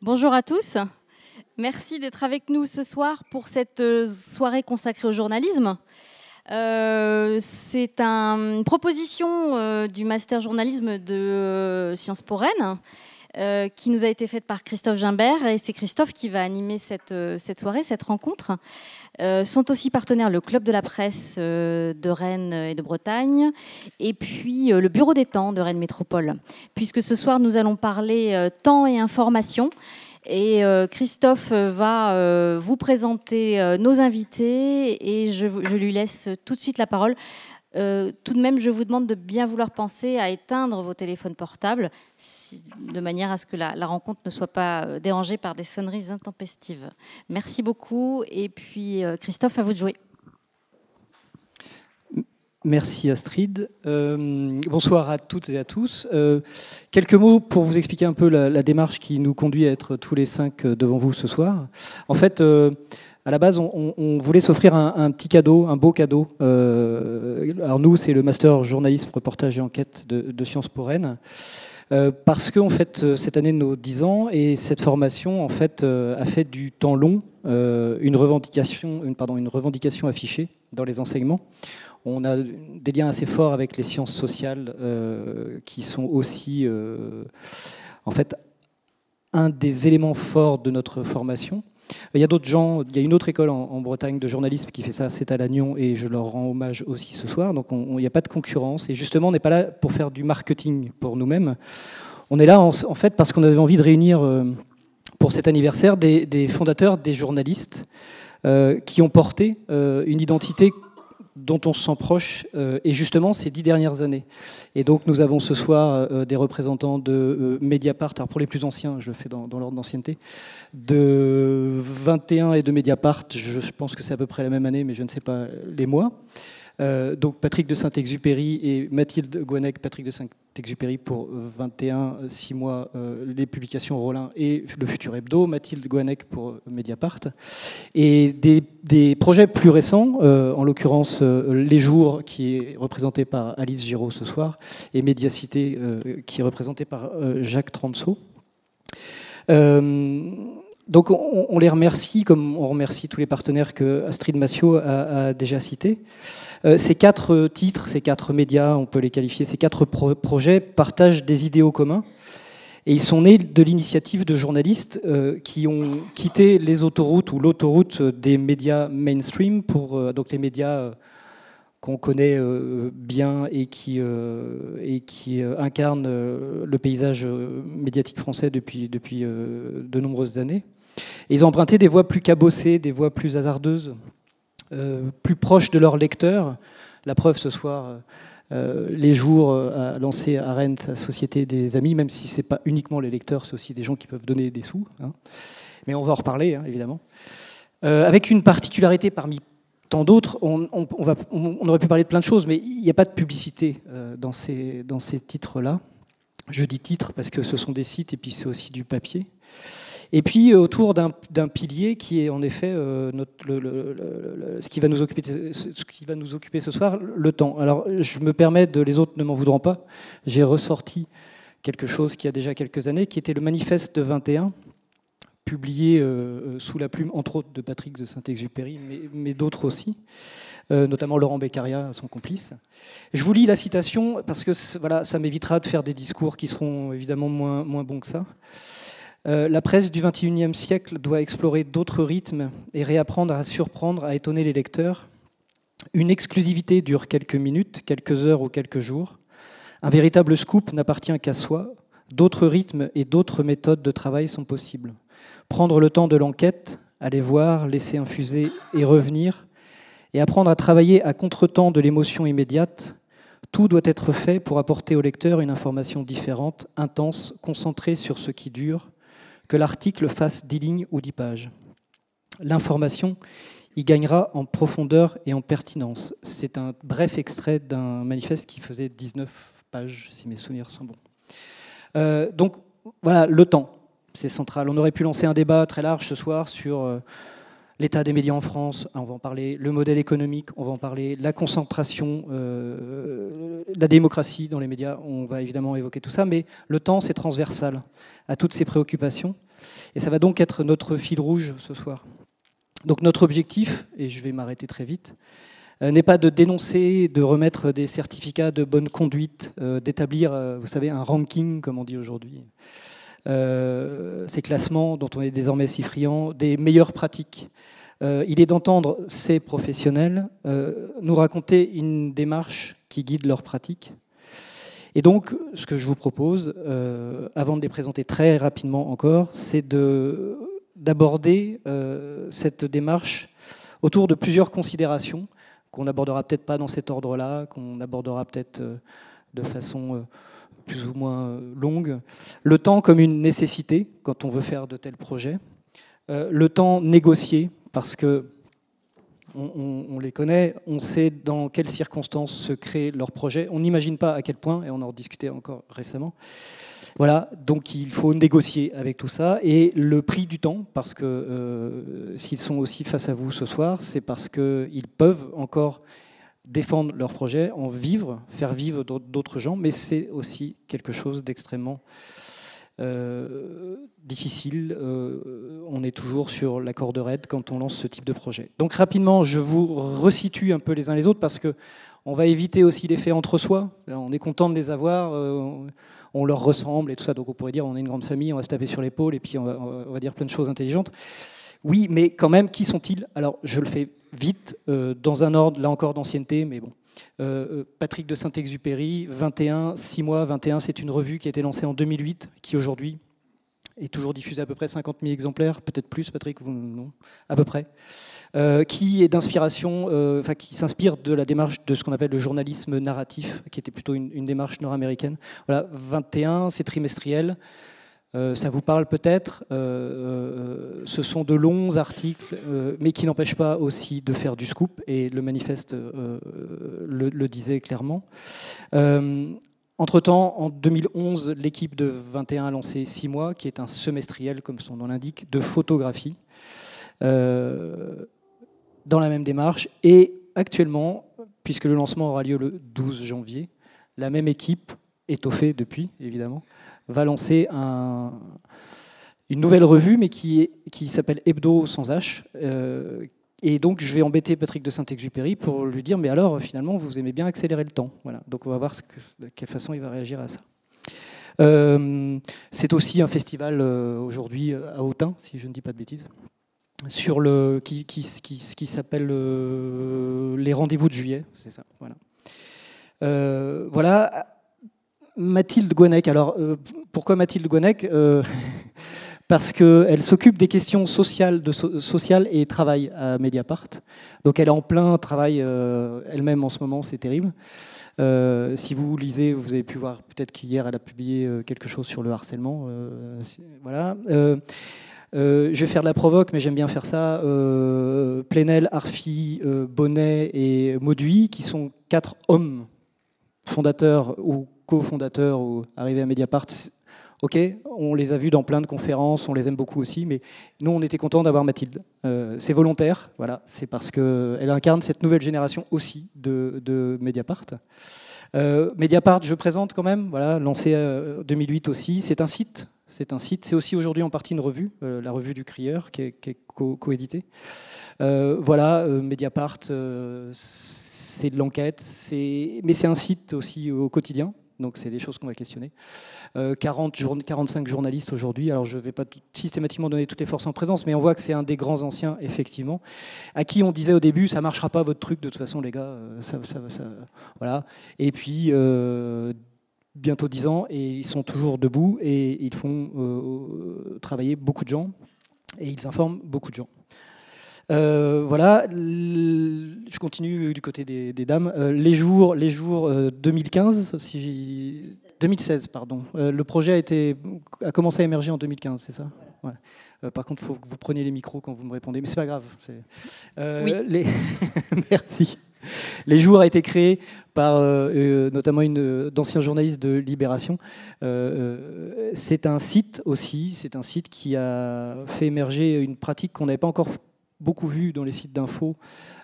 Bonjour à tous. Merci d'être avec nous ce soir pour cette euh, soirée consacrée au journalisme. Euh, c'est une proposition euh, du master journalisme de Sciences Po Rennes qui nous a été faite par Christophe Gimbert et c'est Christophe qui va animer cette, cette soirée, cette rencontre. sont aussi partenaires le Club de la presse de Rennes et de Bretagne et puis le Bureau des temps de Rennes Métropole. Puisque ce soir nous allons parler temps et information et euh, Christophe va euh, vous présenter euh, nos invités et je, lui laisse tout de suite la parole. Tout de même, je vous demande de bien vouloir penser à éteindre vos téléphones portables de manière à ce que la, la, rencontre ne soit pas dérangée par des sonneries intempestives. Merci beaucoup. Et puis, Christophe, à vous de jouer. Merci Astrid. Euh, bonsoir à toutes et à tous. Euh, quelques mots pour vous expliquer un peu la, démarche qui nous conduit à être tous les cinq euh, devant vous ce soir. En fait, à la base, on, voulait s'offrir un, petit cadeau, un beau cadeau. alors nous, c'est le master journalisme, reportage et enquête de, Sciences Po Rennes. parce que en fait, cette année nos 10 ans et cette formation en fait a fait du temps long une revendication, une, pardon, une revendication affichée dans les enseignements. On a des liens assez forts avec les sciences sociales euh, qui sont aussi, euh, en fait, un des éléments forts de notre formation. Il y a d'autres gens, il y a une autre école en, Bretagne de journalisme qui fait ça, c'est à Lannion, et je leur rends hommage aussi ce soir. Donc il n'y a pas de concurrence, et justement, on n'est pas là pour faire du marketing pour nous-mêmes. On est là en, fait parce qu'on avait envie de réunir euh, pour cet anniversaire des, fondateurs, des journalistes qui ont porté une identité dont on se sent proche, euh, et justement ces dix dernières années. Et donc nous avons ce soir euh, des représentants de euh, Mediapart, alors pour les plus anciens, je le fais dans, l'ordre d'ancienneté, de 21 et de Mediapart, je pense que c'est à peu près la même année, mais je ne sais pas les mois. Euh, donc Patrick de Saint-Exupéry et Mathilde Gouanec, Patrick de Saint-Exupéry pour 21, 6 mois, euh, les publications Rollin et le futur hebdo, Mathilde Gouanec pour Mediapart. Et des, projets plus récents, euh, en l'occurrence Les Jours, qui est représenté par Alice Giraud ce soir, et Médiacité, qui est représenté par Jacques Transo. donc on, les remercie, comme on remercie tous les partenaires que Astrid Massio a déjà cités. Euh, ces quatre titres, ces quatre médias, on peut les qualifier, ces quatre projets partagent des idéaux communs. Et ils sont nés de l'initiative de journalistes euh, qui ont quitté les autoroutes ou l'autoroute des médias mainstream euh, donc les médias qu'on connaît bien et qui, incarnent le paysage médiatique français depuis, depuis de nombreuses années. Et ils ont emprunté des voies plus cabossées, des voies plus hasardeuses, plus proches de leurs lecteurs. La preuve ce soir, euh, les jours euh, a lancé à Rennes sa société des amis, même si ce n'est pas uniquement les lecteurs, c'est aussi des gens qui peuvent donner des sous. Hein. Mais on va en reparler, hein, évidemment. avec une particularité parmi tant d'autres, on, aurait pu parler de plein de choses, mais il n'y a pas de publicité dans ces, dans ces titres-là. Je dis titres parce que ce sont des sites et puis c'est aussi du papier. Et puis euh, autour d'un pilier qui est en effet euh, ce, qui va nous occuper, ce qui va nous occuper ce soir, le temps. Alors je me permets, de, les autres ne m'en voudront pas, j'ai ressorti quelque chose qui a déjà quelques années, qui était le manifeste de 21, publié euh, sous la plume, entre autres, de Patrick de Saint-Exupéry, mais, d'autres aussi, notamment Laurent Beccaria, son complice. Je vous lis la citation parce que voilà, ça m'évitera de faire des discours qui seront évidemment moins, moins bons que ça. Euh, la presse du XXIe siècle doit explorer d'autres rythmes et réapprendre à surprendre, à étonner les lecteurs. Une exclusivité dure quelques minutes, quelques heures ou quelques jours. Un véritable scoop n'appartient qu'à soi. D'autres rythmes et d'autres méthodes de travail sont possibles. Prendre le temps de l'enquête, aller voir, laisser infuser et revenir, et apprendre à travailler à contre-temps de l'émotion immédiate, tout doit être fait pour apporter au lecteur une information différente, intense, concentrée sur ce qui dure, que l'article fasse 10 lignes ou 10 pages. L'information y gagnera en profondeur et en pertinence. C'est un bref extrait d'un manifeste qui faisait 19 pages, si mes souvenirs sont bons. Euh, donc voilà, le temps, c'est central. On aurait pu lancer un débat très large ce soir sur euh, l'état des médias en France, on va en parler, le modèle économique, on va en parler, la concentration, euh, la démocratie dans les médias, on va évidemment évoquer tout ça, mais le temps, c'est transversal à toutes ces préoccupations. Et ça va donc être notre fil rouge ce soir. Donc notre objectif, et je vais m'arrêter très vite, euh, n'est pas de dénoncer, de remettre des certificats de bonne conduite, euh, d'établir, vous savez, un ranking, comme on dit aujourd'hui, ces classements dont on est désormais si friand, des meilleures pratiques. il est d'entendre ces professionnels nous raconter une démarche qui guide leurs pratiques. Et donc, ce que je vous propose, avant de les présenter très rapidement encore, c'est d'aborder cette démarche autour de plusieurs considérations qu'on n'abordera peut-être pas dans cet ordre-là, qu'on abordera peut-être euh, de façon euh, plus ou moins euh, longue. Le temps comme une nécessité quand on veut faire de tels projets. Le temps négocié, parce que on, les connaît, on sait dans quelles circonstances se créent leurs projets. On n'imagine pas à quel point, et on en discutait encore récemment. Voilà, donc il faut négocier avec tout ça. Et le prix du temps, parce que euh, s'ils sont aussi face à vous ce soir, c'est parce qu'ils peuvent encore défendre leur projet, en vivre, faire vivre d'autres gens, mais c'est aussi quelque chose d'extrêmement euh, difficile. Euh, on est toujours sur la corde raide quand on lance ce type de projet. Donc rapidement, je vous resitue un peu les uns les autres parce que on va éviter aussi les faits entre soi. On est content de les avoir on leur ressemble et tout ça. Donc on pourrait dire on est une grande famille, on va se taper sur l'épaule et puis on va, dire plein de choses intelligentes. Oui, mais quand même, qui sont-ils? Alors je le fais vite, euh, dans un ordre, là encore, d'ancienneté, mais bon. Euh, euh, Patrick de Saint-Exupéry, 21, 6 mois, 21, c'est une revue qui a été lancée en 2008, qui aujourd'hui est toujours diffusée à peu près 50 000 exemplaires, peut-être plus, Patrick, vous, non, à peu près. Qui est d'inspiration, enfin qui s'inspire de la démarche de ce qu'on appelle le journalisme narratif, qui était plutôt une, démarche nord-américaine. Voilà, 21, c'est trimestriel. Euh, ça vous parle peut-être. ce sont de longs articles, mais qui n'empêchent pas aussi de faire du scoop, et le manifeste le, le, disait clairement. Entre-temps, en 2011, l'équipe de 21 a lancé 6 mois, qui est un semestriel, comme son nom l'indique, de photographie dans la même démarche. Et actuellement, puisque le lancement aura lieu le 12 janvier, la même équipe, étoffée depuis évidemment, va lancer un, une nouvelle revue, mais qui, qui s'appelle Hebdo sans H. Euh, et donc, je vais embêter Patrick de Saint-Exupéry pour lui dire, mais alors, finalement, vous aimez bien accélérer le temps. Voilà. Donc, on va voir de quelle façon il va réagir à ça. Euh, c'est aussi un festival euh, aujourd'hui à Autun, si je ne dis pas de bêtises sur le qui, qui, qui, s'appelle les rendez-vous de juillet, c'est ça. Voilà. Voilà. Mathilde Gouanec. Alors, euh, pourquoi Mathilde Gouanec Parce qu'elle s'occupe des questions sociales, de et travail à Mediapart. Donc, elle est en plein travail elle-même en ce moment, c'est terrible. si vous lisez, vous avez pu voir peut-être qu'hier elle a publié quelque chose sur le harcèlement. voilà. Euh, je vais faire de la provoque, mais j'aime bien faire ça. Euh, Plenel, Arfi, euh, Bonnet et Mauduit, qui sont quatre hommes fondateurs ou cofondateurs ou arrivés à Mediapart. Ok, on les a vus dans plein de conférences, on les aime beaucoup aussi, mais nous, on était contents d'avoir Mathilde. c'est volontaire, voilà, c'est parce qu'elle incarne cette nouvelle génération aussi de, Mediapart. Mediapart, je présente quand même, voilà, lancé en 2008 aussi. C'est un site c'est aussi aujourd'hui en partie une revue, euh, la revue du Crieur, qui est, coéditée. Euh, voilà, euh, Mediapart, c'est de l'enquête, mais c'est un site aussi au quotidien. Donc c'est des choses qu'on va questionner. 40, 45 journalistes aujourd'hui. Alors je ne vais pas systématiquement donner toutes les forces en présence, mais on voit que c'est un des grands anciens, effectivement, à qui on disait au début, ça marchera pas votre truc de toute façon, les gars. Ça, voilà. Et puis bientôt 10 ans et ils sont toujours debout et ils font euh, travailler beaucoup de gens et ils informent beaucoup de gens. Euh, voilà, je continue du côté des, dames. Euh, les jours, les jours 2015, si 2016, pardon. le projet a, été, a commencé à émerger en 2015, c'est ça? Par contre, il faut que vous preniez les micros quand vous me répondez, mais c'est pas grave. oui. les... Merci. Les Jours a été créé par euh, euh, notamment une euh, d'anciens journalistes de Libération. c'est un site aussi, c'est un site qui a fait émerger une pratique qu'on n'avait pas encore beaucoup vue dans les sites d'infos,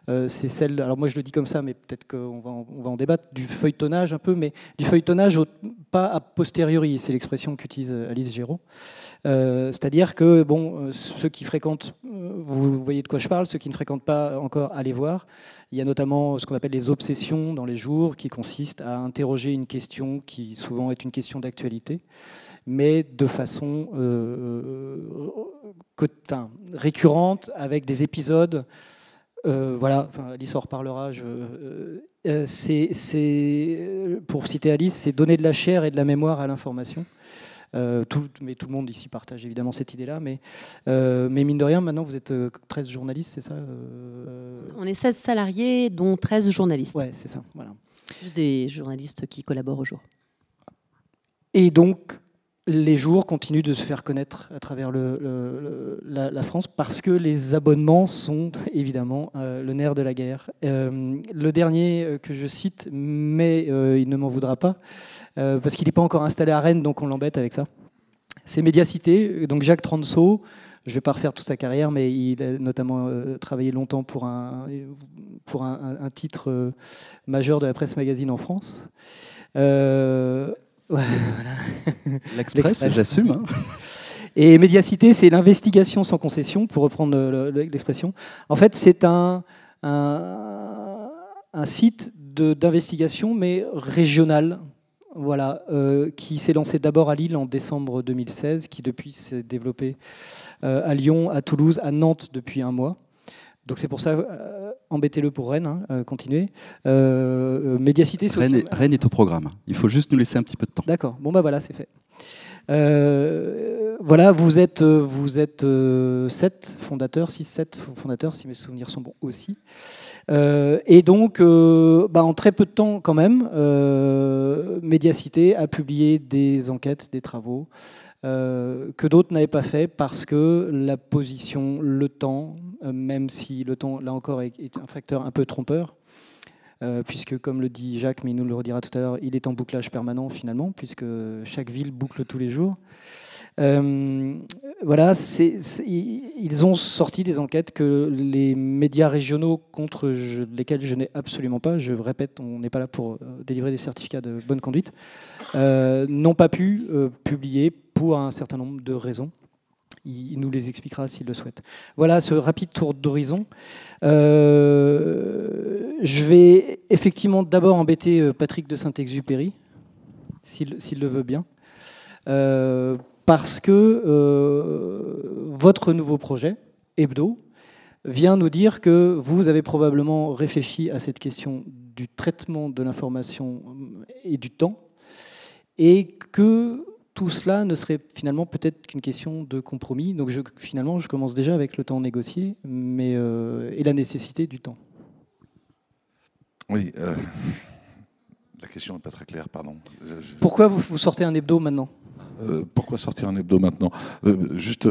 euh, c'est celle, alors moi je le dis comme ça, mais peut-être qu'on va, va en débattre, du feuilletonnage un peu, mais du feuilletonnage pas a posteriori, c'est l'expression qu'utilise Alice Géraud. Euh, c'est-à-dire que bon, ceux qui fréquentent, vous voyez de quoi je parle, ceux qui ne fréquentent pas encore, allez voir. Il y a notamment ce qu'on appelle les obsessions dans les jours, qui consistent à interroger une question qui souvent est une question d'actualité, mais de façon euh, récurrente, avec des épisodes. Euh, voilà, Alice en reparlera. Euh, c'est, pour citer Alice, c'est donner de la chair et de la mémoire à l'information. tout, mais tout le monde ici partage évidemment cette idée-là. Mais, mais mine de rien, maintenant, vous êtes 13 journalistes, c'est ça On est 16 salariés, dont 13 journalistes. Ouais, c'est ça. Voilà. Des journalistes qui collaborent au jour. Et donc, les jours continuent de se faire connaître à travers la, France parce que les abonnements sont évidemment euh, le nerf de la guerre. Euh, le dernier euh, que je cite, mais il ne m'en voudra pas, parce qu'il n'est pas encore installé à Rennes, donc on l'embête avec ça. C'est Médiacité, donc Jacques Transo. Je ne vais pas refaire toute sa carrière, mais il a notamment travaillé longtemps pour un, titre majeur de la presse magazine en France. L'Express, j'assume. Hein. Et médiacité, c'est l'investigation sans concession, pour reprendre l'expression. En fait, c'est un, un, site d'investigation, mais régional, voilà, euh, qui s'est lancé d'abord à Lille en décembre 2016, qui depuis s'est développé euh, à Lyon, à Toulouse, à Nantes depuis un mois. Donc c'est pour ça, euh, embêtez-le pour Rennes, hein, euh, continuez. Euh, Médiacité, Rennes, est, Rennes est au programme. Il faut juste nous laisser un petit peu de temps. D'accord. Bon bah voilà, c'est fait. voilà, vous êtes, vous êtes 7 fondateurs, 6-7 fondateurs, si mes souvenirs sont bons aussi. et donc, bah, en très peu de temps quand même, Médiacité a publié des enquêtes, des travaux, que d'autres n'avaient pas fait parce que la position, le temps, même si le temps, là encore, est, un facteur un peu trompeur, euh, puisque, comme le dit Jacques, mais il nous le redira tout à l'heure, il est en bouclage permanent finalement, puisque chaque ville boucle tous les jours. voilà, ils ont sorti des enquêtes que les médias régionaux contre lesquels je n'ai absolument pas, je répète, on n'est pas là pour délivrer des certificats de bonne conduite, n'ont pas pu publier pour un certain nombre de raisons. Il nous les expliquera s'il le souhaite. Voilà ce rapide tour d'horizon. Euh, je vais effectivement d'abord embêter euh, Patrick de Saint-Exupéry, s'il le veut bien, euh, parce que votre nouveau projet, Hebdo, vient nous dire que vous avez probablement réfléchi à cette question du traitement de l'information et du temps, et que tout cela ne serait finalement peut-être qu'une question de compromis. Donc je, finalement, je commence déjà avec le temps négocié mais, euh, et la nécessité du temps. Oui, euh, la question n'est pas très claire, pardon. Pourquoi vous, vous, sortez un hebdo maintenant? Euh, Pourquoi sortir un hebdo maintenant? Juste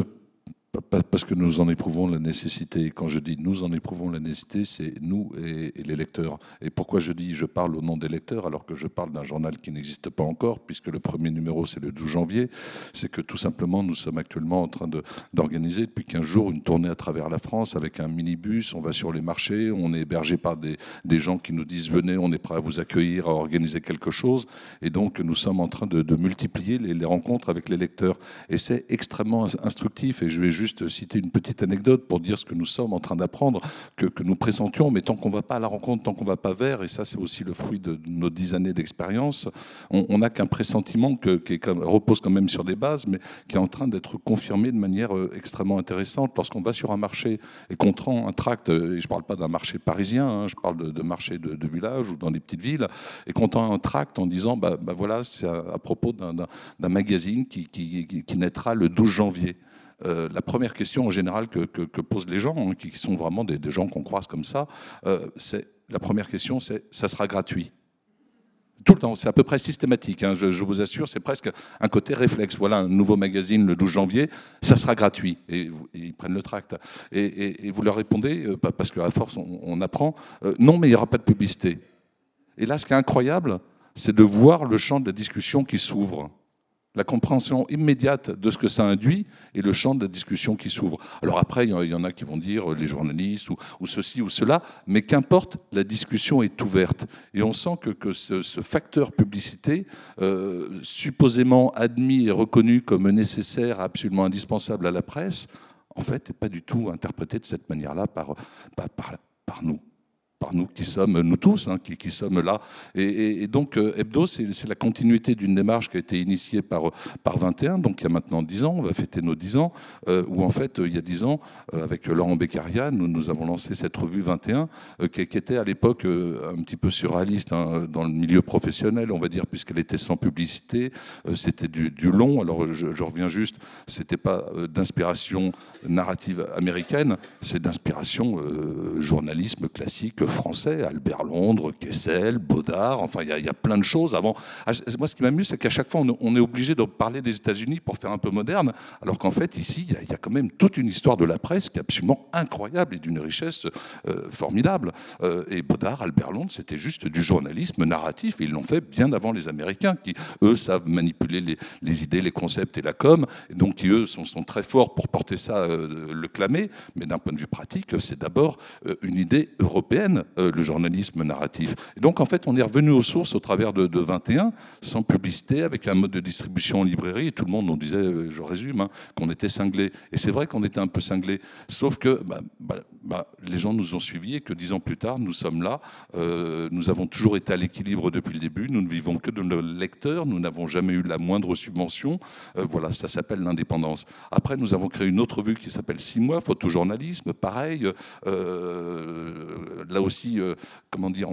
parce que nous en éprouvons la nécessité. Quand je dis nous en éprouvons la nécessité, c'est nous et, les lecteurs. Et pourquoi je dis je parle au nom des lecteurs alors que je parle d'un journal qui n'existe pas encore, puisque le premier numéro c'est le 12 janvier, c'est que tout simplement nous sommes actuellement en train d'organiser depuis 15 jours une tournée à travers la France avec un minibus. On va sur les marchés, on est hébergé par des, gens qui nous disent venez, on est prêt à vous accueillir, à organiser quelque chose. Et donc nous sommes en train de, multiplier les, rencontres avec les lecteurs. Et c'est extrêmement instructif. Et je vais juste citer une petite anecdote pour dire ce que nous sommes en train d'apprendre, que, nous pressentions, mais tant qu'on ne va pas à la rencontre, tant qu'on ne va pas vers, et ça c'est aussi le fruit de nos dix années d'expérience, on n'a qu'un pressentiment qui repose quand même sur des bases, mais qui est en train d'être confirmé de manière euh, extrêmement intéressante. Lorsqu'on va sur un marché et qu'on prend un tract, et je ne parle pas d'un marché parisien, hein, je parle de, marché de, village ou dans des petites villes, et qu'on tend un tract en disant, bah, bah voilà, c'est à, propos d'un magazine qui naîtra le 12 janvier. Euh, la première question en général que, posent les gens, hein, qui, sont vraiment des, gens qu'on croise comme ça, euh, c'est la première question, c'est ça sera gratuit. Tout le temps, c'est à peu près systématique, hein, je, vous assure, c'est presque un côté réflexe. Voilà un nouveau magazine le 12 janvier, ça sera gratuit. Et, ils prennent le tract. Et, vous leur répondez, euh, parce qu'à force on, apprend, non mais il n'y aura pas de publicité. Et là, ce qui est incroyable, c'est de voir le champ de la discussion qui s'ouvre. La compréhension immédiate de ce que ça induit et le champ de la discussion qui s'ouvre. Alors après, il y en a qui vont dire les journalistes ou, ceci ou cela, mais qu'importe, la discussion est ouverte. Et on sent que, ce, facteur publicité, euh, supposément admis et reconnu comme nécessaire, absolument indispensable à la presse, en fait, n'est pas du tout interprété de cette manière-là par, par nous par nous qui sommes, nous tous, hein, qui, sommes là. Et, donc, euh, Hebdo, c'est la continuité d'une démarche qui a été initiée par, par 21, donc il y a maintenant 10 ans, on va fêter nos 10 ans, euh, où en fait, il y a 10 ans, euh, avec Laurent Beccaria, nous, avons lancé cette revue 21, qui, était à l'époque un petit peu surréaliste hein, dans le milieu professionnel, on va dire, puisqu'elle était sans publicité, c'était du, long. Alors, je, je reviens juste, c'était pas d'inspiration narrative américaine, c'est d'inspiration journalisme classique français, Albert Londres, Kessel, Baudard, enfin il y, a plein de choses avant. Ah, moi ce qui m'amuse c'est qu'à chaque fois on est obligé de parler des États-Unis pour faire un peu moderne, alors qu'en fait ici il y, a quand même toute une histoire de la presse qui est absolument incroyable et d'une richesse euh, formidable. Euh, et Baudard, Albert Londres, c'était juste du journalisme narratif ils l'ont fait bien avant les Américains qui eux savent manipuler les, idées, les concepts et la com, et donc qui eux sont, sont très forts pour porter ça, euh, le clamer, mais d'un point de vue pratique c'est d'abord une idée européenne euh, le journalisme narratif. Et donc, en fait, on est revenu aux sources au travers de, 21, sans publicité, avec un mode de distribution en librairie, et tout le monde nous disait, euh, je résume, hein, qu'on était cinglé. Et c'est vrai qu'on était un peu cinglé, sauf que bah, bah, bah, les gens nous ont suivis et que dix ans plus tard, nous sommes là. Euh, nous avons toujours été à l'équilibre depuis le début. Nous ne vivons que de nos lecteurs. Nous n'avons jamais eu la moindre subvention. voilà, ça s'appelle l'indépendance. Après, nous avons créé une autre revue qui s'appelle Six mois, photojournalisme, pareil. là aussi, euh, comment dire,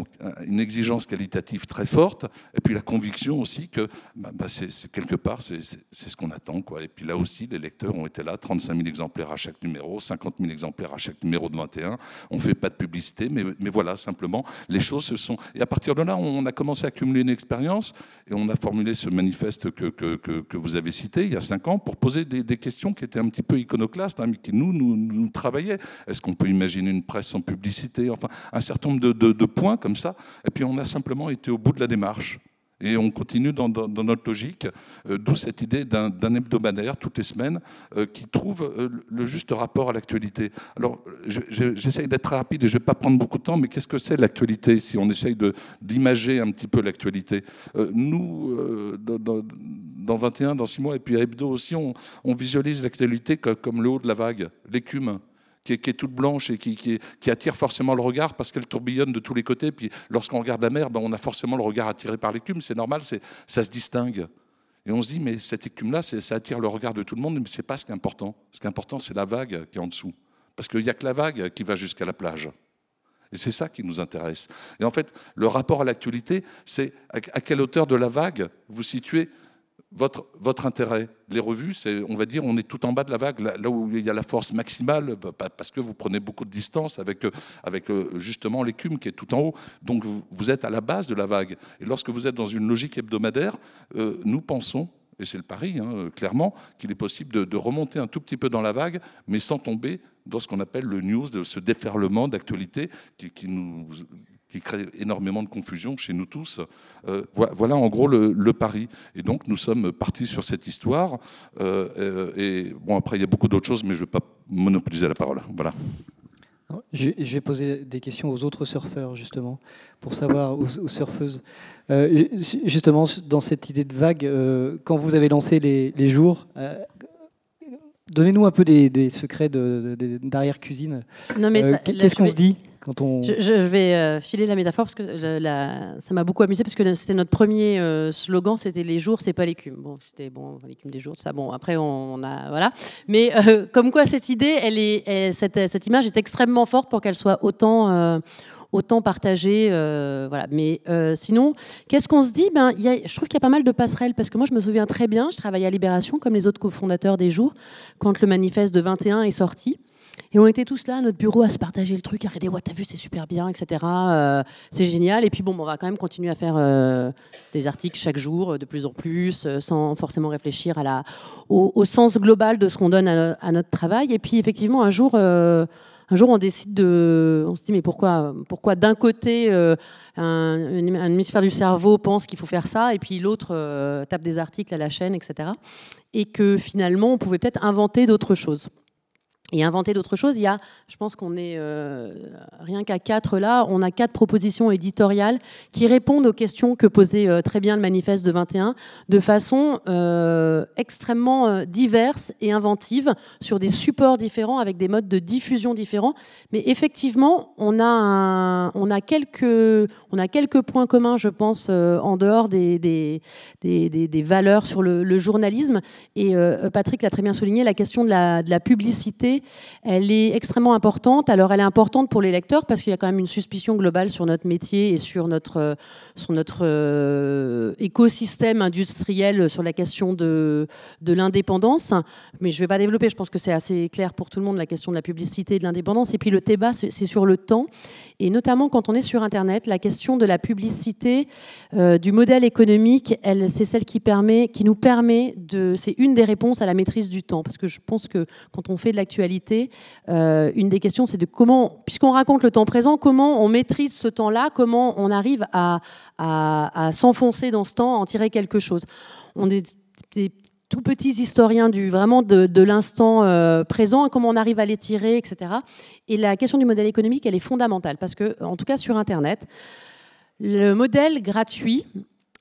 une exigence qualitative très forte, et puis la conviction aussi que bah, bah, quelque part, c'est, ce qu'on attend. Quoi. Et puis là aussi, les lecteurs ont été là, 35 000 exemplaires à chaque numéro, 50 000 exemplaires à chaque numéro de 21. On ne fait pas de publicité, mais, mais voilà, simplement, les choses se sont... Et à partir de là, on a commencé à accumuler une expérience, et on a formulé ce manifeste que, que, que, vous avez cité il y a cinq ans pour poser des, des, questions qui étaient un petit peu iconoclastes, hein, mais qui nous, nous, nous travaillaient. Est-ce qu'on peut imaginer une presse sans publicité? Enfin, un certain nombre de, points comme ça. Et puis on a simplement été au bout de la démarche. Et on continue dans, notre logique, euh, d'où cette idée d'un hebdomadaire toutes les semaines euh, qui trouve euh, le juste rapport à l'actualité. Alors, j'essaye d'être rapide et je ne vais pas prendre beaucoup de temps, mais qu'est-ce que c'est l'actualité si on essaye d'imager un petit peu l'actualité? Nous, dans, 21, dans 6 mois, et puis à Hebdo aussi, on, on visualise l'actualité comme le haut de la vague, l'écume qui est, toute blanche et qui, attire forcément le regard parce qu'elle tourbillonne de tous les côtés. Puis lorsqu'on regarde la mer, ben, on a forcément le regard attiré par l'écume. C'est normal, ça se distingue. Et on se dit, mais cette écume-là, ça attire le regard de tout le monde, mais ce n'est pas ce qui est important. Ce qui est important, c'est la vague qui est en dessous. Parce qu'il n'y a que la vague qui va jusqu'à la plage. Et c'est ça qui nous intéresse. Et en fait, le rapport à l'actualité, c'est à quelle hauteur de la vague vous situez votre, intérêt. Les revues, c'est, on va dire, on est tout en bas de la vague, là, où il y a la force maximale, bah, parce que vous prenez beaucoup de distance avec, euh, avec euh, justement l'écume qui est tout en haut. Donc vous, êtes à la base de la vague. Et lorsque vous êtes dans une logique hebdomadaire, euh, nous pensons, et c'est le pari, hein, clairement, qu'il est possible de, remonter un tout petit peu dans la vague, mais sans tomber dans ce qu'on appelle le news, de ce déferlement d'actualité qui nous qui crée énormément de confusion chez nous tous. Euh, voilà, en gros le, pari. Et donc nous sommes partis sur cette histoire. Euh, euh, et bon, après il y a beaucoup d'autres choses, mais je ne vais pas monopoliser la parole. Voilà. Je, vais poser des questions aux autres surfeurs, justement, pour savoir, aux, surfeuses. justement, dans cette idée de vague, quand vous avez lancé les, les jours, donnez-nous un peu des, secrets d'arrière-cuisine. Qu'est-ce qu'on se dit? Je, vais euh, filer la métaphore parce que ça m'a beaucoup amusé parce que c'était notre premier euh, slogan, c'était les jours, c'est pas l'écume. Bon, c'était bon, l'écume des jours, ça. Bon, après on, a voilà. Mais euh, comme quoi cette idée, elle est, cette, image est extrêmement forte pour qu'elle soit autant autant partagée. voilà. Mais sinon, qu'est-ce qu'on se dit? Ben, Je trouve qu'il y a pas mal de passerelles, parce que moi, je me souviens très bien, je travaillais à Libération, comme les autres cofondateurs des Jours, quand le manifeste de 21 est sorti. Et on était tous là à notre bureau à se partager le truc, à regarder, ouais, t'as vu, c'est super bien, etc. Euh, c'est génial. Et puis bon, on va quand même continuer à faire euh, des articles chaque jour, de plus en plus, euh, sans forcément réfléchir au, sens global de ce qu'on donne à, notre travail. Et puis effectivement, un jour, un jour on décide de, on se dit mais pourquoi, pourquoi d'un côté un, un, hémisphère du cerveau pense qu'il faut faire ça et puis l'autre tape des articles à la chaîne, etc. Et que finalement on pouvait peut-être inventer d'autres choses et inventer d'autres choses. Il y a, je pense qu'on est euh, rien qu'à quatre là, on a quatre propositions éditoriales qui répondent aux questions que posait euh, très bien le manifeste de 21 de façon euh, extrêmement diverse et inventive sur des supports différents avec des modes de diffusion différents. Mais effectivement, on a, on a, quelques, on a quelques points communs, je pense, en dehors des, des, des, des valeurs sur le, journalisme. Et Patrick l'a très bien souligné, la question de la publicité elle est extrêmement importante. Alors, elle est importante pour les lecteurs parce qu'il y a quand même une suspicion globale sur notre métier et sur notre, euh, euh, écosystème industriel sur la question de, de l'indépendance. Mais je ne vais pas développer, je pense que c'est assez clair pour tout le monde, la question de la publicité et de l'indépendance. Et puis, le débat, c'est sur le temps. Et notamment quand on est sur Internet, la question de la publicité, euh, du modèle économique, c'est celle qui, nous permet de. C'est une des réponses à la maîtrise du temps. Parce que je pense que quand on fait de l'actualité, euh, une des questions, c'est de comment, puisqu'on raconte le temps présent, comment on maîtrise ce temps-là, comment on arrive à, à, s'enfoncer dans ce temps, à en tirer quelque chose. On est des tout petits historiens du, vraiment de, l'instant euh, présent, comment on arrive à les tirer, etc. Et la question du modèle économique, elle est fondamentale, parce que, en tout cas sur Internet, le modèle gratuit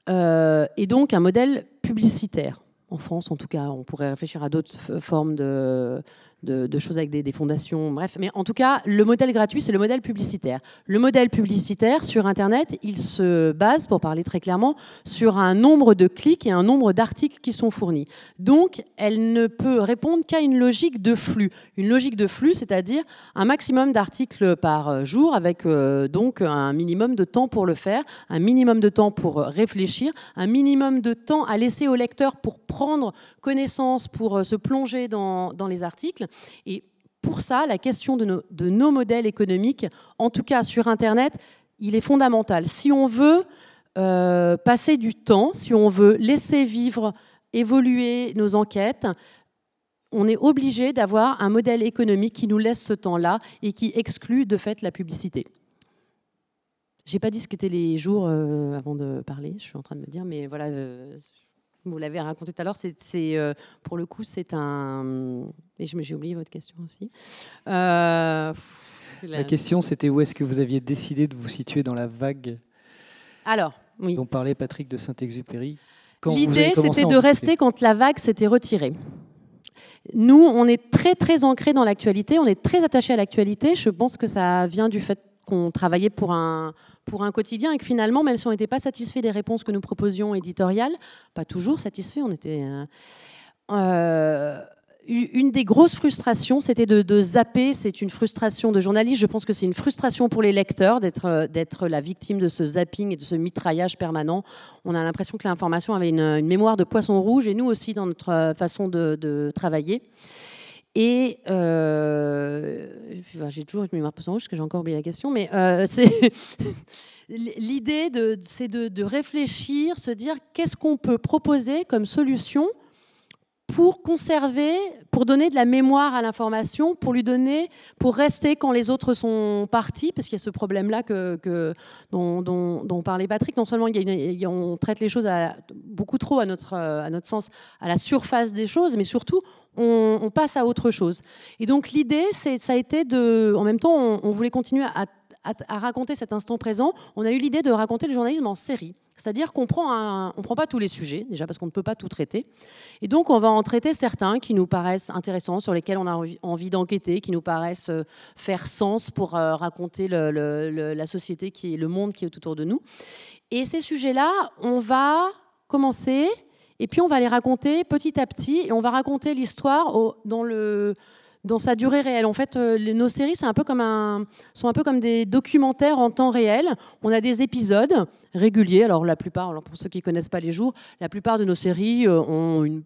euh, est donc un modèle publicitaire. En France, en tout cas, on pourrait réfléchir à d'autres formes de, de, choses avec des, fondations, bref. Mais en tout cas, le modèle gratuit, c'est le modèle publicitaire. Le modèle publicitaire sur Internet, il se base, pour parler très clairement, sur un nombre de clics et un nombre d'articles qui sont fournis. Donc, elle ne peut répondre qu'à une logique de flux. Une logique de flux, c'est-à-dire un maximum d'articles par jour, avec euh, donc un minimum de temps pour le faire, un minimum de temps pour réfléchir, un minimum de temps à laisser au lecteur pour prendre connaissance, pour euh, se plonger dans les articles. Et pour ça, la question de nos, modèles économiques, en tout cas sur Internet, il est fondamental. Si on veut euh, passer du temps, si on veut laisser vivre, évoluer nos enquêtes, on est obligé d'avoir un modèle économique qui nous laisse ce temps-là et qui exclut de fait la publicité. J'ai pas dit ce qu'étaient les jours euh, avant de parler, je suis en train de me dire, mais voilà, euh, vous l'avez raconté tout à l'heure, c'est, euh, pour le coup, c'est un. Et j'ai oublié votre question aussi. Euh, la... question, c'était où est-ce que vous aviez décidé de vous situer dans la vague Alors, oui. dont parlait Patrick de Saint-Exupéry? L'idée, c'était de rester quand la vague s'était retirée. Nous, on est très très ancré dans l'actualité, on est très attaché à l'actualité. Je pense que ça vient du fait qu'on travaillait pour un, pour un quotidien et que finalement, même si on n'était pas satisfait des réponses que nous proposions éditoriales, pas toujours satisfait, on était... Euh, euh, une des grosses frustrations, c'était de, zapper. C'est une frustration de journaliste. Je pense que c'est une frustration pour les lecteurs d'être d'être la victime de ce zapping et de ce mitraillage permanent. On a l'impression que l'information avait une, mémoire de poisson rouge et nous aussi dans notre façon de travailler. Et euh, j'ai toujours une mémoire poisson rouge, parce que j'ai encore oublié la question, mais euh, l'idée, c'est de, réfléchir, se dire qu'est-ce qu'on peut proposer comme solution pour conserver, pour donner de la mémoire à l'information, pour lui donner, pour rester quand les autres sont partis, parce qu'il y a ce problème-là que, dont, dont, parlait Patrick. Non seulement il y a on traite les choses à, beaucoup trop à notre, à notre sens à la surface des choses, mais surtout on, passe à autre chose. Et donc l'idée, ça a été de, en même temps, on, voulait continuer à, raconter cet instant présent. On a eu l'idée de raconter le journalisme en série, c'est-à-dire qu'on prend, prend pas tous les sujets déjà parce qu'on ne peut pas tout traiter, et donc on va en traiter certains qui nous paraissent intéressants, sur lesquels on a envie d'enquêter, qui nous paraissent euh, faire sens pour euh, raconter la société qui est le monde qui est autour de nous. Et ces sujets-là, on va commencer et puis on va les raconter petit à petit, et on va raconter l'histoire dans le dans sa durée réelle. En fait, euh, nos séries c'est un peu comme sont un peu comme des documentaires en temps réel. On a des épisodes réguliers. Alors la plupart, alors pour ceux qui connaissent pas les jours, la plupart de nos séries euh, ont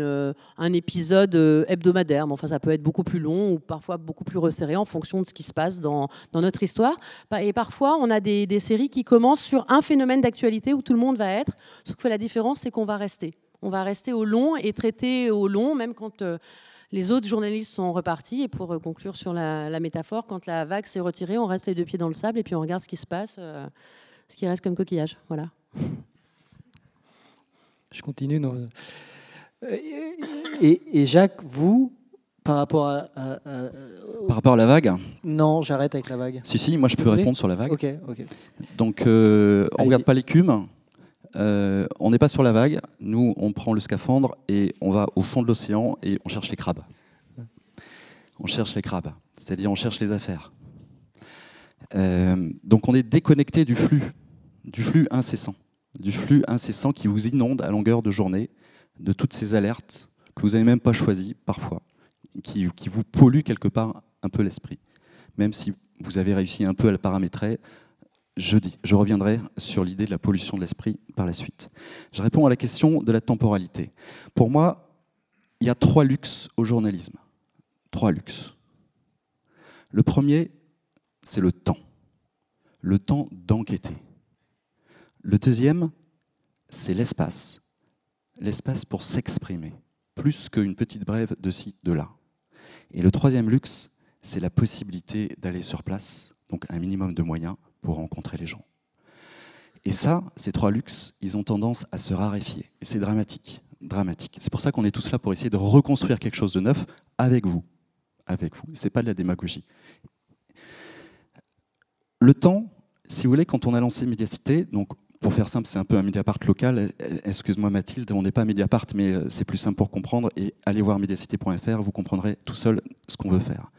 euh, un épisode hebdomadaire. Mais enfin, ça peut être beaucoup plus long ou parfois beaucoup plus resserré en fonction de ce qui se passe dans, notre histoire. Et parfois, on a des, séries qui commencent sur un phénomène d'actualité où tout le monde va être. Sauf que la différence, c'est qu'on va rester. On va rester au long et traiter au long, même quand Les autres journalistes sont repartis. Et pour conclure sur la, métaphore, quand la vague s'est retirée, on reste les deux pieds dans le sable et puis on regarde ce qui se passe, ce qui reste comme coquillage. Voilà. Je continue. Non. Et, Jacques, vous, par rapport à, Par rapport à la vague Non, j'arrête avec la vague. Si, si, moi je peux répondre sur la vague. Ok, ok. Donc, euh, on ne regarde pas l'écume, euh, on n'est pas sur la vague. Nous, on prend le scaphandre et on va au fond de l'océan et on cherche les crabes. On cherche les crabes, c'est-à-dire on cherche les affaires. Euh, donc, on est déconnecté du flux, du flux incessant, du flux incessant qui vous inonde à longueur de journée de toutes ces alertes que vous n'avez même pas choisies parfois, qui, vous polluent quelque part un peu l'esprit. Même si vous avez réussi un peu à le paramétrer, je, reviendrai sur l'idée de la pollution de l'esprit par la suite. Je réponds à la question de la temporalité. Pour moi, il y a trois luxes au journalisme. Trois luxes. Le premier, c'est le temps. Le temps d'enquêter. Le deuxième, c'est l'espace l'espace pour s'exprimer, plus qu'une petite brève de ci, de là. Et le troisième luxe, c'est la possibilité d'aller sur place, donc un minimum de moyens pour rencontrer les gens. Et ça, ces trois luxes, ils ont tendance à se raréfier. Et c'est dramatique, dramatique. C'est pour ça qu'on est tous là pour essayer de reconstruire quelque chose de neuf avec vous. Avec vous. Ce n'est pas de la démagogie. Le temps, si vous voulez, quand on a lancé Médiacité, donc pour faire simple, c'est un peu un Mediapart local. Excuse-moi Mathilde, on n'est pas Mediapart, mais euh, c'est plus simple pour comprendre. Et allez voir mediacité.fr, vous comprendrez tout seul ce qu'on veut faire.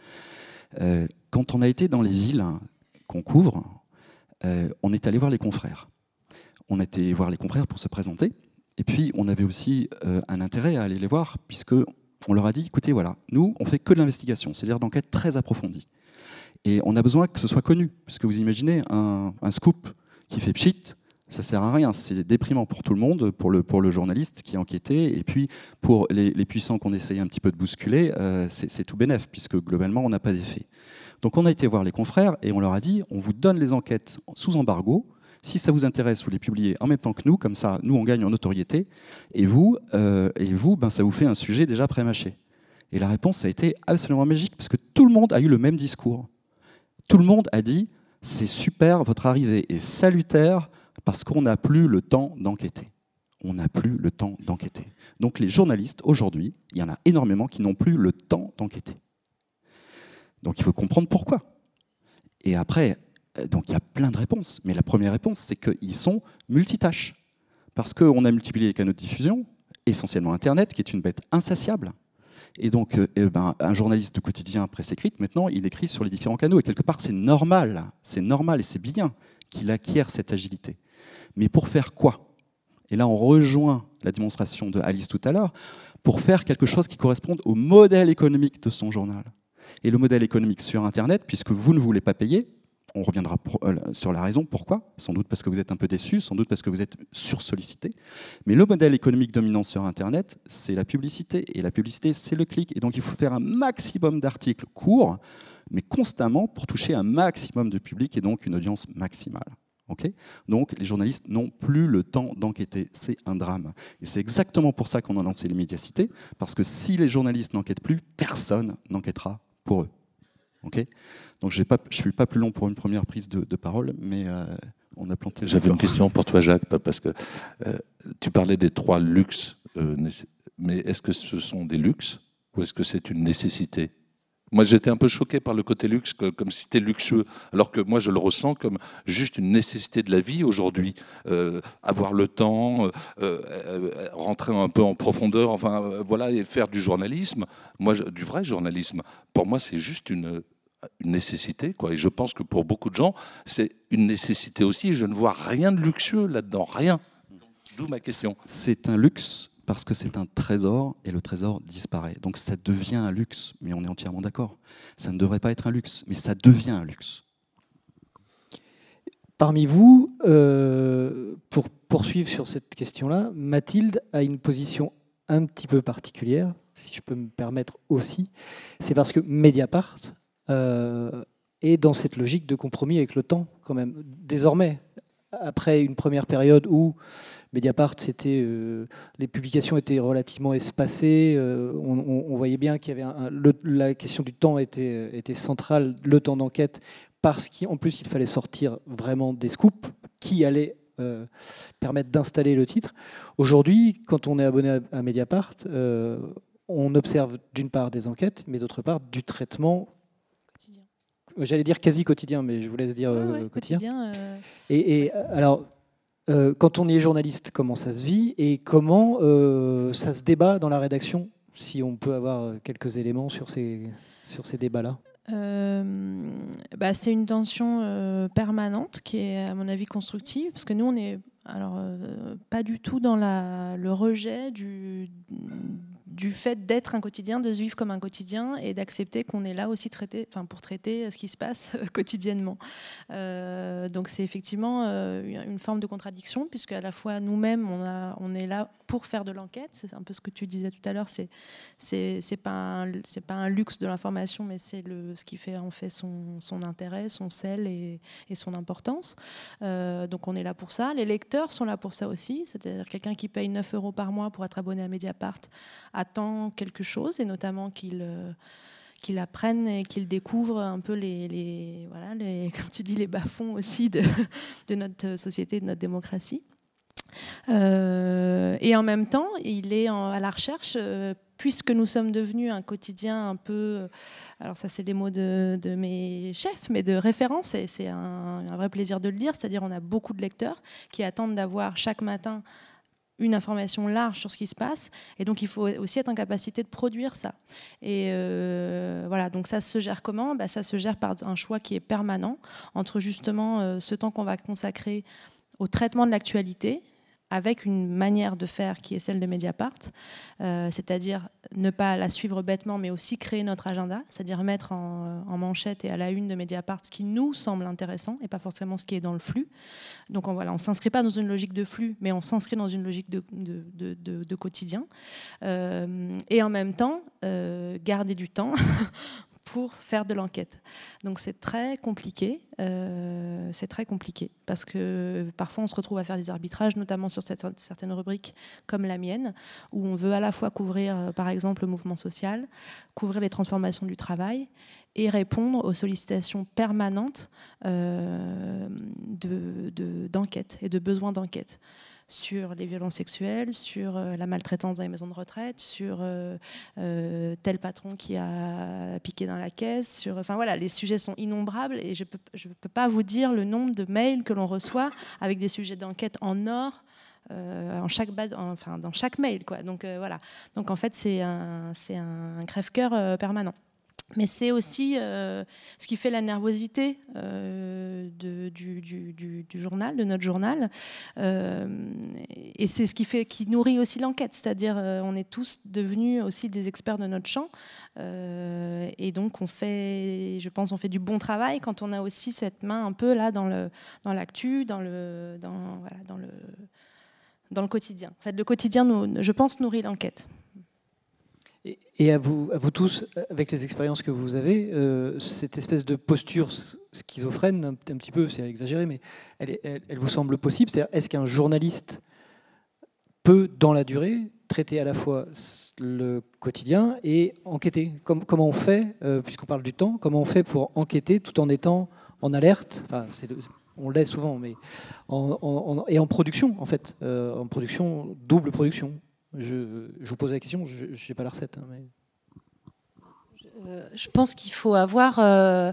Euh, quand on a été dans les villes qu'on couvre, euh, on est allé voir les confrères. On été voir les confrères pour se présenter. Et puis, on avait aussi un intérêt à aller les voir, puisque on leur a dit, écoutez, voilà, nous, on fait que de l'investigation, c'est-à-dire d'enquête très approfondie. Et on a besoin que ce soit connu, puisque vous imaginez un, un scoop qui fait pchit, ça sert à rien. C'est déprimant pour tout le monde, pour le, pour le journaliste qui enquêtait, et puis pour les, puissants qu'on essaye un petit peu de bousculer, euh, c'est tout bénef, puisque globalement, on n'a pas d'effet. Donc on a été voir les confrères et on leur a dit, on vous donne les enquêtes sous embargo. Si ça vous intéresse, vous les publiez en même temps que nous, comme ça, nous, on gagne en notoriété, et vous, euh, et vous ben, ça vous fait un sujet déjà pré-mâché. Et la réponse a été absolument magique, parce que tout le monde a eu le même discours. Tout le monde a dit, c'est super, votre arrivée est salutaire, parce qu'on n'a plus le temps d'enquêter. On n'a plus le temps d'enquêter. Donc les journalistes, aujourd'hui, il y en a énormément qui n'ont plus le temps d'enquêter. Donc il faut comprendre pourquoi. Et après, euh, donc il y a plein de réponses. Mais la première réponse, c'est qu'ils sont multitâches. Parce qu'on a multiplié les canaux de diffusion, essentiellement Internet, qui est une bête insatiable. Et donc, euh, eh ben, un journaliste de quotidien presse écrite, maintenant, il écrit sur les différents canaux. Et quelque part, c'est normal. C'est normal et c'est bien qu'il acquiert cette agilité. Mais pour faire quoi? Et là, on rejoint la démonstration de Alice tout à l'heure, pour faire quelque chose qui corresponde au modèle économique de son journal. Et le modèle économique sur Internet, puisque vous ne voulez pas payer, on reviendra euh, sur la raison, pourquoi Sans doute parce que vous êtes un peu déçu, sans doute parce que vous êtes sursollicité. Mais le modèle économique dominant sur Internet, c'est la publicité. Et la publicité, c'est le clic. Et donc il faut faire un maximum d'articles courts, mais constamment pour toucher un maximum de public et donc une audience maximale. Donc les journalistes n'ont plus le temps d'enquêter. C'est un drame. Et c'est exactement pour ça qu'on a lancé les médiacités, parce que si les journalistes n'enquêtent plus, personne n'enquêtera pour eux. Donc je ne suis pas plus long pour une première prise de, parole, mais euh, on a planté. J'avais une question pour toi, Jacques, parce que euh, tu parlais des trois luxes, euh, mais est-ce que ce sont des luxes ou est-ce que c'est une nécessité? Moi, j'étais un peu choqué par le côté luxe, comme si c'était luxueux, alors que moi, je le ressens comme juste une nécessité de la vie aujourd'hui. Euh, avoir le temps, euh, euh, rentrer un peu en profondeur, enfin, voilà, et faire du journalisme, moi, du vrai journalisme, pour moi, c'est juste une, nécessité, quoi. Et je pense que pour beaucoup de gens, c'est une nécessité aussi, et je ne vois rien de luxueux là-dedans, rien. D'où ma question. C'est un luxe parce que c'est un trésor et le trésor disparaît. Donc ça devient un luxe, mais on est entièrement d'accord. Ça ne devrait pas être un luxe, mais ça devient un luxe. Parmi vous, euh, pour poursuivre sur cette question-là, Mathilde a une position un petit peu particulière, si je peux me permettre aussi. C'est parce que Mediapart euh, est dans cette logique de compromis avec le temps, quand même. Désormais, après une première période où Mediapart, c'était les publications étaient relativement espacées. On, voyait bien qu'il y avait la question du temps était, était centrale, le temps d'enquête, parce qu'en plus il fallait sortir vraiment des scoops qui allaient permettre d'installer le titre. Aujourd'hui, quand on est abonné à, Mediapart, on observe d'une part des enquêtes, mais d'autre part du traitement quotidien. J'allais dire quasi quotidien, mais je vous laisse dire euh, quotidien. Euh. Et, alors, euh, quand on est journaliste, comment ça se vit et comment ça se débat dans la rédaction Si on peut avoir quelques éléments sur ces, sur ces débats-là? Bah, c'est une tension permanente qui est, à mon avis, constructive, parce que nous, on est alors pas du tout dans la, le rejet du, du fait d'être un quotidien, de se vivre comme un quotidien et d'accepter qu'on est là aussi traité, enfin, pour traiter ce qui se passe quotidiennement. Euh, donc c'est effectivement euh, une forme de contradiction, puisque à la fois nous-mêmes, on, on est là pour faire de l'enquête. C'est un peu ce que tu disais tout à l'heure. C'est c'est pas c'est pas un luxe de l'information, mais c'est ce qui fait en fait son, son intérêt, son sel et, son importance. Euh, donc on est là pour ça. Les lecteurs sont là pour ça aussi. C'est-à-dire quelqu'un qui paye 9 euros par mois pour être abonné à Mediapart attend quelque chose et notamment qu'il euh, qu'il apprenne et qu'il découvre un peu les, les, voilà, les, comme tu dis, les bas-fonds aussi de, de notre société, de notre démocratie. Euh, et en même temps, il est à la recherche, euh, puisque nous sommes devenus un quotidien un peu, alors ça c'est les mots de, mes chefs, mais de référence, et c'est un, un, vrai plaisir de le dire, c'est-à-dire on a beaucoup de lecteurs qui attendent d'avoir chaque matin une information large sur ce qui se passe, et donc il faut aussi être en capacité de produire ça. Et euh, voilà, donc ça se gère comment? Bah, Ça se gère par un choix qui est permanent entre justement ce temps qu'on va consacrer au traitement de l'actualité, avec une manière de faire qui est celle de Mediapart, euh, c'est-à-dire ne pas la suivre bêtement, mais aussi créer notre agenda, c'est-à-dire mettre en, manchette et à la une de Mediapart ce qui nous semble intéressant et pas forcément ce qui est dans le flux. Donc on voilà, on s'inscrit pas dans une logique de flux, mais on s'inscrit dans une logique de, quotidien. Euh, et en même temps, euh, garder du temps pour faire de l'enquête. Donc c'est très compliqué, euh, c'est très compliqué parce que parfois on se retrouve à faire des arbitrages, notamment sur certaines rubriques comme la mienne, où on veut à la fois couvrir euh, par exemple le mouvement social, couvrir les transformations du travail et répondre aux sollicitations permanentes euh, d'enquête et de besoins d'enquête sur les violences sexuelles, sur euh, la maltraitance dans les maisons de retraite, sur euh, euh, tel patron qui a piqué dans la caisse. Sur, enfin voilà, les sujets sont innombrables et je ne peux, peux pas vous dire le nombre de mails que l'on reçoit avec des sujets d'enquête en or. en chaque base, enfin dans chaque mail quoi. Donc voilà. Donc en fait c'est un, un crève-cœur permanent. Mais c'est aussi euh, ce qui fait la nervosité euh, du, journal, de notre journal. Euh, et c'est ce qui, nourrit aussi l'enquête. C'est-à-dire, on est tous devenus aussi des experts de notre champ. et donc, on fait, je pense, on fait du bon travail quand on a aussi cette main un peu là dans l'actu, dans, le, dans le quotidien. En fait, le quotidien, je pense, nourrit l'enquête. Et à vous, à vous tous, avec les expériences que vous avez, euh, cette espèce de posture schizophrène, un, petit peu, c'est exagéré, mais elle, elle, vous semble possible. Est-ce qu'un journaliste peut, dans la durée, traiter à la fois le quotidien et enquêter? Comment on fait, euh, puisqu'on parle du temps, comment on fait pour enquêter tout en étant en alerte? Enfin, On l'est souvent, mais en, et en production, en fait, euh, en production, double production. Je, vous pose la question, je n'ai pas la recette. Hein. Euh, je, pense qu'il faut avoir. Euh,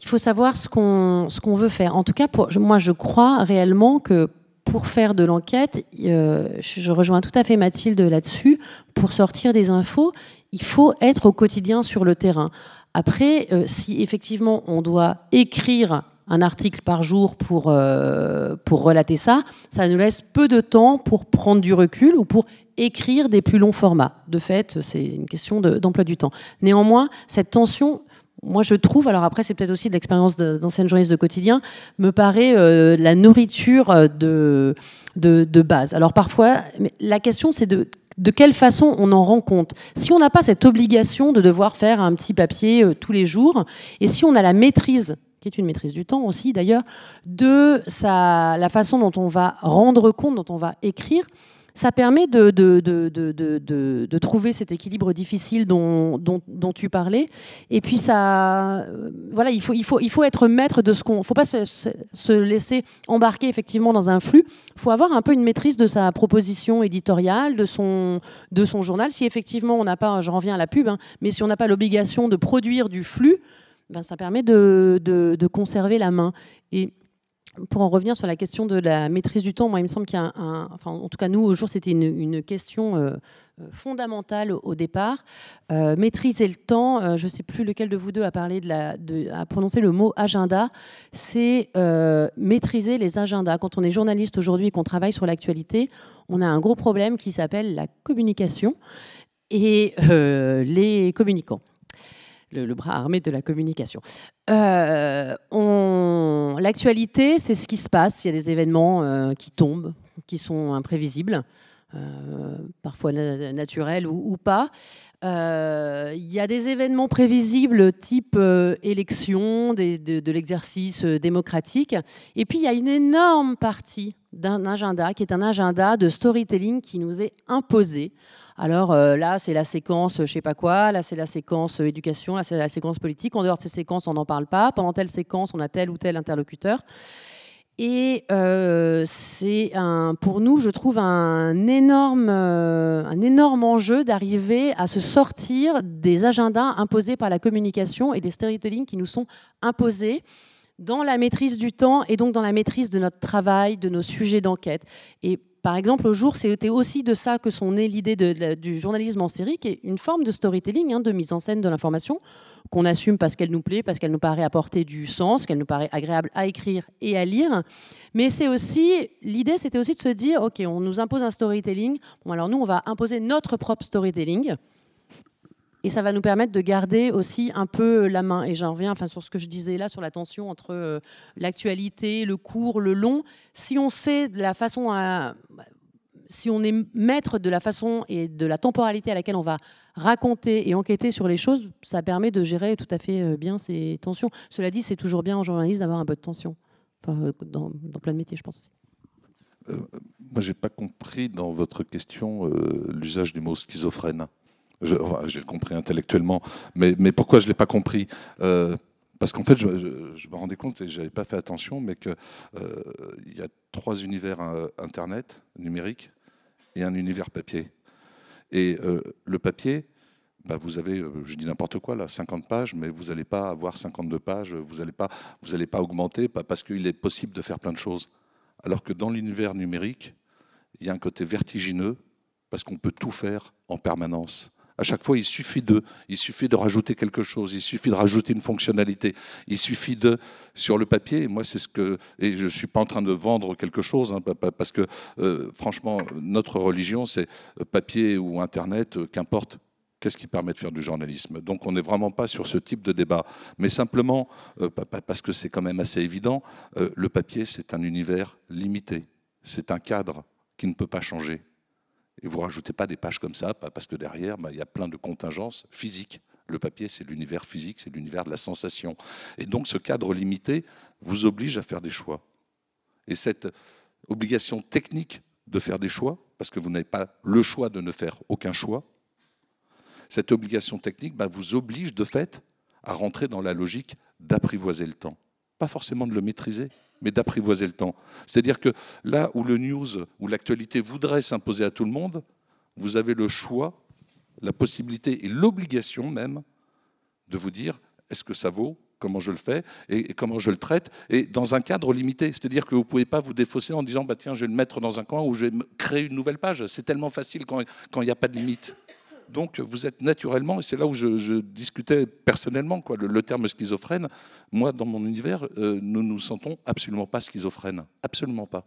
il faut savoir ce qu'on qu'on veut faire. En tout cas, pour, moi, je crois réellement que pour faire de l'enquête, euh, je, rejoins tout à fait Mathilde là-dessus. Pour sortir des infos, il faut être au quotidien sur le terrain. Après, si effectivement on doit écrire un article par jour pour, euh, pour relater ça, ça nous laisse peu de temps pour prendre du recul ou pour écrire des plus longs formats. De fait, c'est une question d'emploi du temps. Néanmoins, cette tension, moi je trouve, alors après c'est peut-être aussi de l'expérience d'ancienne journaliste de quotidien, me paraît euh, la nourriture de, de, de, base. Alors parfois, la question c'est de de quelle façon on en rend compte? Si on n'a pas cette obligation de devoir faire un petit papier euh, tous les jours, et si on a la maîtrise qui est une maîtrise du temps aussi d'ailleurs, de sa, la façon dont on va rendre compte, dont on va écrire, ça permet de, de, de, de, trouver cet équilibre difficile dont, dont, dont, tu parlais. Et puis, ça, euh, voilà, il faut, il, faut, il faut être maître de ce qu'on. Il ne faut pas se, se, laisser embarquer effectivement dans un flux. Il faut avoir un peu une maîtrise de sa proposition éditoriale, de son, de son journal. Si effectivement on n'a pas, je reviens à la pub, hein, mais si on n'a pas l'obligation de produire du flux, ben, ça permet de, de, conserver la main. Et pour en revenir sur la question de la maîtrise du temps, moi, il me semble qu'il y a un, enfin, en tout cas, nous, au jour, c'était une, question euh, euh, fondamentale au départ. Euh, maîtriser le temps, je ne sais plus lequel de vous deux a parlé de la, a prononcé le mot agenda, c'est maîtriser les agendas. Quand on est journaliste aujourd'hui et qu'on travaille sur l'actualité, on a un gros problème qui s'appelle la communication et les communicants le, bras armé de la communication. Euh, l'actualité, c'est ce qui se passe. Il y a des événements euh, qui tombent, qui sont imprévisibles, euh, parfois naturels ou, pas. il y a des événements prévisibles type élection, de, l'exercice démocratique. Et puis, il y a une énorme partie d'un agenda qui est un agenda de storytelling qui nous est imposé alors euh, là, c'est la séquence je sais pas quoi, là c'est la séquence euh, éducation, là c'est la séquence politique. En dehors de ces séquences, on n'en parle pas. Pendant telle séquence, on a tel ou tel interlocuteur. Et euh, c'est pour nous, je trouve, un énorme, un énorme enjeu d'arriver à se sortir des agendas imposés par la communication et des storytelling qui nous sont imposés dans la maîtrise du temps et donc dans la maîtrise de notre travail, de nos sujets d'enquête. Et par exemple, au jour, c'était aussi de ça que sont nées l'idée du journalisme en série, qui est une forme de storytelling, hein, de mise en scène de l'information, qu'on assume parce qu'elle nous plaît, parce qu'elle nous paraît apporter du sens, qu'elle nous paraît agréable à écrire et à lire. Mais c'est aussi, l'idée, c'était aussi de se dire, OK, on nous impose un storytelling, bon, alors nous, on va imposer notre propre storytelling. Et ça va nous permettre de garder aussi un peu la main. Et j'en reviens sur ce que je disais là, sur la tension entre euh, l'actualité, le court, le long. Si on sait de la façon si on est maître de la façon et de la temporalité à laquelle on va raconter et enquêter sur les choses, ça permet de gérer tout à fait euh, bien ces tensions. Cela dit, c'est toujours bien en journaliste d'avoir un peu de tension. Euh, dans, plein de métiers, je pense aussi. moi, j'ai pas compris dans votre question l'usage du mot schizophrène. J'ai compris intellectuellement, mais, pourquoi je ne l'ai pas compris euh, Parce qu'en fait, je, me rendais compte, et je n'avais pas fait attention, mais qu'il euh, y a trois univers euh, Internet, numérique, et un univers papier. Et le papier, bah, vous avez, je dis n'importe quoi, là, 50 pages, mais vous n'allez pas avoir 52 pages, vous n'allez pas, pas augmenter, parce qu'il est possible de faire plein de choses. Alors que dans l'univers numérique, il y a un côté vertigineux, parce qu'on peut tout faire en permanence. À chaque fois, il suffit de, il suffit de rajouter quelque chose, il suffit de rajouter une fonctionnalité, il suffit de, sur le papier. moi, c'est ce que, et je suis pas en train de vendre quelque chose, hein, parce que euh, franchement, notre religion, c'est euh, papier ou internet, euh, qu'importe. Qu'est-ce qui permet de faire du journalisme? Donc on n'est vraiment pas sur ce type de débat, mais simplement parce que c'est quand même assez évident. le papier, c'est un univers limité, c'est un cadre qui ne peut pas changer. Et vous rajoutez pas des pages comme ça, parce que derrière, bah, il y a plein de contingences physiques. Le papier, c'est l'univers physique, c'est l'univers de la sensation. Et donc, ce cadre limité vous oblige à faire des choix. Et cette obligation technique de faire des choix, parce que vous n'avez pas le choix de ne faire aucun choix, cette obligation technique bah, vous oblige de fait à rentrer dans la logique d'apprivoiser le temps. Pas forcément de le maîtriser, mais d'apprivoiser le temps. C'est-à-dire que là où le news, où l'actualité voudrait s'imposer à tout le monde, vous avez le choix, la possibilité et l'obligation même de vous dire est-ce que ça vaut comment je le fais et comment je le traite, et dans un cadre limité. C'est-à-dire que vous ne pouvez pas vous défausser en disant bah, tiens, je vais le mettre dans un coin ou je vais créer une nouvelle page. C'est tellement facile quand il n'y a pas de limite. Donc vous êtes naturellement, et c'est là où je, discutais personnellement, quoi, le, terme schizophrène, moi dans mon univers, euh, nous ne nous sentons absolument pas schizophrènes, absolument pas.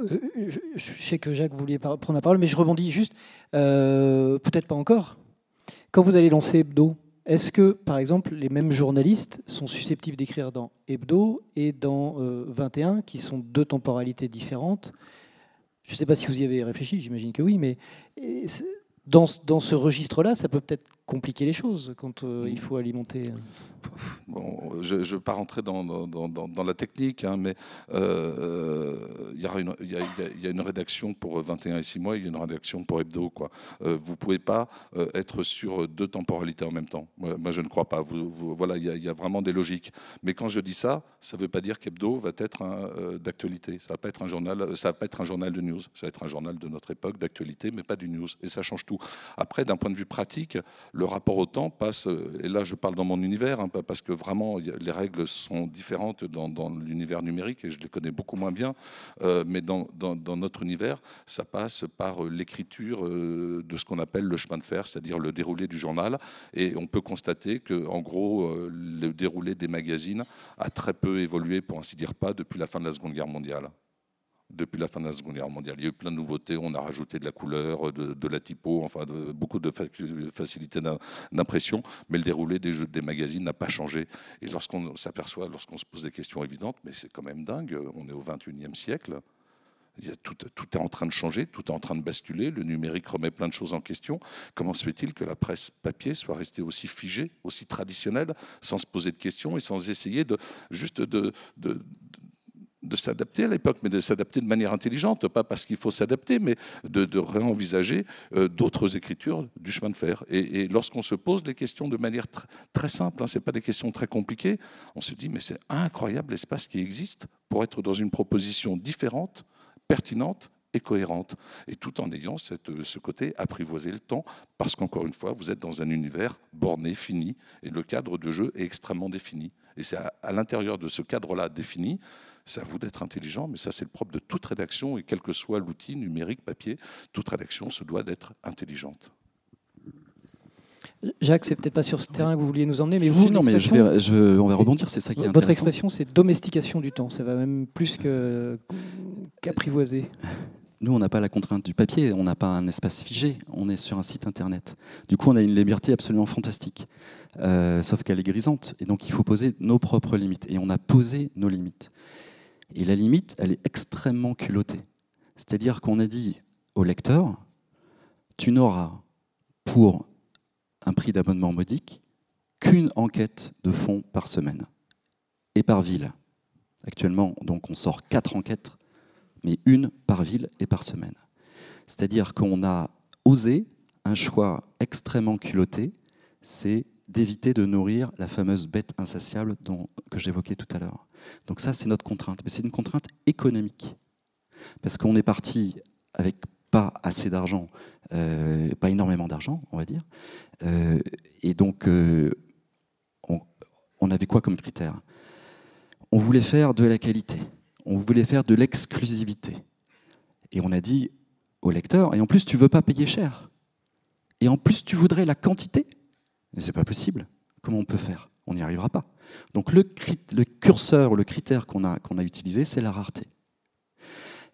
Euh, je sais que Jacques voulait prendre la parole, mais je rebondis juste, euh, peut-être pas encore. Quand vous allez lancer Hebdo, est-ce que, par exemple, les mêmes journalistes sont susceptibles d'écrire dans Hebdo et dans 21, qui sont deux temporalités différentes? Je ne sais pas si vous y avez réfléchi, j'imagine que oui, mais dans, ce registre-là, ça peut peut-être compliquer les choses quand euh, il faut alimenter. Euh. bon, je ne veux pas rentrer dans, la technique, hein, mais euh, il y, y, a une rédaction pour 21 et 6 mois, il y a une rédaction pour hebdo. Quoi. Vous ne pouvez pas être sur deux temporalités en même temps. Moi, je ne crois pas. Voilà, il y, a vraiment des logiques. Mais quand je dis ça, ça ne veut pas dire qu'hebdo va être d'actualité. Ça va journal. Ça va pas être un journal de news. Ça va être un journal de notre époque, d'actualité, mais pas du news. Et ça change tout. Après, d'un point de vue pratique, le rapport au temps passe. Et là, je parle dans mon univers, hein, parce que vraiment, les règles sont différentes dans, l'univers numérique et je les connais beaucoup moins bien. Euh, mais dans, notre univers, ça passe par l'écriture euh, de ce qu'on appelle le chemin de fer, c'est-à-dire le déroulé du journal. Et on peut constater que, en gros, euh, le déroulé des magazines a très peu évolué, pour ainsi dire pas, depuis la fin de la Seconde Guerre mondiale depuis la fin de la Seconde Guerre mondiale. Il y a eu plein de nouveautés, on a rajouté de la couleur, de, la typo, enfin beaucoup de facilité d'impression, mais le déroulé des, magazines n'a pas changé. Et lorsqu'on s'aperçoit, lorsqu'on se pose des questions évidentes, mais c'est quand même dingue, on est au 21e siècle. Tout, est en train de changer, tout est en train de basculer, le numérique remet plein de choses en question. Comment se fait-il que la presse papier soit restée aussi figée, aussi traditionnelle, sans se poser de questions et sans essayer de, juste de, de s'adapter à l'époque, mais de s'adapter de manière intelligente, pas parce qu'il faut s'adapter, mais de, réenvisager euh, d'autres écritures du chemin de fer. Et, lorsqu'on se pose les questions de manière très simple, hein, ce pas des questions très compliquées, on se dit, mais c'est incroyable l'espace qui existe pour être dans une proposition différente, pertinente et cohérente, et tout en ayant cette, ce côté apprivoiser le temps, parce qu'encore une fois, vous êtes dans un univers borné, fini, et le cadre de jeu est extrêmement défini. Et c'est à l'intérieur de ce cadre-là défini c'est à vous d'être intelligent, mais ça c'est le propre de toute rédaction, et quel que soit l'outil numérique, papier, toute rédaction se doit d'être intelligente. Jacques, c'est peut-être pas sur ce terrain que vous vouliez nous emmener, mais vous, non, mais je on va rebondir, c'est ça qui est Votre expression, c'est domestication du temps. Ça va même plus qu'apprivoiser. Nous, on n'a pas la contrainte du papier, on n'a pas un espace figé, on est sur un site internet. Du coup, on a une liberté absolument fantastique, euh, sauf qu'elle est grisante. Et donc, il faut poser nos propres limites. Et on a posé nos limites. Et la limite, elle est extrêmement culottée. C'est-à-dire qu'on a dit au lecteur, tu n'auras pour un prix d'abonnement modique qu'une enquête de fonds par semaine et par ville. Actuellement, donc, on sort quatre enquêtes, mais une par ville et par semaine. C'est-à-dire qu'on a osé un choix extrêmement culotté, c'est d'éviter de nourrir la fameuse bête insatiable que j'évoquais tout à l'heure. Donc ça, c'est notre contrainte. Mais c'est une contrainte économique. Parce qu'on est parti avec pas assez d'argent, euh, pas énormément d'argent, on va dire. Euh, et donc, euh, on, on, avait quoi comme critère? On voulait faire de la qualité, on voulait faire de l'exclusivité. Et on a dit au lecteur, et en plus, tu veux pas payer cher. Et en plus, tu voudrais la quantité. Mais c'est pas possible. Comment on peut faire? On n'y arrivera pas. Donc le, curseur, le critère qu'on a, utilisé, c'est la rareté.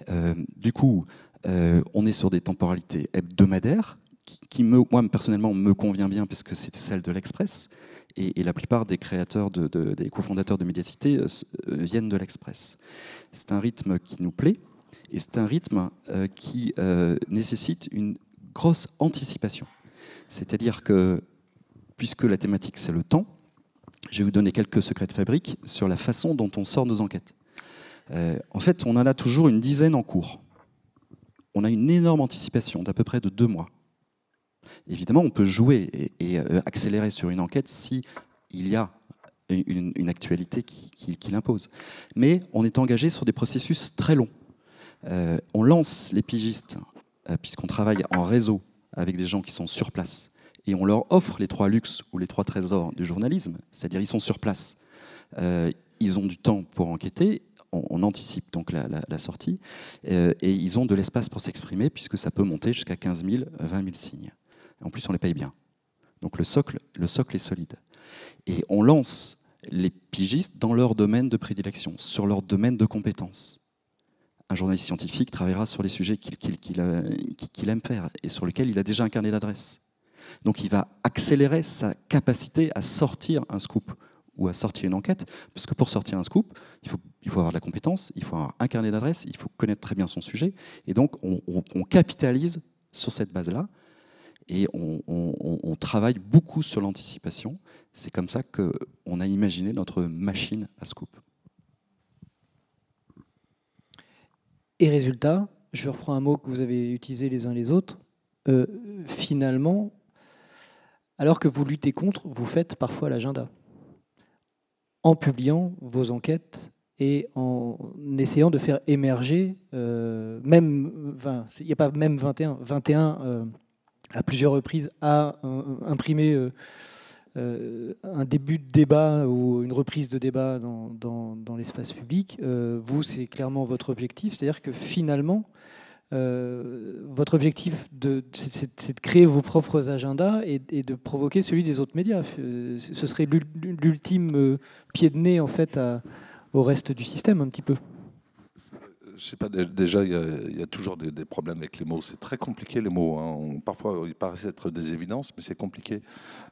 Euh, du coup, euh, on est sur des temporalités hebdomadaires, qui, moi personnellement me convient bien parce que c'est celle de l'Express, et, la plupart des créateurs, de, des cofondateurs de Médiacité euh, viennent de l'Express. C'est un rythme qui nous plaît, et c'est un rythme qui nécessite une grosse anticipation. C'est-à-dire que, puisque la thématique c'est le temps, je vais vous donner quelques secrets de fabrique sur la façon dont on sort nos enquêtes. Euh, en fait, on en a toujours une dizaine en cours. On a une énorme anticipation d'à peu près de deux mois. Évidemment, on peut jouer et, euh, accélérer sur une enquête si y a une, actualité qui, l'impose. Mais on est engagé sur des processus très longs. Euh, on lance les pigistes, puisqu'on travaille en réseau avec des gens qui sont sur place, et on leur offre les trois luxes ou les trois trésors du journalisme, c'est-à-dire ils sont sur place, euh, ils ont du temps pour enquêter, on, anticipe donc la, sortie, euh, et ils ont de l'espace pour s'exprimer, puisque ça peut monter jusqu'à 15 000, 20 000 signes. En plus, on les paye bien. Donc le socle, le socle est solide. Et on lance les pigistes dans leur domaine de prédilection, sur leur domaine de compétence. Un journaliste scientifique travaillera sur les sujets qu'il aime faire et sur lesquels il a déjà un carnet d'adresses. Donc il va accélérer sa capacité à sortir un scoop ou à sortir une enquête, parce que pour sortir un scoop, il faut, avoir de la compétence, il faut avoir un carnet d'adresses, il faut connaître très bien son sujet, et donc on, capitalise sur cette base-là, et on, travaille beaucoup sur l'anticipation, C'est comme ça qu'on a imaginé notre machine à scoop. Et résultat, je reprends un mot que vous avez utilisé les uns les autres, euh, finalement, alors que vous luttez contre, vous faites parfois l'agenda. En publiant vos enquêtes et en essayant de faire émerger, euh, même, il n'y a pas même 21, 21 euh, à plusieurs reprises a imprimé un début de débat ou une reprise de débat dans l'espace public. vous, c'est clairement votre objectif, c'est-à-dire que finalement, euh, votre objectif, c'est de créer vos propres agendas et, de provoquer celui des autres médias. Euh, ce serait l'ultime euh, pied de nez en fait au reste du système un petit peu je sais pas, déjà, il y, a, toujours des, problèmes avec les mots. C'est très compliqué, les mots. Hein. parfois, ils paraissent être des évidences, mais c'est compliqué.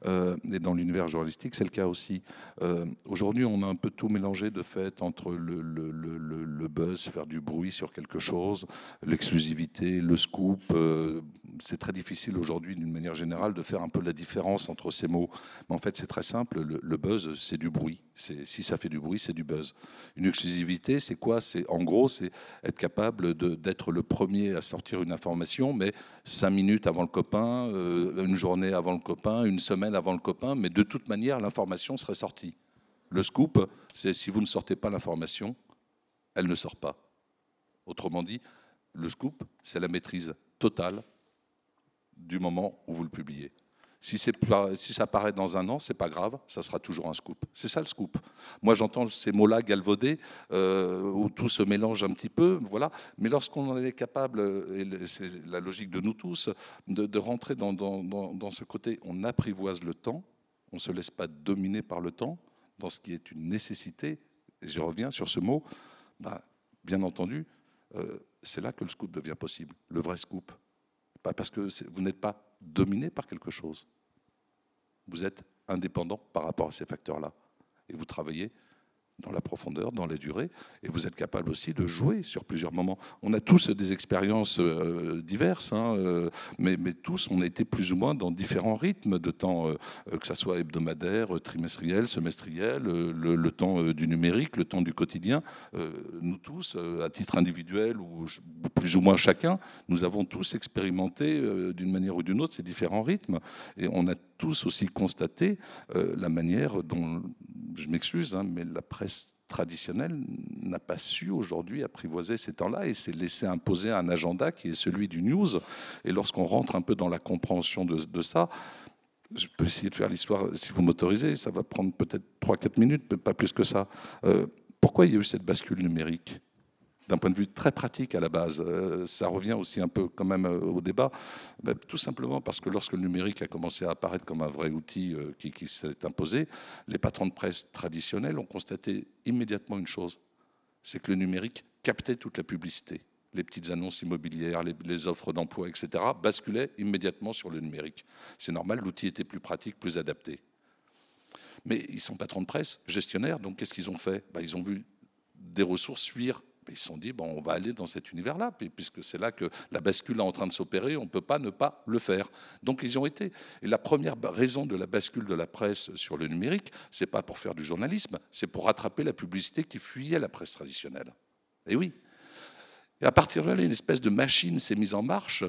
Euh, et dans l'univers journalistique, c'est le cas aussi. Euh, aujourd'hui, on a un peu tout mélangé de fait entre le, le, buzz, faire du bruit sur quelque chose, l'exclusivité, le scoop. Euh, c'est très difficile aujourd'hui, d'une manière générale, de faire un peu la différence entre ces mots. Mais en fait, c'est très simple. Le, buzz, c'est du bruit. Si ça fait du bruit, c'est du buzz. Une exclusivité, c'est quoi? C'est en gros, c'est être capable d'être le premier à sortir une information, mais cinq minutes avant le copain, euh, une journée avant le copain, une semaine avant le copain, mais de toute manière, l'information serait sortie. Le scoop, c'est si vous ne sortez pas l'information, elle ne sort pas. Autrement dit, le scoop, c'est la maîtrise totale du moment où vous le publiez. Si, ça paraît dans un an, c'est pas grave, ça sera toujours un scoop. C'est ça le scoop. Moi, j'entends ces mots-là galvaudés, euh, où tout se mélange un petit peu, voilà. Mais lorsqu'on en est capable, et c'est la logique de nous tous, de, rentrer dans, dans, ce côté, on apprivoise le temps, on ne se laisse pas dominer par le temps, dans ce qui est une nécessité, et je reviens sur ce mot, bah, bien entendu, euh, c'est là que le scoop devient possible, le vrai scoop. parce que vous n'êtes pas dominé par quelque chose. Vous êtes indépendant par rapport à ces facteurs-là. Et vous travaillez dans la profondeur, dans la durée, et vous êtes capable aussi de jouer sur plusieurs moments. On a tous des expériences euh, diverses, hein, euh, mais, mais, tous, on a été plus ou moins dans différents rythmes de temps, euh, que ce soit hebdomadaire, trimestriel, semestriel, le, temps du numérique, le temps du quotidien. nous tous, à titre individuel ou plus ou moins chacun, nous avons tous expérimenté d'une manière ou d'une autre ces différents rythmes, et on a tous aussi constaté la manière dont je m'excuse, hein, mais la presse traditionnelle n'a pas su aujourd'hui apprivoiser ces temps-là et s'est laissé imposer un agenda qui est celui du news. Et lorsqu'on rentre un peu dans la compréhension de, ça, je peux essayer de faire l'histoire, si vous m'autorisez, ça va prendre peut-être 3-4 minutes, mais pas plus que ça. Euh, pourquoi il y a eu cette bascule numérique? D'un point de vue très pratique à la base. Euh, ça revient aussi un peu quand même euh, au débat, ben, tout simplement parce que lorsque le numérique a commencé à apparaître comme un vrai outil euh, qui, s'est imposé, les patrons de presse traditionnels ont constaté immédiatement une chose, c'est que le numérique captait toute la publicité. Les petites annonces immobilières, les, offres d'emploi, etc., basculaient immédiatement sur le numérique. C'est normal, l'outil était plus pratique, plus adapté. Mais ils sont patrons de presse, gestionnaires, donc qu'est-ce qu'ils ont fait? Ben, Ils ont vu des ressources fuir ils se sont dit, bon, on va aller dans cet univers-là, puisque c'est là que la bascule est en train de s'opérer, on ne peut pas ne pas le faire. Donc ils y ont été. Et la première raison de la bascule de la presse sur le numérique, c'est pas pour faire du journalisme, c'est pour rattraper la publicité qui fuyait la presse traditionnelle. Et oui. Et à partir de là, une espèce de machine s'est mise en marche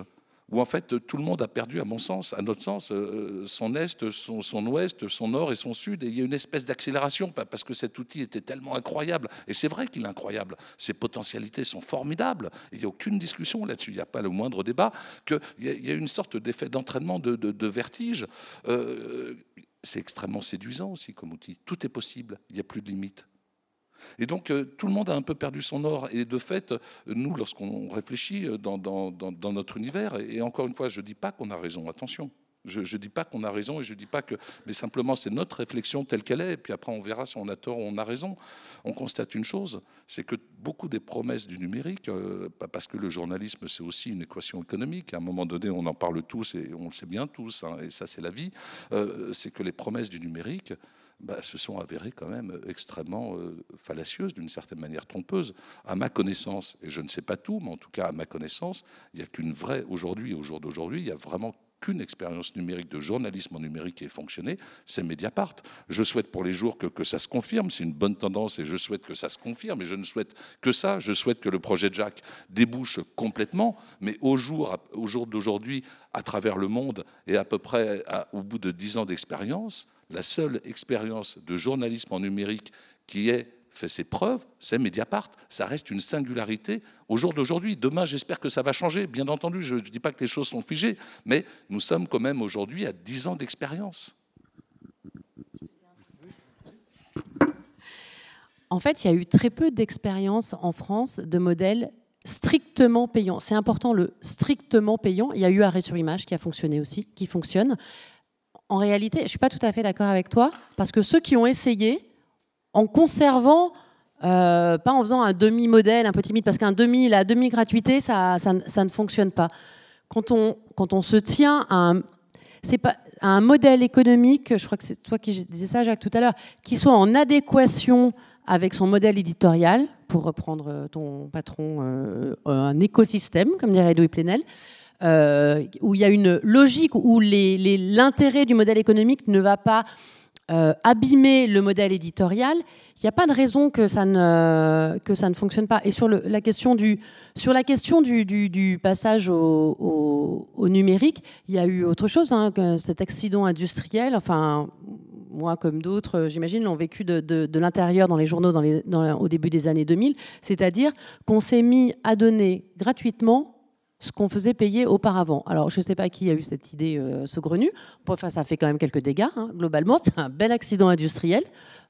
où en fait tout le monde a perdu, à mon sens, à notre sens, euh, son est, son, ouest, son nord et son sud. Et il y a une espèce d'accélération parce que cet outil était tellement incroyable. Et c'est vrai qu'il est incroyable. Ses potentialités sont formidables. Il n'y a aucune discussion là-dessus. Il n'y a pas le moindre débat. Qu'il y, a une sorte d'effet d'entraînement, de, vertige. Euh, c'est extrêmement séduisant aussi comme outil. Tout est possible. Il n'y a plus de limites. Et donc, euh, tout le monde a un peu perdu son or. Et de fait, nous, lorsqu'on réfléchit euh, dans, notre univers, et encore une fois, je ne dis pas qu'on a raison, attention. Je ne dis pas qu'on a raison et je ne dis pas que. Mais simplement, c'est notre réflexion telle qu'elle est. Et puis après, on verra si on a tort ou on a raison. On constate une chose c'est que beaucoup des promesses du numérique, euh, parce que le journalisme, c'est aussi une équation économique. À un moment donné, on en parle tous et on le sait bien tous, hein, et ça, c'est la vie. c'est que les promesses du numérique, bah, se sont avérées quand même extrêmement euh, fallacieuses, d'une certaine manière trompeuses. À ma connaissance, et je ne sais pas tout, mais en tout cas à ma connaissance, il n'y a qu'une vraie, aujourd'hui, au jour d'aujourd'hui, il n'y a vraiment qu'une expérience numérique de journalisme en numérique ait fonctionné, c'est Mediapart. Je souhaite pour les jours que, que ça se confirme, c'est une bonne tendance et je souhaite que ça se confirme, et je ne souhaite que ça, je souhaite que le projet Jack débouche complètement, mais au jour, au jour d'aujourd'hui, à travers le monde et à peu près au bout de dix ans d'expérience, la seule expérience de journalisme en numérique qui est fait ses preuves, c'est Mediapart. Ça reste une singularité au jour d'aujourd'hui. Demain, j'espère que ça va changer. Bien entendu, je ne dis pas que les choses sont figées, mais nous sommes quand même aujourd'hui à 10 ans d'expérience. En fait, il y a eu très peu d'expériences en France de modèles strictement payants. C'est important, le strictement payant. Il y a eu arrêt sur image qui a fonctionné aussi, qui fonctionne. En réalité, je ne suis pas tout à fait d'accord avec toi, parce que ceux qui ont essayé, en conservant, euh, pas en faisant un demi-modèle un peu timide, parce qu'un demi, la demi-gratuité, ça, ça, ne fonctionne pas. Quand on, quand on se tient à un, pas, un modèle économique, je crois que c'est toi qui disais ça, Jacques, tout à l'heure, qui soit en adéquation avec son modèle éditorial, pour reprendre ton patron, euh, un écosystème, comme dirait Louis Plenel, euh, où il y a une logique, où l'intérêt du modèle économique ne va pas euh, abîmer le modèle éditorial, il n'y a pas de raison que ça ne, que ça ne fonctionne pas. Et sur, le, la, question du, sur la question du, du, passage au, au, numérique, il y a eu autre chose, hein, que cet accident industriel, enfin, moi comme d'autres, j'imagine, l'ont vécu de, de, l'intérieur dans les journaux dans les, au début des années 2000, c'est-à-dire qu'on s'est mis à donner gratuitement ce qu'on faisait payer auparavant. Alors, je ne sais pas qui a eu cette idée euh, saugrenue. Enfin, ça fait quand même quelques dégâts. Hein. Globalement, c'est un bel accident industriel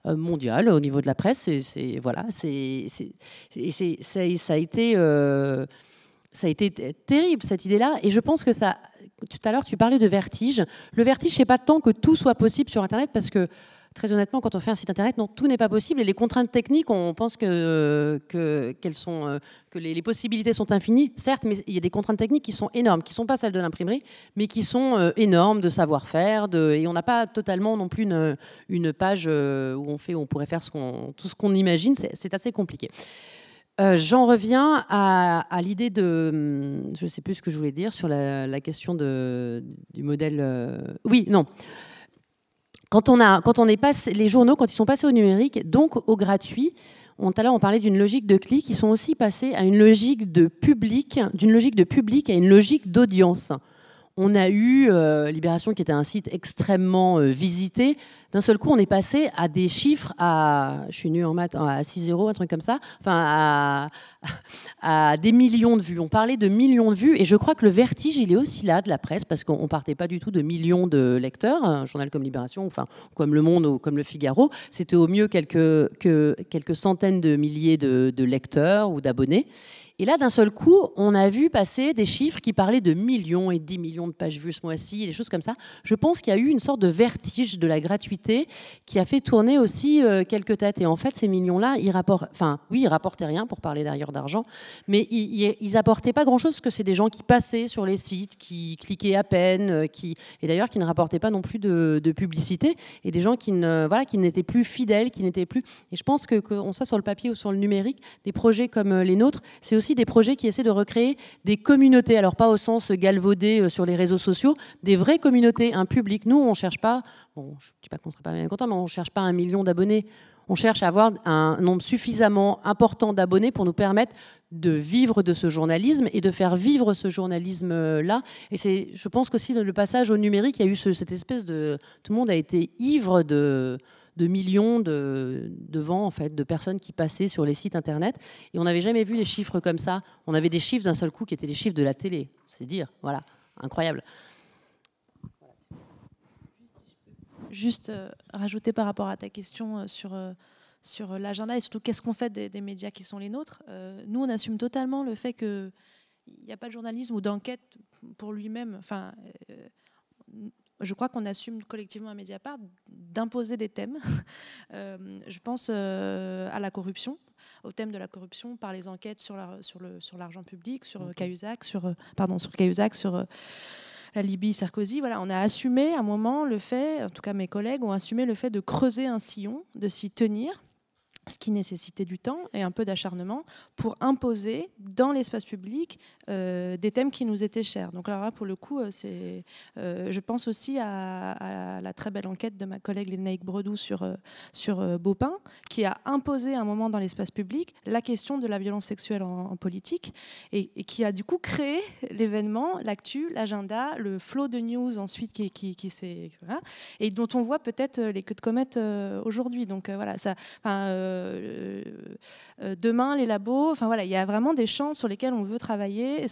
euh, mondial au niveau de la presse. C'est voilà, c'est ça a été euh, ça a été terrible cette idée-là. Et je pense que ça. Tout à l'heure, tu parlais de vertige. Le vertige, c'est pas tant que tout soit possible sur Internet, parce que très honnêtement, quand on fait un site internet, non, tout n'est pas possible. Et les contraintes techniques, on pense que, qu'elles sont, euh, que les, possibilités sont infinies, certes, mais il y a des contraintes techniques qui sont énormes, qui ne sont pas celles de l'imprimerie, mais qui sont euh, énormes de savoir-faire. Et on n'a pas totalement non plus une, une page euh, où on, fait, où on pourrait faire tout ce qu'on imagine. C'est, assez compliqué. j'en reviens à, à, l'idée de, hum, je ne sais plus ce que je voulais dire sur la, la question de, du modèle. oui, non quand on, a, quand on est passé, les journaux, quand ils sont passés au numérique, donc au gratuit, on, tout à l'heure, on parlait d'une logique de clic, ils sont aussi passés à une logique de public, d'une logique de public à une logique d'audience. On a eu euh, Libération, qui était un site extrêmement euh, visité, d'un seul coup, on est passé à des chiffres à, je suis nu en maths, à 6-0, un truc comme ça, enfin à, des millions de vues. On parlait de millions de vues et je crois que le vertige, il est aussi là de la presse parce qu'on partait pas du tout de millions de lecteurs. Un journal comme Libération, enfin comme Le Monde ou comme Le Figaro, c'était au mieux quelques, que, quelques centaines de milliers de lecteurs ou d'abonnés. Et là, d'un seul coup, on a vu passer des chiffres qui parlaient de millions et 10 millions de pages vues ce mois-ci, des choses comme ça. Je pense qu'il y a eu une sorte de vertige de la gratuité qui a fait tourner aussi euh, quelques têtes. Et en fait, ces millions-là, ils rapportent, enfin, oui, ils rapportaient rien pour parler d'ailleurs d'argent, mais ils, ils, apportaient pas grand-chose parce que c'est des gens qui passaient sur les sites, qui cliquaient à peine, euh, qui, et d'ailleurs qui ne rapportaient pas non plus de, publicité, et des gens qui voilà, qui n'étaient plus fidèles, qui n'étaient plus. Et je pense que qu'on soit sur le papier ou sur le numérique, des projets comme euh, les nôtres, c'est aussi des projets qui essaient de recréer des communautés. Alors pas au sens galvaudé euh, sur les réseaux sociaux, des vraies communautés, un public. Nous, on ne cherche pas, bon, je ne dis pas qu'on ne serait pas bien content, mais on ne cherche pas un million d'abonnés. On cherche à avoir un nombre suffisamment important d'abonnés pour nous permettre de vivre de ce journalisme et de faire vivre ce journalisme-là. Et c'est, je pense qu'aussi le passage au numérique, il y a eu cette espèce de... Tout le monde a été ivre de, de millions de, vents, en fait, de personnes qui passaient sur les sites internet. Et on n'avait jamais vu des chiffres comme ça. On avait des chiffres d'un seul coup qui étaient les chiffres de la télé. C'est dire, voilà, incroyable. Juste euh, rajouter par rapport à ta question euh, sur, euh, sur l'agenda et surtout qu'est-ce qu'on fait des, médias qui sont les nôtres. nous, on assume totalement le fait qu'il n'y a pas de journalisme ou d'enquête pour lui-même. Enfin, je crois qu'on assume collectivement à Mediapart d'imposer des thèmes. Euh, je pense euh, à la corruption, au thème de la corruption par les enquêtes sur l'argent sur le, sur public, sur Cahuzac, sur, euh, pardon, sur, Cahuzac, sur la Libye, Sarkozy. Voilà, on a assumé à un moment le fait, en tout cas mes collègues ont assumé le fait de creuser un sillon, de s'y tenir ce qui nécessitait du temps et un peu d'acharnement pour imposer dans l'espace public euh, des thèmes qui nous étaient chers. Donc là, pour le coup, euh, c'est, euh, je pense aussi à, la très belle enquête de ma collègue Lénaïque Bredou sur, sur Beaupin, qui a imposé un moment dans l'espace public la question de la violence sexuelle en, politique et, qui a du coup créé l'événement, l'actu, l'agenda, le flow de news ensuite qui, qui, s'est... et dont on voit peut-être les queues de comète aujourd'hui. Donc voilà, ça... Euh, euh, demain, les labos. Enfin voilà, il y a vraiment des champs sur lesquels on veut travailler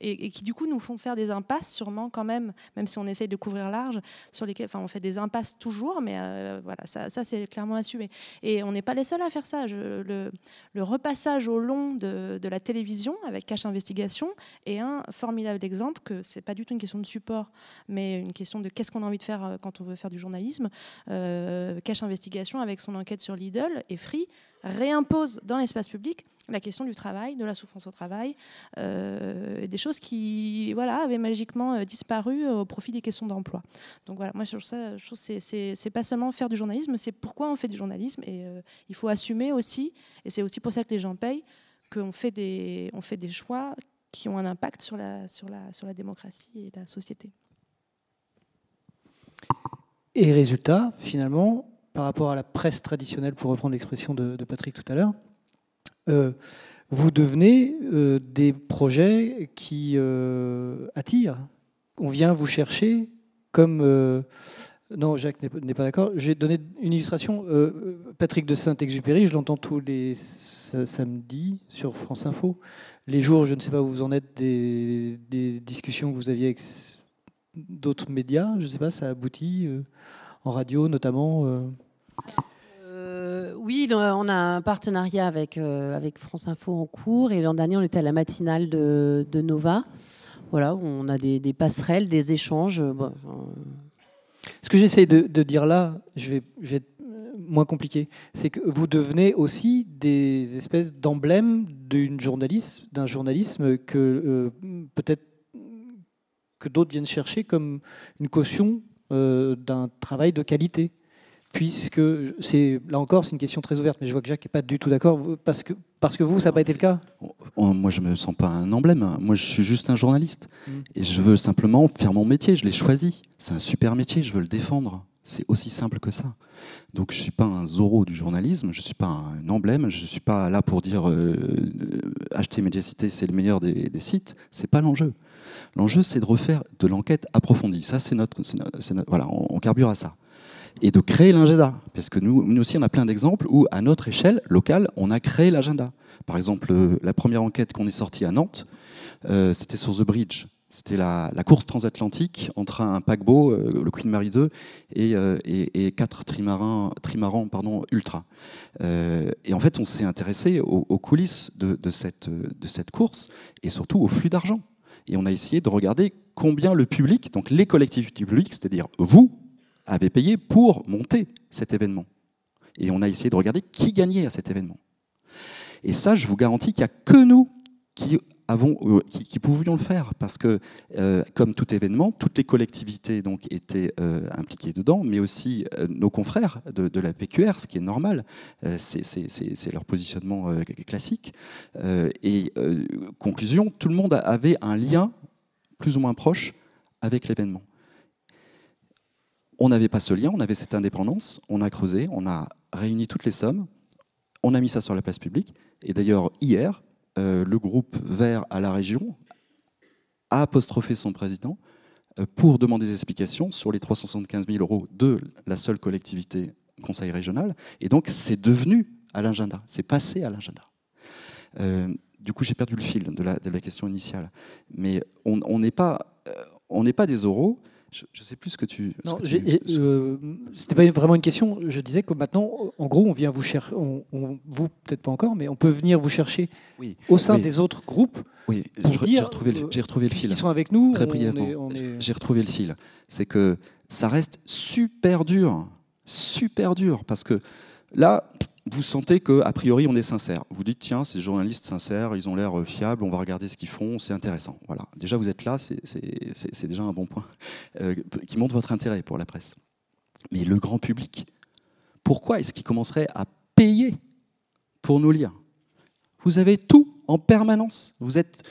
et, qui du coup nous font faire des impasses, sûrement quand même, même si on essaye de couvrir large, sur lesquels, enfin on fait des impasses toujours, mais euh, voilà, ça, c'est clairement assumé. Et on n'est pas les seuls à faire ça. le, repassage au long de, la télévision avec Cache Investigation est un formidable exemple que c'est pas du tout une question de support, mais une question de qu'est-ce qu'on a envie de faire quand on veut faire du journalisme. Cache Investigation avec son enquête sur Lidl et Free réimpose dans l'espace public la question du travail, de la souffrance au travail, euh, des choses qui voilà, avaient magiquement euh, disparu au profit des questions d'emploi. Donc voilà, moi je trouve ça, je trouve c'est pas seulement faire du journalisme, c'est pourquoi on fait du journalisme et euh, il faut assumer aussi, et c'est aussi pour ça que les gens payent, qu'on fait des, on fait des choix qui ont un impact sur la, sur la, sur la démocratie et la société. Et résultat, finalement, par rapport à la presse traditionnelle, pour reprendre l'expression de, Patrick tout à l'heure, euh, vous devenez euh, des projets qui euh, attirent. On vient vous chercher comme... non, Jacques n'est pas d'accord. J'ai donné une illustration. Patrick de Saint-Exupéry, je l'entends tous les samedis sur France Info. Les jours, je ne sais pas où vous en êtes, des, des discussions que vous aviez avec d'autres médias, je ne sais pas, ça aboutit en radio notamment euh euh, oui, on a un partenariat avec, euh, avec France Info en cours et l'an dernier on était à la matinale de, Nova. Voilà, on a des, passerelles, des échanges. Ce que j'essaie de, dire là, je vais, être moins compliqué, c'est que vous devenez aussi des espèces d'emblèmes d'un journalisme, d'un journalisme que peut-être que d'autres viennent chercher comme une caution d'un travail de qualité puisque c'est là encore c'est une question très ouverte, mais je vois que Jacques n'est pas du tout d'accord parce que parce que vous ça n'a pas été le cas? Moi je me sens pas un emblème. Moi je suis juste un journaliste mm. et je veux simplement faire mon métier. Je l'ai choisi. C'est un super métier. Je veux le défendre. C'est aussi simple que ça. Donc je suis pas un Zorro du journalisme. Je suis pas un emblème. Je suis pas là pour dire euh, acheter Mediacité c'est le meilleur des, des sites. C'est pas l'enjeu. L'enjeu c'est de refaire de l'enquête approfondie. Ça c'est notre, voilà on carbure à ça et de créer l'agenda. Parce que nous, aussi, on a plein d'exemples où, à notre échelle locale, on a créé l'agenda. Par exemple, euh, la première enquête qu'on est sortie à Nantes, euh, c'était sur The Bridge. C'était la, course transatlantique entre un paquebot, euh, le Queen Mary 2, et, quatre trimarans, ultra. et en fait, on s'est intéressé aux, coulisses de, de, cette, de cette course et surtout au flux d'argent. Et on a essayé de regarder combien le public, donc les collectifs du public, c'est-à-dire vous, avait payé pour monter cet événement. Et on a essayé de regarder qui gagnait à cet événement. Et ça, je vous garantis qu'il n'y a que nous qui, avons, euh, qui, pouvions le faire, parce que, euh, comme tout événement, toutes les collectivités donc, étaient euh, impliquées dedans, mais aussi nos confrères de, la PQR, ce qui est normal, c'est leur positionnement classique. et conclusion, tout le monde avait un lien plus ou moins proche avec l'événement. On n'avait pas ce lien, on avait cette indépendance, on a creusé, on a réuni toutes les sommes, on a mis ça sur la place publique. Et d'ailleurs, hier, euh, le groupe Vert à la région a apostrophé son président euh, pour demander des explications sur les 375 000 euros de la seule collectivité conseil régional. Et donc, c'est devenu à l'agenda, c'est passé à l'agenda. Euh, du coup, j'ai perdu le fil de la, question initiale. Mais on n'est pas, des oraux. Je ne sais plus ce que tu. Non, euh, c'était pas vraiment une question. Je disais que maintenant, en gros, on vient vous chercher. On, vous peut-être pas encore, mais on peut venir vous chercher oui, au sein des autres groupes. Oui, j'ai retrouvé, le, retrouvé le fil. Ils sont avec nous. Très brièvement. J'ai retrouvé le fil. C'est que ça reste super dur, super dur, parce que là, vous sentez qu'a priori on est sincère. Vous dites tiens, ces journalistes sincères, ils ont l'air euh, fiables, on va regarder ce qu'ils font, c'est intéressant. Voilà. Déjà vous êtes là, c'est déjà un bon point euh, qui montre votre intérêt pour la presse. Mais le grand public, pourquoi est-ce qu'il commencerait à payer pour nous lire? Vous avez tout en permanence. Vous êtes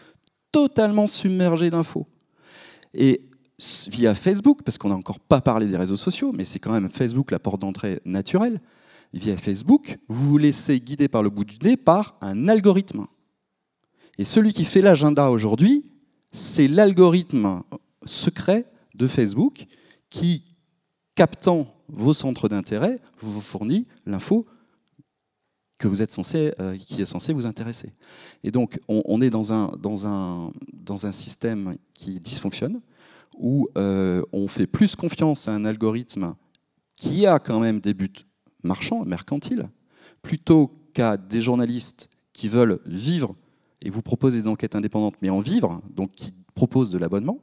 totalement submergé d'infos. Et via Facebook, parce qu'on n'a encore pas parlé des réseaux sociaux, mais c'est quand même Facebook la porte d'entrée naturelle, via Facebook, vous vous laissez guider par le bout du nez par un algorithme. Et celui qui fait l'agenda aujourd'hui, c'est l'algorithme secret de Facebook qui, captant vos centres d'intérêt, vous fournit l'info que vous êtes censé, euh, qui est censé vous intéresser. Et donc, on, est dans un, dans, un, dans un système qui dysfonctionne, où euh, on fait plus confiance à un algorithme qui a quand même des buts marchands, mercantiles, plutôt qu'à des journalistes qui veulent vivre et vous proposent des enquêtes indépendantes, mais en vivre, donc qui proposent de l'abonnement.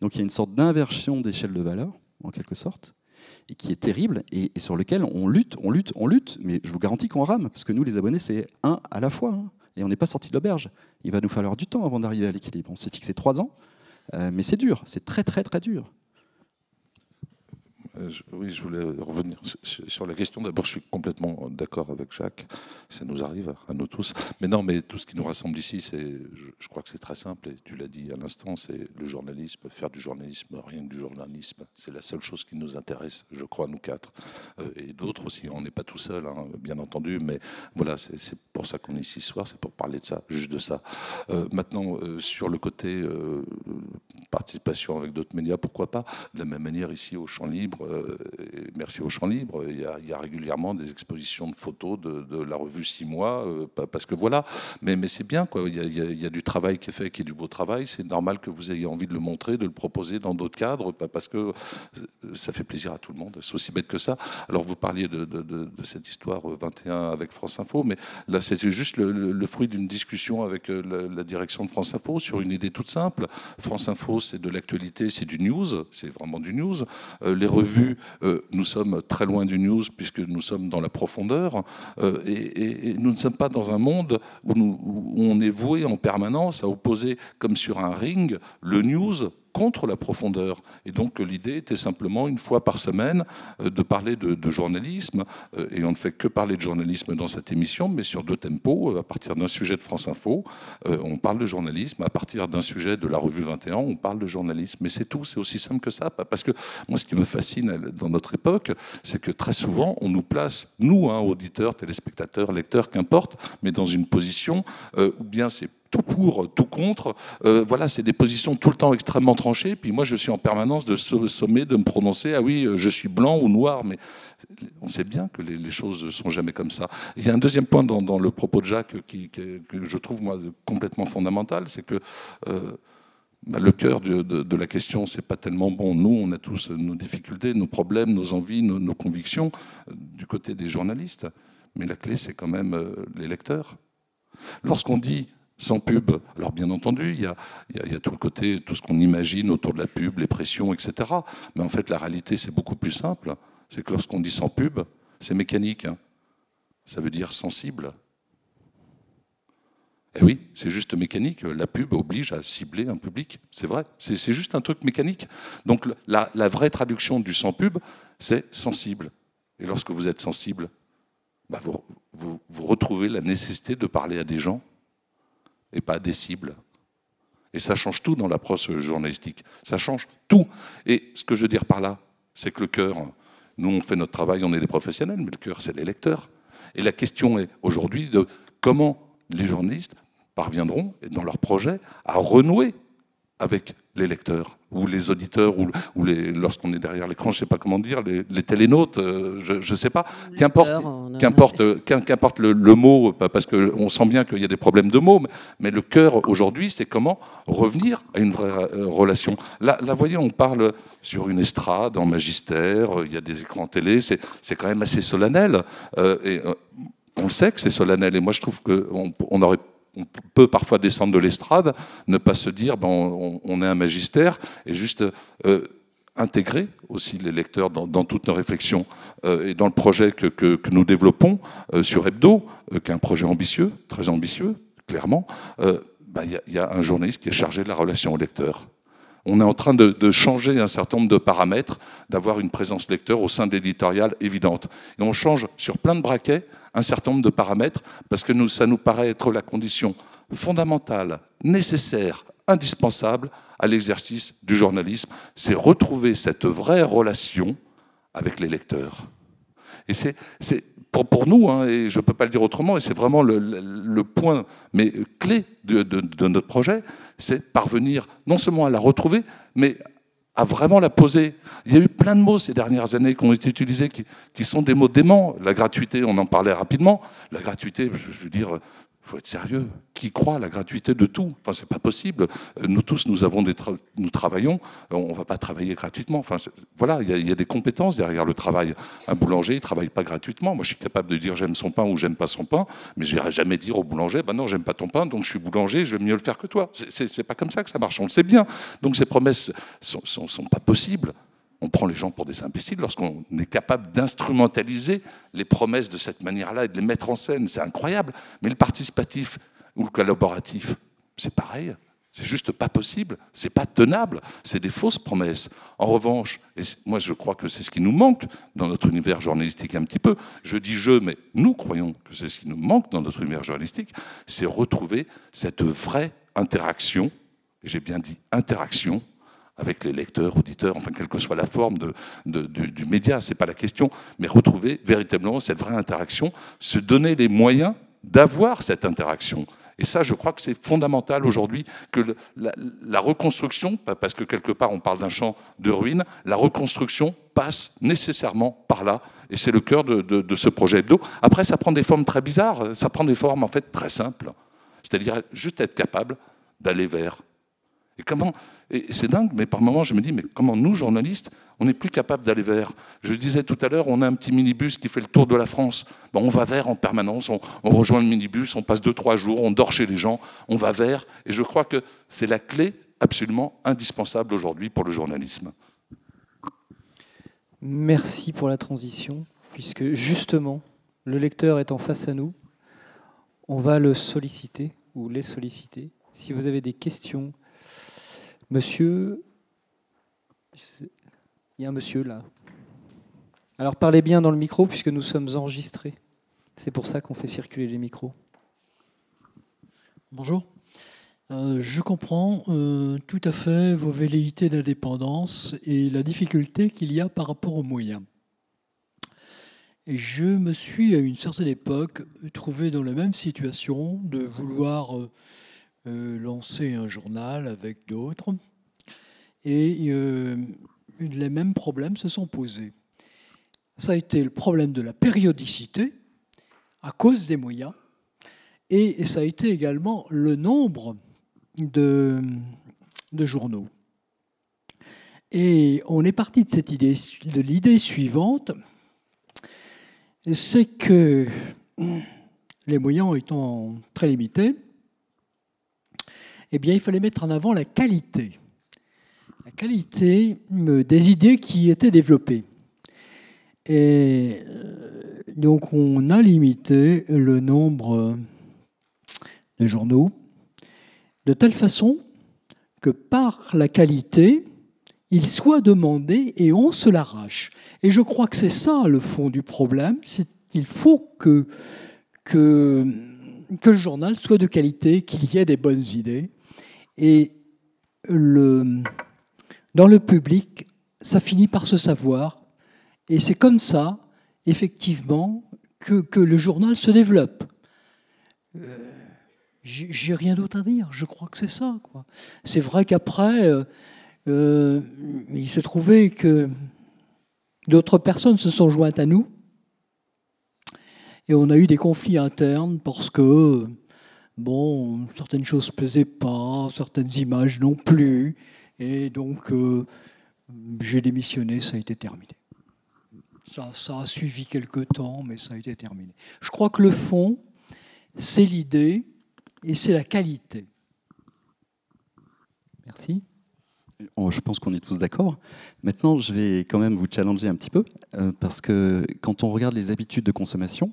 Donc il y a une sorte d'inversion d'échelle de valeur, en quelque sorte, et qui est terrible, et, sur lequel on lutte, on lutte, on lutte, mais je vous garantis qu'on rame, parce que nous, les abonnés, c'est un à la fois, hein, et on n'est pas sorti de l'auberge. Il va nous falloir du temps avant d'arriver à l'équilibre. On s'est fixé trois ans, euh, mais c'est dur, c'est très très très dur. Euh, oui, je voulais revenir sur la question. D'abord, je suis complètement d'accord avec Jacques. Ça nous arrive à nous tous. Mais non, mais tout ce qui nous rassemble ici, c'est, je crois que c'est très simple. Et tu l'as dit à l'instant, c'est le journalisme, faire du journalisme, rien que du journalisme. C'est la seule chose qui nous intéresse, je crois, nous quatre. Euh, et d'autres aussi. On n'est pas tout seul, hein, bien entendu. Mais voilà, c'est pour ça qu'on est ici ce soir. C'est pour parler de ça, juste de ça. Euh, maintenant, sur le côté participation avec d'autres médias, pourquoi pas? De la même manière, ici, au Champ Libre, euh, merci au Champ Libre, il y, a, régulièrement des expositions de photos de, la revue Six mois, euh, parce que voilà, mais, c'est bien. Il, y a, du travail qui est fait, qui est du beau travail, c'est normal que vous ayez envie de le montrer, de le proposer dans d'autres cadres, parce que ça fait plaisir à tout le monde, c'est aussi bête que ça. Alors vous parliez de, cette histoire 21 euh, avec France Info, mais là c'était juste le, fruit d'une discussion avec la, la direction de France Info sur une idée toute simple. France Info, c'est de l'actualité, c'est du news, c'est vraiment du news. les revues euh, nous sommes très loin du news puisque nous sommes dans la profondeur euh, et, nous ne sommes pas dans un monde où, où on est voué en permanence à opposer comme sur un ring le news contre la profondeur. Et donc l'idée était simplement, une fois par semaine, euh, de parler de, journalisme. Euh, et on ne fait que parler de journalisme dans cette émission, mais sur deux tempos. Euh, à partir d'un sujet de France Info, on parle de journalisme. À partir d'un sujet de la revue 21, on parle de journalisme. Mais c'est tout, c'est aussi simple que ça. Parce que moi, ce qui me fascine dans notre époque, c'est que très souvent, on nous place, nous, hein, auditeurs, téléspectateurs, lecteurs, qu'importe, mais dans une position où bien c'est tout pour, tout contre. Euh, voilà, c'est des positions tout le temps extrêmement tranchées. Puis moi, je suis en permanence de sommet de me prononcer. Ah oui, euh, je suis blanc ou noir, mais on sait bien que les, choses ne sont jamais comme ça. Il y a un deuxième point dans, le propos de Jacques qui, que je trouve moi complètement fondamental, c'est que euh, bah, le cœur de, la question, c'est pas tellement bon. Nous, on a tous nos difficultés, nos problèmes, nos envies, nos convictions du côté des journalistes. Mais la clé, c'est quand même les lecteurs. Lorsqu'on dit sans pub. Alors bien entendu, il y, a, tout le côté, tout ce qu'on imagine autour de la pub, les pressions, etc. Mais en fait, la réalité, c'est beaucoup plus simple. C'est que lorsqu'on dit sans pub, c'est mécanique. Hein. Ça veut dire sensible. Eh oui, c'est juste mécanique. La pub oblige à cibler un public. C'est vrai. C'est juste un truc mécanique. Donc la, vraie traduction du sans pub, c'est sensible. Et lorsque vous êtes sensible, bah, vous retrouvez la nécessité de parler à des gens et pas des cibles. Et ça change tout dans l'approche journalistique. Ça change tout. Et ce que je veux dire par là, c'est que le cœur, nous on fait notre travail, on est des professionnels, mais le cœur, c'est les lecteurs. Et la question est aujourd'hui de comment les journalistes parviendront, dans leur projet, à renouer avec les lecteurs ou les auditeurs ou, les, lorsqu'on est derrière l'écran, je ne sais pas comment dire, les, les télénautes, euh, je ne sais pas. Qu'importe, qu'importe, qu'importe le, mot, parce qu'on sent bien qu'il y a des problèmes de mots, mais le cœur aujourd'hui, c'est comment revenir à une vraie euh, relation. Là, là, vous voyez, on parle sur une estrade, en magistère, il y a des écrans télé, c'est, c'est quand même assez solennel. Euh, et, on sait que c'est solennel, et moi je trouve qu'on on aurait on peut parfois descendre de l'estrade, ne pas se dire bon, on, est un magistère et juste euh, intégrer aussi les lecteurs dans, toutes nos réflexions euh, et dans le projet que, nous développons euh, sur Hebdo, qui est un projet ambitieux, très ambitieux, clairement. Bah, il y, a un journaliste qui est chargé de la relation au lecteur. On est en train de, changer un certain nombre de paramètres, d'avoir une présence lecteur au sein de l'éditorial évidente. Et on change sur plein de braquets un certain nombre de paramètres parce que ça nous paraît être la condition fondamentale, nécessaire, indispensable à l'exercice du journalisme. C'est retrouver cette vraie relation avec les lecteurs. Et c'est pour, nous, hein, et je ne peux pas le dire autrement, et c'est vraiment le, point mais clé de, notre projet, c'est parvenir non seulement à la retrouver, mais à vraiment la poser. Il y a eu plein de mots ces dernières années qui ont été utilisés qui, sont des mots déments. La gratuité, on en parlait rapidement. La gratuité, je veux dire, il faut être sérieux. Qui croit à la gratuité de tout? Enfin, c'est pas possible. Nous tous, nous avons des nous travaillons. On va pas travailler gratuitement. Voilà, il y, a des compétences derrière le travail. Un boulanger, il travaille pas gratuitement. Moi, je suis capable de dire j'aime son pain ou j'aime pas son pain, mais j'irai jamais dire au boulanger, ben non, j'aime pas ton pain, donc je suis boulanger, je vais mieux le faire que toi. C'est pas comme ça que ça marche. On le sait bien. Donc ces promesses sont, sont, sont pas possibles. On prend les gens pour des imbéciles lorsqu'on est capable d'instrumentaliser les promesses de cette manière-là et de les mettre en scène. C'est incroyable. Mais le participatif ou le collaboratif, c'est pareil. C'est juste pas possible, c'est pas tenable, c'est des fausses promesses. En revanche, et moi je crois que c'est ce qui nous manque dans notre univers journalistique un petit peu, je dis je, mais nous croyons que c'est ce qui nous manque dans notre univers journalistique, c'est retrouver cette vraie interaction, j'ai bien dit interaction, avec les lecteurs, auditeurs, enfin quelle que soit la forme de, du, média, ce n'est pas la question, mais retrouver véritablement cette vraie interaction, se donner les moyens d'avoir cette interaction. Et ça, je crois que c'est fondamental aujourd'hui que la, reconstruction, parce que quelque part on parle d'un champ de ruines, la reconstruction passe nécessairement par là. Et c'est le cœur de, de ce projet d'eau. Après, ça prend des formes très bizarres, ça prend des formes en fait très simples. C'est-à-dire juste être capable d'aller vers et comment et c'est dingue, mais par moments, je me dis, mais comment nous, journalistes, on n'est plus capable d'aller vers? Je disais tout à l'heure, on a un petit minibus qui fait le tour de la France. Bon, on va vers en permanence, on, rejoint le minibus, on passe deux, trois jours, on dort chez les gens, on va vers. Et je crois que c'est la clé absolument indispensable aujourd'hui pour le journalisme. Merci pour la transition, puisque justement, le lecteur en face à nous. On va le solliciter ou les solliciter. Si vous avez des questions, Monsieur, il y a un monsieur là. Alors parlez bien dans le micro puisque nous sommes enregistrés. C'est pour ça qu'on fait circuler les micros. Bonjour. Euh, je comprends euh, tout à fait vos velléités d'indépendance et la difficulté qu'il y a par rapport aux moyens. Et je me suis à une certaine époque trouvé dans la même situation de vouloir euh, euh, lancer un journal avec d'autres. Et euh, les mêmes problèmes se sont posés. Ça a été le problème de la périodicité à cause des moyens. Et ça a été également le nombre de, de journaux. Et on est parti de cette idée, de l'idée suivante, c'est que les moyens étant très limités, eh bien, il fallait mettre en avant la qualité. La qualité des idées qui étaient développées. Et euh, donc, on a limité le nombre de journaux de telle façon que par la qualité, il soit demandé et on se l'arrache. Et je crois que c'est ça le fond du problème, c'est qu'il faut que le journal soit de qualité, qu'il y ait des bonnes idées. Et le, dans le public, ça finit par se savoir. Et c'est comme ça, effectivement, que, que, le journal se développe. Euh, J'ai rien d'autre à dire. Je crois que c'est ça. C'est vrai qu'après, euh, euh, il s'est trouvé que d'autres personnes se sont jointes à nous. Et on a eu des conflits internes parce que bon, certaines choses ne plaisaient pas, certaines images non plus. Et donc, euh, j'ai démissionné, ça a été terminé. Ça, a suivi quelques temps, mais ça a été terminé. Je crois que le fond, c'est l'idée et c'est la qualité. Merci. Oh, je pense qu'on est tous d'accord. Maintenant, je vais quand même vous challenger un petit peu, euh, parce que quand on regarde les habitudes de consommation,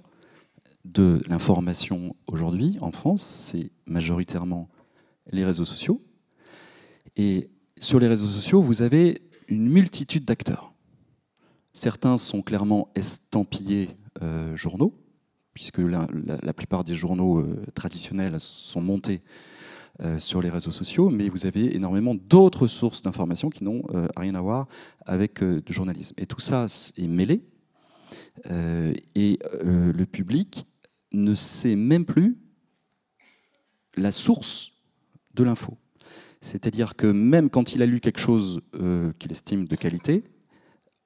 de l'information aujourd'hui en France, c'est majoritairement les réseaux sociaux. Et sur les réseaux sociaux, vous avez une multitude d'acteurs. Certains sont clairement estampillés euh, journaux, puisque la, plupart des journaux euh, traditionnels sont montés euh, sur les réseaux sociaux, mais vous avez énormément d'autres sources d'informations qui n'ont rien à voir avec le journalisme. Et tout ça est mêlé, et le public ne sait même plus la source de l'info. C'est-à-dire que même quand il a lu quelque chose qu'il estime de qualité,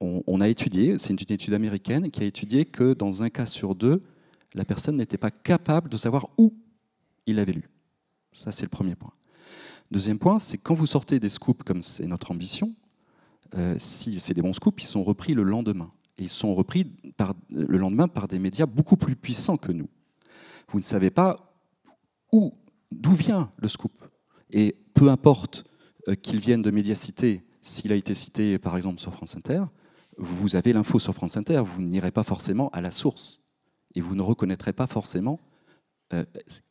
on, a étudié, c'est une étude américaine qui a étudié que dans un cas sur deux, la personne n'était pas capable de savoir où il avait lu. Ça, c'est le premier point. Deuxième point, c'est quand vous sortez des scoops, comme c'est notre ambition, euh, si c'est des bons scoops, ils sont repris le lendemain. Ils sont repris le lendemain par des médias beaucoup plus puissants que nous. Vous ne savez pas où, d'où vient le scoop. Et peu importe euh, qu'il vienne de Médiacité, s'il a été cité par exemple sur France Inter, vous avez l'info sur France Inter, vous n'irez pas forcément à la source et vous ne reconnaîtrez pas forcément euh,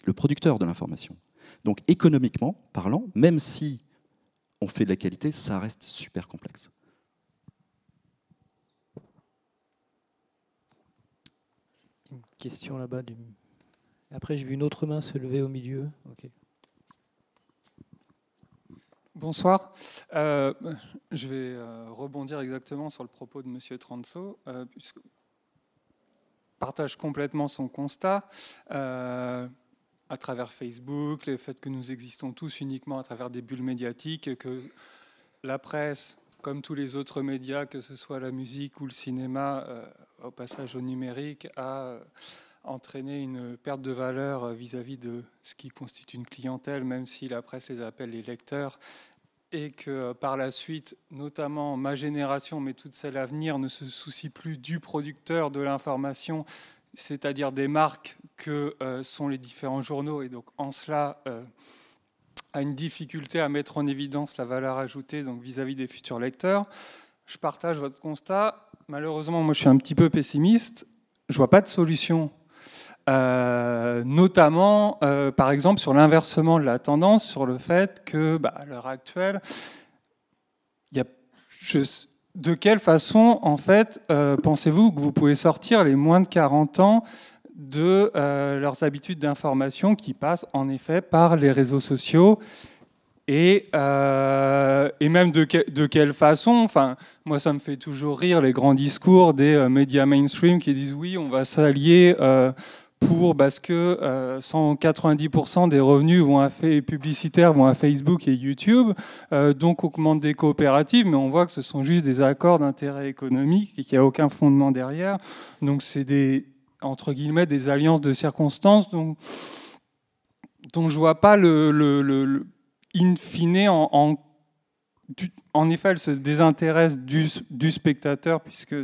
le producteur de l'information. Donc économiquement parlant, même si on fait de la qualité, ça reste super complexe. Une question là-bas. Après, j'ai vu une autre main se lever au milieu. Bonsoir. Euh, je vais euh, rebondir exactement sur le propos de M. Transo, euh, puisque partage complètement son constat à travers Facebook, le fait que nous existons tous uniquement à travers des bulles médiatiques, que la presse, comme tous les autres médias, que ce soit la musique ou le cinéma, au passage au numérique, a entraîné une perte de valeur vis-à-vis de ce qui constitue une clientèle, même si la presse les appelle les lecteurs, et que euh, par la suite, notamment ma génération, mais toute celle à venir, ne se soucie plus du producteur de l'information, c'est-à-dire des marques que euh, sont les différents journaux, et donc en cela euh, a une difficulté à mettre en évidence la valeur ajoutée vis-à-vis -vis des futurs lecteurs. Je partage votre constat. Malheureusement, moi je suis un petit peu pessimiste. Je vois pas de solution euh, notamment, euh, par exemple, sur l'inversement de la tendance, sur le fait que, bah, à l'heure actuelle, y a, de quelle façon, en fait, euh, pensez-vous que vous pouvez sortir les moins de 40 ans de leurs habitudes d'information qui passent en effet par les réseaux sociaux et, et, même de, de, quelle façon Enfin, moi, ça me fait toujours rire les grands discours des médias mainstream qui disent oui, on va s'allier pour parce que 190% euh, des revenus vont à publicitaires vont à Facebook et YouTube, euh, donc augmente des coopératives, mais on voit que ce sont juste des accords d'intérêt économique et qu'il n'y a aucun fondement derrière. Donc c'est des entre guillemets des alliances de circonstances dont, dont je vois pas le, in fine en, effet, elle se désintéresse du, spectateur puisque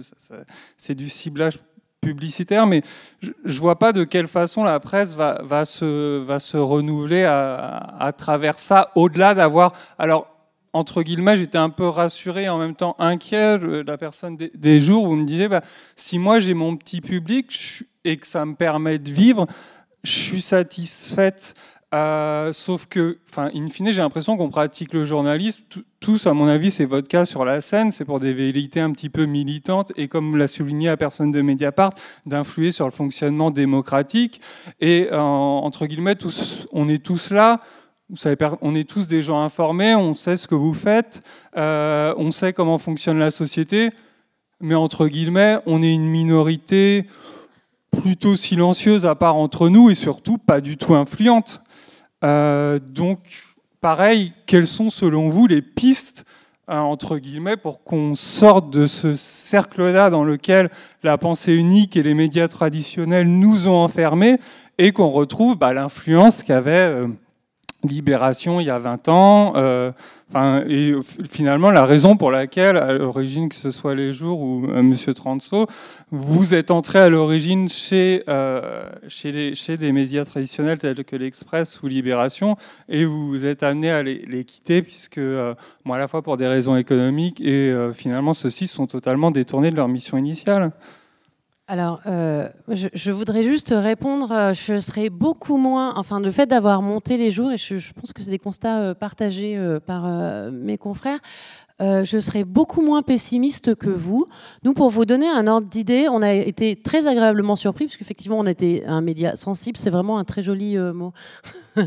c'est du ciblage publicitaire, mais je ne vois pas de quelle façon la presse va, se, renouveler à, travers ça, au-delà d'avoir... Alors, entre guillemets, j'étais un peu rassuré, en même temps inquiet, la personne des, jours où vous me disiez, bah, si moi j'ai mon petit public et que ça me permet de vivre, je suis satisfaite euh, sauf que, enfin, in fine, j'ai l'impression qu'on pratique le journalisme. Tous, à mon avis, c'est votre cas sur la scène. C'est pour des vérités un petit peu militantes et, comme l'a souligné la personne de Mediapart, d'influer sur le fonctionnement démocratique. Et entre guillemets, on est tous là. On est tous des gens informés. On sait ce que vous faites. Euh, on sait comment fonctionne la société. Mais entre guillemets, on est une minorité plutôt silencieuse à part entre nous et surtout pas du tout influente. Euh, donc, pareil, quelles sont selon vous les pistes euh, entre guillemets, pour qu'on sorte de ce cercle-là dans lequel la pensée unique et les médias traditionnels nous ont enfermés et qu'on retrouve bah, l'influence qu'avait euh, Libération il y a 20 ans. Euh, et finalement, la raison pour laquelle, à l'origine, que ce soit les jours ou euh, Monsieur Transo, vous êtes entré à l'origine chez, euh, chez, des médias traditionnels tels que l'Express ou Libération, et vous êtes amené à les, les quitter, puisque, moi, à la fois pour des raisons économiques, et finalement, ceux-ci sont totalement détournés de leur mission initiale. Alors, euh, je, voudrais juste répondre. Euh, je serais beaucoup moins. Enfin, le fait d'avoir monté les jours, et je, pense que c'est des constats euh, partagés par mes confrères, je serais beaucoup moins pessimiste que vous. Nous, pour vous donner un ordre d'idée, on a été très agréablement surpris, parce qu'effectivement, on était un média sensible. C'est vraiment un très joli mot.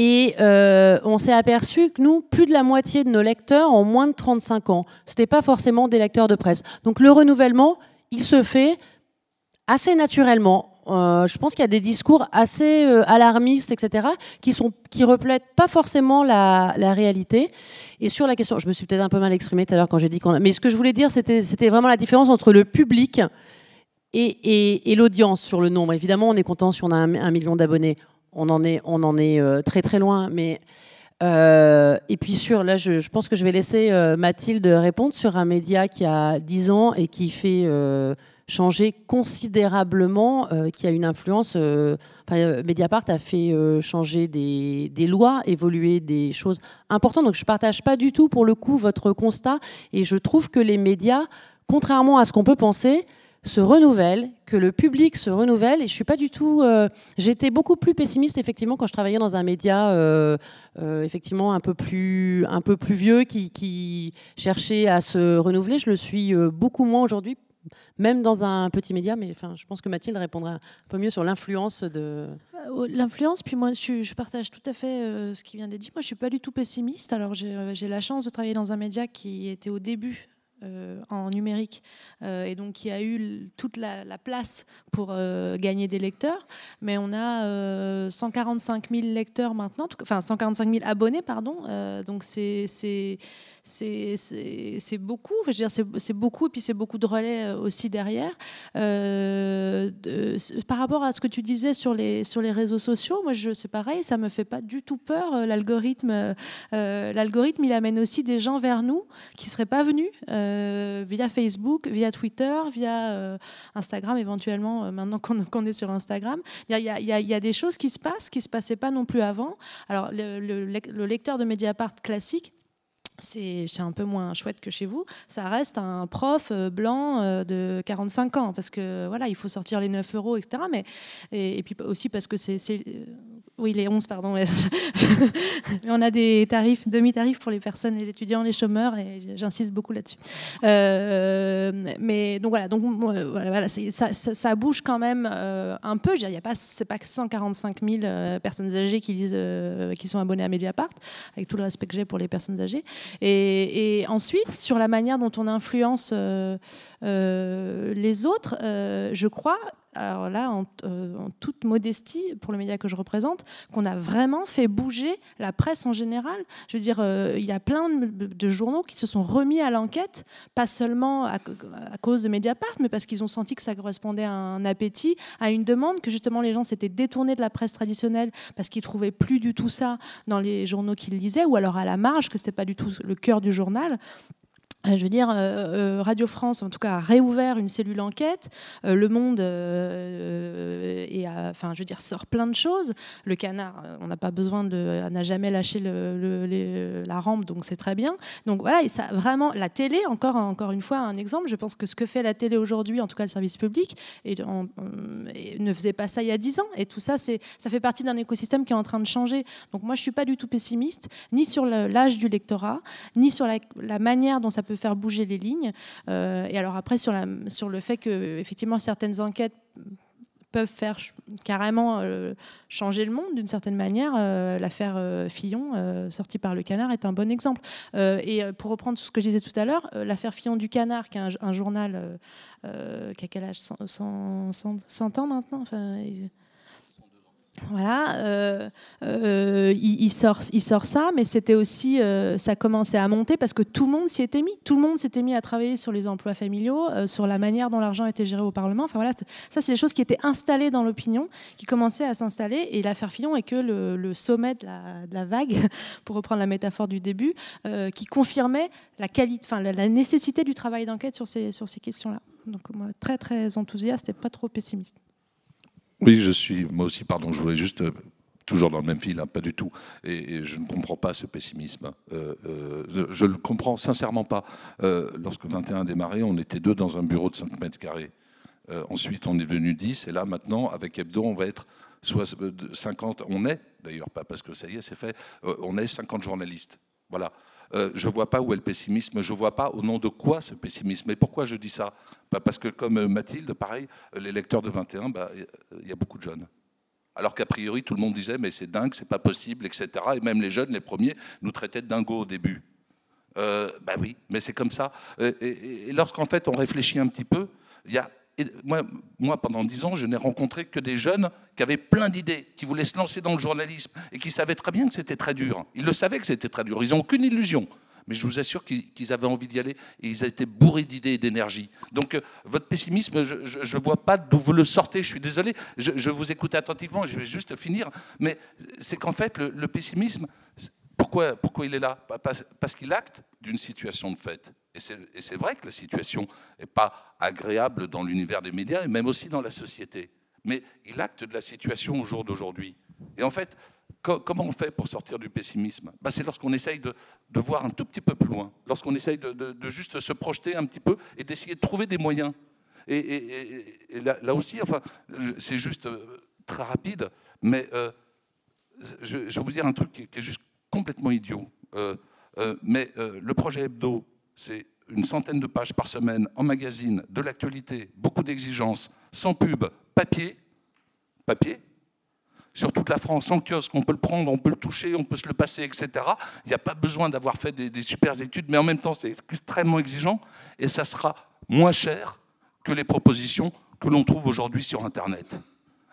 Et on s'est aperçu que nous, plus de la moitié de nos lecteurs ont moins de 35 ans. Ce n'était pas forcément des lecteurs de presse. Donc le renouvellement, il se fait assez naturellement. Euh, je pense qu'il y a des discours assez euh, alarmistes, etc., qui sont qui reflètent pas forcément la, réalité. Et sur la question, je me suis peut-être un peu mal exprimée tout à l'heure quand j'ai dit qu'on. Mais ce que je voulais dire, c'était c'était vraiment la différence entre le public et, et, l'audience sur le nombre. Évidemment, on est content si on a un, million d'abonnés. On en est on en est euh, très très loin, mais et puis sur, là, je, pense que je vais laisser Mathilde répondre sur un média qui a 10 ans et qui fait changé considérablement, euh, qui a une influence. Euh, euh, Mediapart a fait changer des, lois, évoluer des choses importantes. Donc je ne partage pas du tout, pour le coup, votre constat. Et je trouve que les médias, contrairement à ce qu'on peut penser, se renouvellent, que le public se renouvelle. Et je suis pas du tout. J'étais beaucoup plus pessimiste effectivement quand je travaillais dans un média effectivement un peu plus un peu plus vieux qui, cherchait à se renouveler. Je le suis beaucoup moins aujourd'hui même dans un petit média, mais enfin, je pense que Mathilde répondra un peu mieux sur l'influence de... Euh, l'influence, puis moi, je, partage tout à fait euh, ce qui vient d'être dit. Moi, je suis pas du tout pessimiste. Alors, j'ai euh, la chance de travailler dans un média qui était au début en numérique et donc qui a eu toute la, place pour gagner des lecteurs. Mais on a 145 000 lecteurs maintenant, enfin 145 000 abonnés, pardon. donc c'est c'est beaucoup. je veux dire, c'est beaucoup, et puis c'est beaucoup de relais euh, aussi derrière. Euh, par rapport à ce que tu disais sur les, sur les réseaux sociaux, moi, c'est pareil, ça me fait pas du tout peur. Euh, l'algorithme, l'algorithme, il amène aussi des gens vers nous qui seraient pas venus via Facebook, via Twitter, via Instagram, éventuellement, maintenant qu'on est sur Instagram. Il y, a, y, a, y, a, des choses qui se passent qui se passaient pas non plus avant. Alors, le lecteur de Mediapart classique, c'est un peu moins chouette que chez vous, ça reste un prof euh, blanc euh, de 45 ans, parce que voilà, il faut sortir les 9 euros, etc. Mais, et, puis aussi parce que c'est... Euh, oui, les 11, pardon. on a des tarifs, demi-tarifs pour les personnes, les étudiants, les chômeurs, et j'insiste beaucoup là-dessus. mais donc voilà, donc, voilà, ça, bouge quand même un peu. Il y a pas, c'est pas que 145 000 personnes âgées qui, lisent, qui sont abonnées à Mediapart, avec tout le respect que j'ai pour les personnes âgées. Et, ensuite, sur la manière dont on influence euh, euh, les autres, euh, je crois, alors là, en, toute modestie, pour le média que je représente, qu'on a vraiment fait bouger la presse en général. Je veux dire, il y a plein de, journaux qui se sont remis à l'enquête, pas seulement à, cause de Mediapart, mais parce qu'ils ont senti que ça correspondait à un appétit, à une demande, que justement les gens s'étaient détournés de la presse traditionnelle parce qu'ils trouvaient plus du tout ça dans les journaux qu'ils lisaient, ou alors à la marge, que c'était pas du tout le cœur du journal. Euh, je veux dire, euh, euh, Radio France, en tout cas, a réouvert une cellule enquête. le Monde, et enfin, je veux dire, sort plein de choses. Le Canard, on n'a pas besoin de, n'a jamais lâché la rampe, donc c'est très bien. Donc voilà, vraiment, la télé, encore, encore une fois, un exemple. Je pense que ce que fait la télé aujourd'hui, en tout cas le service public, ne faisait pas ça il y a 10 ans. Et tout ça, c'est, ça fait partie d'un écosystème qui est en train de changer. Donc moi, je suis pas du tout pessimiste, ni sur l'âge du lectorat, ni sur la, la manière dont ça peut faire bouger les lignes. Euh, et alors après, sur, sur le fait que effectivement certaines enquêtes peuvent faire carrément euh, changer le monde d'une certaine manière. Euh, l'affaire Fillon, sortie par le Canard, est un bon exemple. et pour reprendre tout ce que je disais tout à l'heure, l'affaire Fillon du Canard, qui est un, journal qui a quel âge? 100, 100, ans maintenant? Voilà, euh, euh, il, sort, ça, mais c'était aussi, euh, ça commençait à monter parce que tout le monde s'y était mis. Tout le monde s'était mis à travailler sur les emplois familiaux, sur la manière dont l'argent était géré au Parlement. Enfin voilà, ça c'est des choses qui étaient installées dans l'opinion, qui commençaient à s'installer. Et l'affaire Fillon est que le, sommet de la, vague, pour reprendre la métaphore du début, qui confirmait la, qualité, enfin, la, nécessité du travail d'enquête sur ces, sur ces questions-là. Donc moi, très très enthousiaste et pas trop pessimiste. Oui, je suis, moi aussi, pardon, je voulais juste euh, toujours dans le même fil, hein, pas du tout. Et, je ne comprends pas ce pessimisme. Euh, euh, je ne le comprends sincèrement pas. Lorsque 21 a démarré, on était deux dans un bureau de 5 mètres carrés. ensuite, on est devenu 10. Et là, maintenant, avec Hebdo, on va être soit 50. On est, d'ailleurs, pas parce que ça y est, c'est fait, on est 50 journalistes. Voilà. je ne vois pas où est le pessimisme, je ne vois pas au nom de quoi ce pessimisme. Et pourquoi je dis ça? Bah, Parce que comme Mathilde, pareil, les lecteurs de 21, bah, il y a beaucoup de jeunes alors qu'a priori tout le monde disait mais c'est dingue, c'est pas possible, etc. Et même les jeunes, les premiers, nous traitaient de dingos au début. Euh, bah oui, mais c'est comme ça. Euh, et, lorsqu'en fait on réfléchit un petit peu, il y a, moi, moi, pendant dix ans, je n'ai rencontré que des jeunes qui avaient plein d'idées, qui voulaient se lancer dans le journalisme et qui savaient très bien que c'était très dur. Ils le savaient que c'était très dur. Ils n'ont aucune illusion mais je vous assure qu'ils avaient envie d'y aller et ils étaient bourrés d'idées et d'énergie. Donc euh, votre pessimisme, je ne vois pas d'où vous le sortez, je suis désolé, je, vous écoute attentivement, je vais juste finir, mais c'est qu'en fait, le, pessimisme, pourquoi, pourquoi il est là? Parce qu'il acte d'une situation de fait. Et c'est vrai que la situation n'est pas agréable dans l'univers des médias et même aussi dans la société. Mais il acte de la situation au jour d'aujourd'hui. Et en fait, comment on fait pour sortir du pessimisme? Bah, C'est lorsqu'on essaye de, voir un tout petit peu plus loin, lorsqu'on essaye de, juste se projeter un petit peu et d'essayer de trouver des moyens. Et, là, aussi, enfin, c'est juste euh, très rapide, mais euh, je, vais vous dire un truc qui, est juste complètement idiot. Euh, mais le projet Hebdo, c'est une centaine de pages par semaine en magazine, de l'actualité, beaucoup d'exigences, sans pub, papier, papier, sur toute la France en kiosque, on peut le prendre, on peut le toucher, on peut se le passer, etc. Il n'y a pas besoin d'avoir fait des, des super études, mais en même temps, c'est extrêmement exigeant et ça sera moins cher que les propositions que l'on trouve aujourd'hui sur Internet.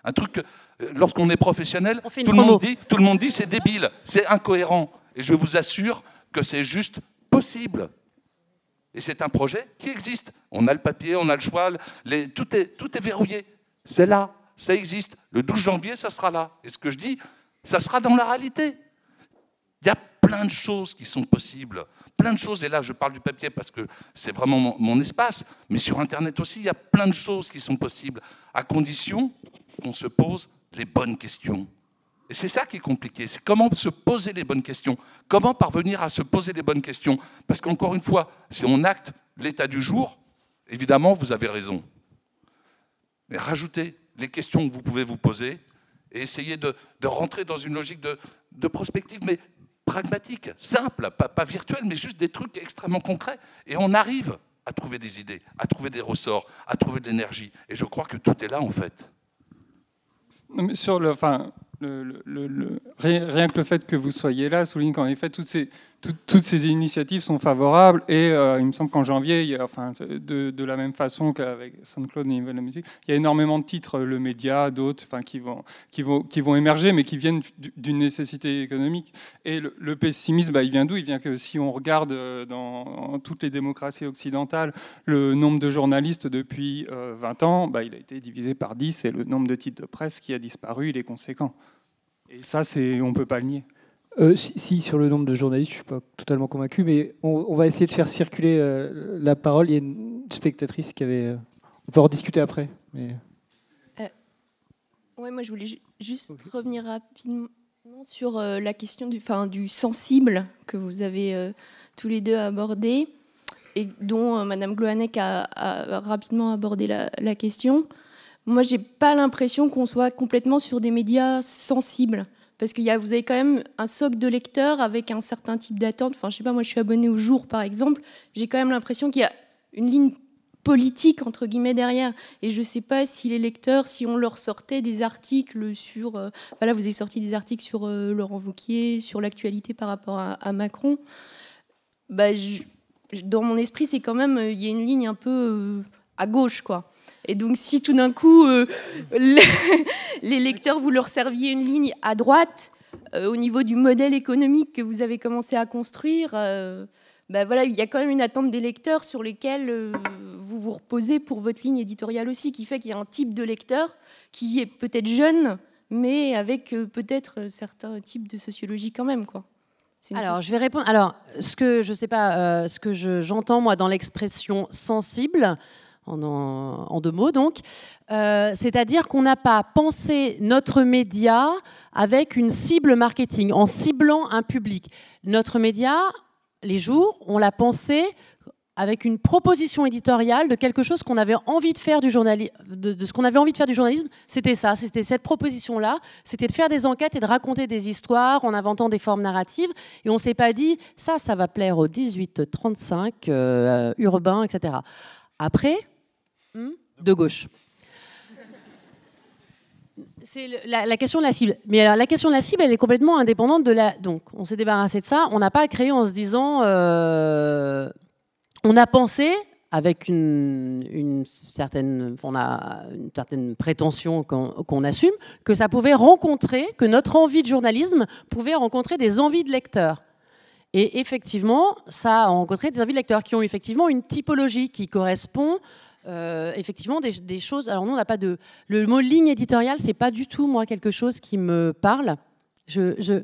Un truc que, euh, lorsqu'on est professionnel, tout le, monde dit, tout le monde dit c'est débile, c'est incohérent. Et je vous assure que c'est juste possible. Et c'est un projet qui existe. On a le papier, on a le choix, les, tout, est, tout est verrouillé. C'est là ça existe. Le 12 janvier, ça sera là. Et ce que je dis, ça sera dans la réalité. Il y a plein de choses qui sont possibles, plein de choses. Et là, je parle du papier parce que c'est vraiment mon, espace, mais sur Internet aussi, il y a plein de choses qui sont possibles, à condition qu'on se pose les bonnes questions. Et c'est ça qui est compliqué, c'est comment se poser les bonnes questions, comment parvenir à se poser les bonnes questions. Parce qu'encore une fois, si on acte l'état du jour, évidemment, vous avez raison. Mais rajoutez les questions que vous pouvez vous poser et essayer de, rentrer dans une logique de, prospective, mais pragmatique, simple, pas, virtuelle, mais juste des trucs extrêmement concrets. Et on arrive à trouver des idées, à trouver des ressorts, à trouver de l'énergie. Et je crois que tout est là, en fait. sur le, enfin, rien que le fait que vous soyez là souligne qu'en effet, toutes ces, toutes ces initiatives sont favorables et euh, il me semble qu'en janvier, enfin, de, la même façon qu'avec Saint-Claude et la musique, il y a énormément de titres, le média, d'autres, enfin, qui vont, qui vont, qui vont émerger, mais qui viennent d'une nécessité économique. Et le, pessimisme, bah, il vient d'où? Il vient que si on regarde euh, dans toutes les démocraties occidentales, le nombre de journalistes depuis 20 euh, ans, bah, il a été divisé par 10 et le nombre de titres de presse qui a disparu, il est conséquent. Et ça, c'est, on ne peut pas le nier. Euh, si, sur le nombre de journalistes, je ne suis pas totalement convaincu, mais on, va essayer de faire circuler euh, la parole. Il y a une spectatrice qui avait. Euh, on peut en discuter après. Mais... ouais, moi je voulais juste revenir rapidement sur la question du, fin, du sensible que vous avez tous les deux abordé et dont Madame Gloanec a, rapidement abordé la, la question. Moi, j'ai pas l'impression qu'on soit complètement sur des médias sensibles. Parce que vous avez quand même un socle de lecteurs avec un certain type d'attente. Enfin, je sais pas, moi je suis abonné au jour par exemple. J'ai quand même l'impression qu'il y a une ligne politique entre guillemets derrière. Et je sais pas si les lecteurs, si on leur sortait des articles sur. Euh, voilà, vous avez sorti des articles sur euh, Laurent Wauquiez, sur l'actualité par rapport à, Macron. Bah, dans mon esprit, c'est quand même. Il y a une ligne un peu à gauche, quoi. Et donc, si tout d'un coup, euh, les, lecteurs, vous leur serviez une ligne à droite, euh, au niveau du modèle économique que vous avez commencé à construire, euh, ben voilà, il y a quand même une attente des lecteurs sur lesquels vous vous reposez pour votre ligne éditoriale aussi, qui fait qu'il y a un type de lecteur qui est peut-être jeune, mais avec peut-être certains types de sociologie quand même, quoi. Alors, je vais répondre. Alors, ce que je sais pas, ce que j'entends moi dans l'expression sensible, en, deux mots donc. Euh, c'est-à-dire qu'on n'a pas pensé notre média avec une cible marketing, en ciblant un public. Notre média, les jours, on l'a pensé avec une proposition éditoriale de quelque chose qu'on avait envie de faire du journalisme, de, ce qu'on avait envie de faire du journalisme, c'était ça, c'était cette proposition-là, c'était de faire des enquêtes et de raconter des histoires en inventant des formes narratives. Et on s'est pas dit ça, ça va plaire aux 18-35 euh, urbains, etc. Après, hmm, de gauche. C'est la, question de la cible. Mais alors, la question de la cible, elle est complètement indépendante de la. Donc, on s'est débarrassé de ça. On n'a pas créé en se disant. Euh, on a pensé, avec une, certaine, on a une certaine prétention qu'on assume, que ça pouvait rencontrer, que notre envie de journalisme pouvait rencontrer des envies de lecteurs. Et effectivement, ça a rencontré des envies de lecteurs qui ont effectivement une typologie qui correspond euh, effectivement des, choses. Alors nous, on n'a pas de le mot ligne éditoriale, c'est pas du tout moi quelque chose qui me parle. je,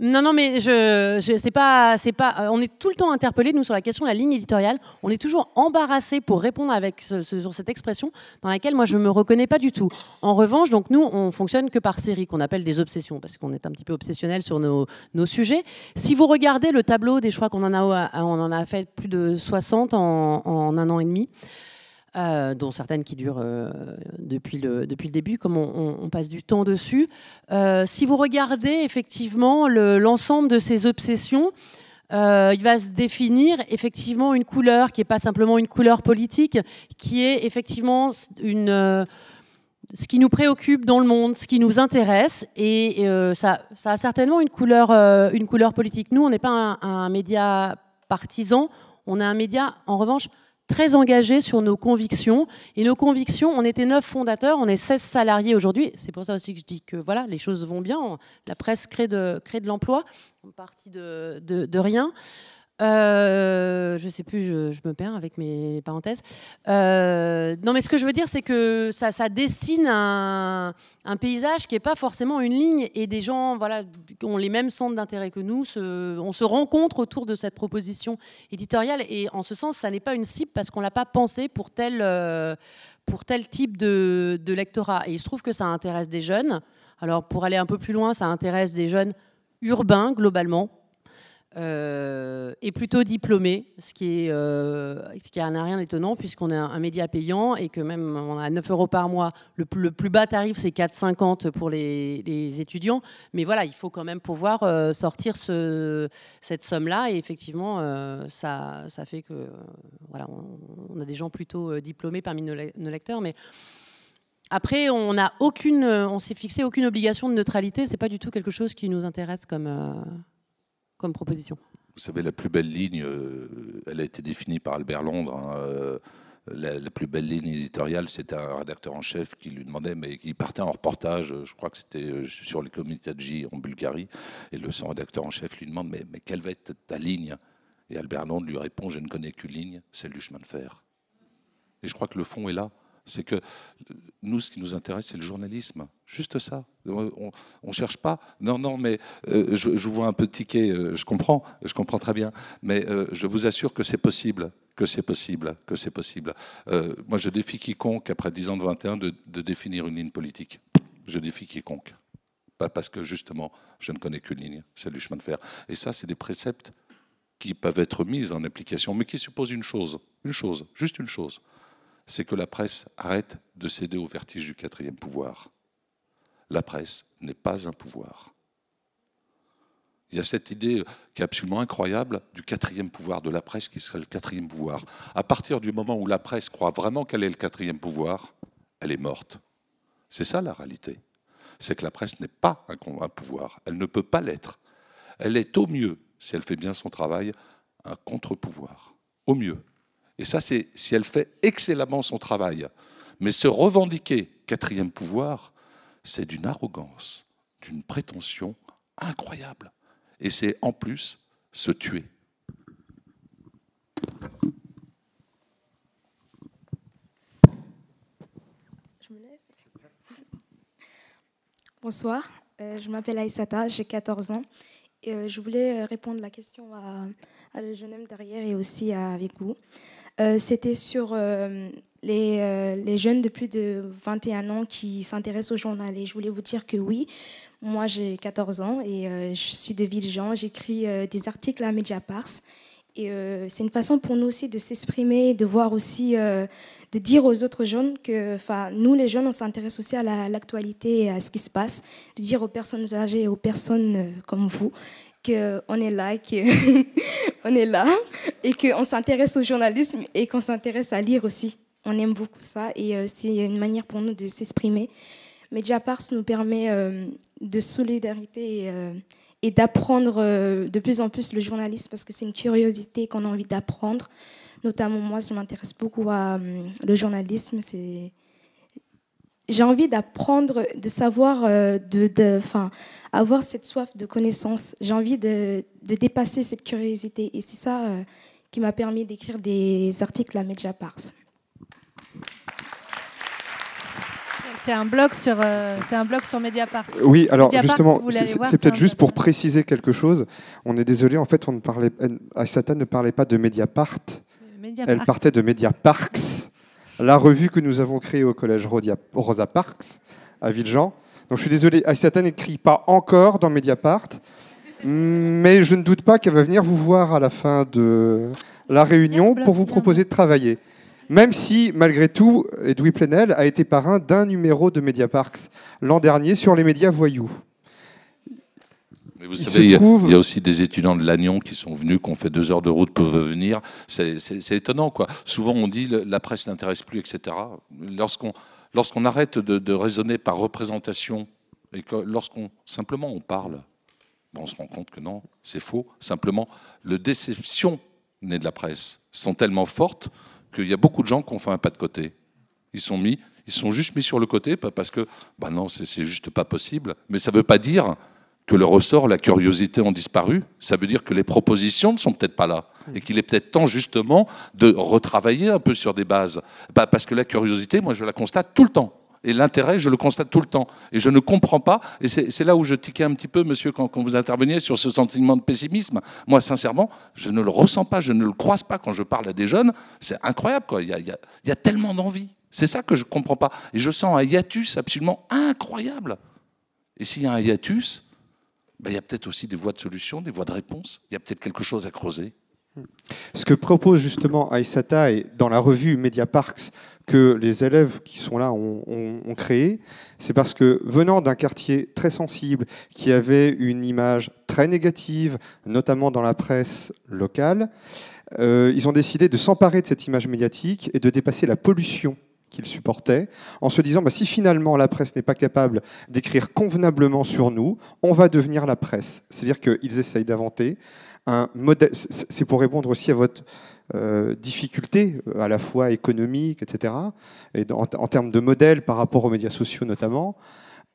non, non, mais je, c'est pas, c'est pas. Euh, on est tout le temps interpellé nous sur la question de la ligne éditoriale. On est toujours embarrassé pour répondre avec sur cette expression dans laquelle moi je me reconnais pas du tout. En revanche, donc nous, on fonctionne que par série qu'on appelle des obsessions parce qu'on est un petit peu obsessionnel sur nos, nos, sujets. Si vous regardez le tableau des choix qu'on en a, on en a fait plus de 60 en, en un an et demi. Euh, dont certaines qui durent euh, depuis, le, depuis le début, comme on, passe du temps dessus. Euh, si vous regardez effectivement l'ensemble de ces obsessions, il va se définir effectivement une couleur qui n'est pas simplement une couleur politique, qui est effectivement une, ce qui nous préoccupe dans le monde, ce qui nous intéresse, et ça, ça, a certainement une couleur, une couleur politique. Nous, on n'est pas un, un média partisan, on est un média, en revanche, très engagés sur nos convictions. Et nos convictions, on était neuf fondateurs, on est 16 salariés aujourd'hui. C'est pour ça aussi que je dis que voilà, les choses vont bien. La presse crée de, crée de l'emploi, on partit de, de, de rien. Euh, je sais plus, je, me perds avec mes parenthèses. Euh, non, mais ce que je veux dire, c'est que ça, dessine un, paysage qui n'est pas forcément une ligne et des gens voilà, qui ont les mêmes centres d'intérêt que nous. on se rencontre autour de cette proposition éditoriale et en ce sens, ça n'est pas une cible parce qu'on ne l'a pas pensé pour tel, euh, pour tel type de lectorat. Et il se trouve que ça intéresse des jeunes. Alors, pour aller un peu plus loin, ça intéresse des jeunes urbains globalement, euh, est plutôt diplômé, ce qui est, euh, n'a rien d'étonnant puisqu'on est un, média payant et que même on a 9 euros par mois. Le, plus bas tarif c'est 4,50 pour les, étudiants, mais voilà, il faut quand même pouvoir euh, sortir ce, cette somme-là et effectivement ça, fait que on, a des gens plutôt diplômés parmi nos, lecteurs, mais après, on n'a aucune, on s'est fixé aucune obligation de neutralité. C'est pas du tout quelque chose qui nous intéresse comme comme proposition Vous savez, la plus belle ligne, euh, elle a été définie par Albert Londres. Hein, euh, la, plus belle ligne éditoriale, c'était un rédacteur en chef qui lui demandait, mais qui partait en reportage, je crois que c'était euh, sur les J en Bulgarie, et le son rédacteur en chef lui demande, mais, mais quelle va être ta ligne? Et Albert Londres lui répond, je ne connais qu'une ligne, c'est le chemin de fer. Et je crois que le fond est là c'est que nous, ce qui nous intéresse, c'est le journalisme. Juste ça. On ne cherche pas. Non, non, mais euh, je, vous vois un peu tiquer, euh, je comprends, je comprends très bien. Mais euh, je vous assure que c'est possible, que c'est possible, que c'est possible. moi, je défie quiconque, après 10 ans de 21, de, de définir une ligne politique. Je défie quiconque. Pas parce que, justement, je ne connais qu'une ligne, c'est le chemin de fer. Et ça, c'est des préceptes qui peuvent être mis en application, mais qui supposent une chose, une chose, juste une chose c'est que la presse arrête de céder au vertige du quatrième pouvoir. La presse n'est pas un pouvoir. Il y a cette idée qui est absolument incroyable du quatrième pouvoir, de la presse qui serait le quatrième pouvoir. À partir du moment où la presse croit vraiment qu'elle est le quatrième pouvoir, elle est morte. C'est ça la réalité. C'est que la presse n'est pas un pouvoir. Elle ne peut pas l'être. Elle est au mieux, si elle fait bien son travail, un contre-pouvoir. Au mieux. Et ça, c'est si elle fait excellemment son travail. Mais se revendiquer quatrième pouvoir, c'est d'une arrogance, d'une prétention incroyable. Et c'est en plus se tuer. Bonsoir, euh, je m'appelle Aïsata, j'ai 14 ans. Et euh, je voulais euh, répondre à la question à, à le jeune homme derrière et aussi avec vous. C'était sur les, les, jeunes de plus de 21 ans qui s'intéressent au journal. Et je voulais vous dire que oui, moi j'ai 14 ans et je suis de Villejean. J'écris des articles à Mediapart. Et c'est une façon pour nous aussi de s'exprimer, de voir aussi de dire aux autres jeunes que, nous les jeunes, on s'intéresse aussi à l'actualité et à ce qui se passe, de dire aux personnes âgées, aux personnes euh, comme vous, qu'on est là, qu'on est là, et qu'on s'intéresse au journalisme et qu'on s'intéresse à lire aussi. On aime beaucoup ça et euh, c'est une manière pour nous de s'exprimer. Mediapart nous permet euh, de solidarité et, et d'apprendre de plus en plus le journalisme parce que c'est une curiosité qu'on a envie d'apprendre. Notamment, moi, je m'intéresse beaucoup à euh, le journalisme. J'ai envie d'apprendre, de savoir, euh, de, de avoir cette soif de connaissance. J'ai envie de, de, dépasser cette curiosité. Et c'est ça euh, qui m'a permis d'écrire des articles à Mediapart. C'est un blog sur, c'est un blog sur Mediapart. Oui, alors justement, c'est peut-être juste pour préciser quelque chose. On est désolé, en fait, on ne parlait, Aïsata ne parlait pas de Mediapart, elle partait de Media Parks, la revue que nous avons créée au collège Rosa Parks à Villejean. Donc je suis désolé, Aïsata n'écrit pas encore dans Mediapart, mais je ne doute pas qu'elle va venir vous voir à la fin de la réunion pour vous proposer de travailler. Même si, malgré tout, Edoui Plenel a été parrain d'un numéro de Mediaparks l'an dernier sur les médias voyous. Mais vous savez, il, y a aussi des étudiants de Lannion qui sont venus, qui ont fait deux heures de route pour venir. C'est étonnant, quoi. Souvent, on dit la presse n'intéresse plus, etc. Lorsqu'on lorsqu'on arrête de, raisonner par représentation et que lorsqu'on simplement on parle, on se rend compte que non, c'est faux. Simplement, les déceptions nées de la presse sont tellement fortes qu'il y a beaucoup de gens qui ont fait un pas de côté. Ils sont mis, ils sont juste mis sur le côté parce que, bah non, c'est juste pas possible. Mais ça ne veut pas dire que le ressort, la curiosité ont disparu, ça veut dire que les propositions ne sont peut-être pas là. Et qu'il est peut-être temps justement de retravailler un peu sur des bases. Bah, parce que la curiosité, moi je la constate tout le temps. Et l'intérêt, je le constate tout le temps. Et je ne comprends pas. Et c'est là où je tiquais un petit peu, monsieur, quand, vous interveniez sur ce sentiment de pessimisme. Moi, sincèrement, je ne le ressens pas, je ne le croise pas quand je parle à des jeunes. C'est incroyable, quoi. Il y a, il y a tellement d'envie. C'est ça que je ne comprends pas. Et je sens un hiatus absolument incroyable. Et s'il y a un hiatus, ben, il y a peut-être aussi des voies de solution, des voies de réponse. Il y a peut-être quelque chose à creuser. Ce que propose justement Aïsata et dans la revue Mediaparks que les élèves qui sont là ont, créé, c'est parce que venant d'un quartier très sensible qui avait une image très négative, notamment dans la presse locale, euh, ils ont décidé de s'emparer de cette image médiatique et de dépasser la pollution qu'ils supportaient, en se disant bah, si finalement la presse n'est pas capable d'écrire convenablement sur nous, on va devenir la presse. C'est-à-dire qu'ils essayent d'inventer un modèle. C'est pour répondre aussi à votre euh, difficulté, euh, à la fois économique, etc., et en, termes de modèle par rapport aux médias sociaux notamment.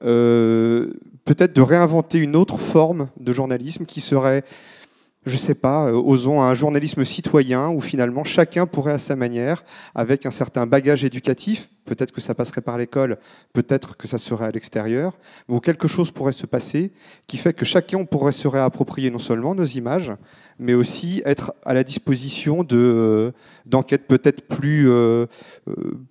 Euh, peut-être de réinventer une autre forme de journalisme qui serait je sais pas, euh, osons un journalisme citoyen où finalement chacun pourrait à sa manière, avec un certain bagage éducatif, peut-être que ça passerait par l'école, peut-être que ça serait à l'extérieur, où quelque chose pourrait se passer qui fait que chacun pourrait se réapproprier non seulement nos images, mais aussi être à la disposition euh, d'enquêtes peut-être plus, euh,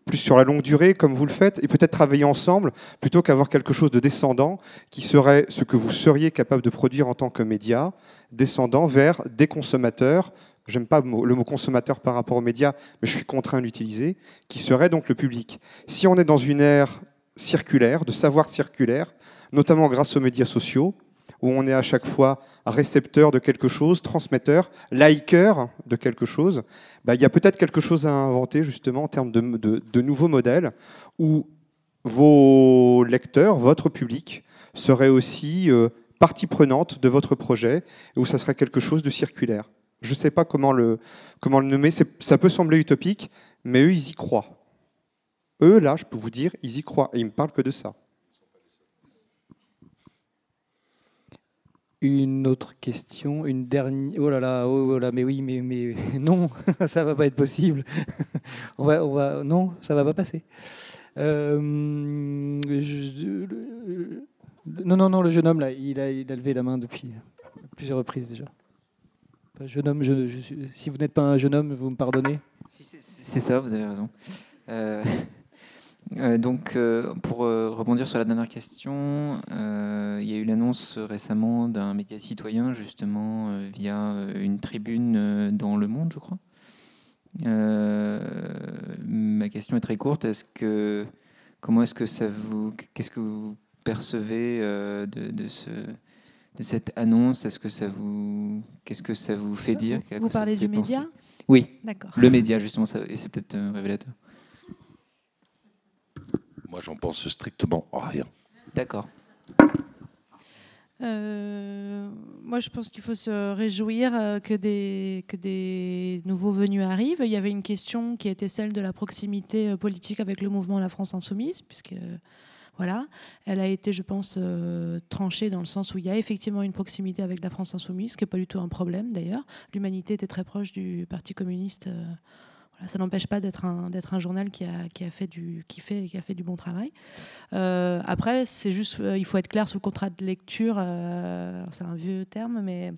plus sur la longue durée, comme vous le faites, et peut-être travailler ensemble, plutôt qu'avoir quelque chose de descendant, qui serait ce que vous seriez capable de produire en tant que média, descendant vers des consommateurs, j'aime pas le mot consommateur par rapport aux médias, mais je suis contraint de l'utiliser, qui serait donc le public. Si on est dans une ère circulaire, de savoir circulaire, notamment grâce aux médias sociaux, où on est à chaque fois récepteur de quelque chose, transmetteur, liker de quelque chose, bah, il y a peut-être quelque chose à inventer justement en termes de, nouveaux modèles où vos lecteurs, votre public, seraient aussi euh, partie prenante de votre projet où ça serait quelque chose de circulaire. Je ne sais pas comment le, comment le nommer, ça peut sembler utopique, mais eux, ils y croient. Eux, là, je peux vous dire, ils y croient, et ils ne me parlent que de ça. Une autre question, une dernière. Oh là là, oh là, mais oui, mais, mais non, ça va pas être possible. on va, on va, non, ça va pas passer. Euh, non, non, non, le jeune homme, là, il a, il a levé la main depuis plusieurs reprises déjà. Jeune homme, si vous n'êtes pas un jeune homme, vous me pardonnez C'est ça, vous avez raison. Euh, euh, donc, euh, pour rebondir sur la dernière question, il y a eu l'annonce récemment d'un média citoyen, justement, via une tribune dans Le Monde, je crois. ma question est très courte. Est-ce que, comment est-ce que ça vous, qu'est-ce que vous percevez de, de, ce, de cette annonce? Est-ce que ça vous, qu'est-ce que ça vous fait dire? Vous, parlez du média? oui, D'accord. le média, justement, ça, et c'est peut-être euh, révélateur. Moi, j'en pense strictement rien. D'accord. Euh, moi, je pense qu'il faut se réjouir euh, que des, que des nouveaux venus arrivent. Il y avait une question qui était celle de la proximité politique avec le mouvement La France Insoumise, puisque voilà, elle a été, je pense, euh, tranchée dans le sens où il y a effectivement une proximité avec la France insoumise, ce qui n'est pas du tout un problème d'ailleurs. L'humanité était très proche du Parti communiste. Euh, ça n'empêche pas d'être un, d'être un journal qui a, qui a fait du, qui fait, qui a fait du bon travail. Euh, après, c'est juste, il faut être clair sur le contrat de lecture. c'est un vieux terme, mais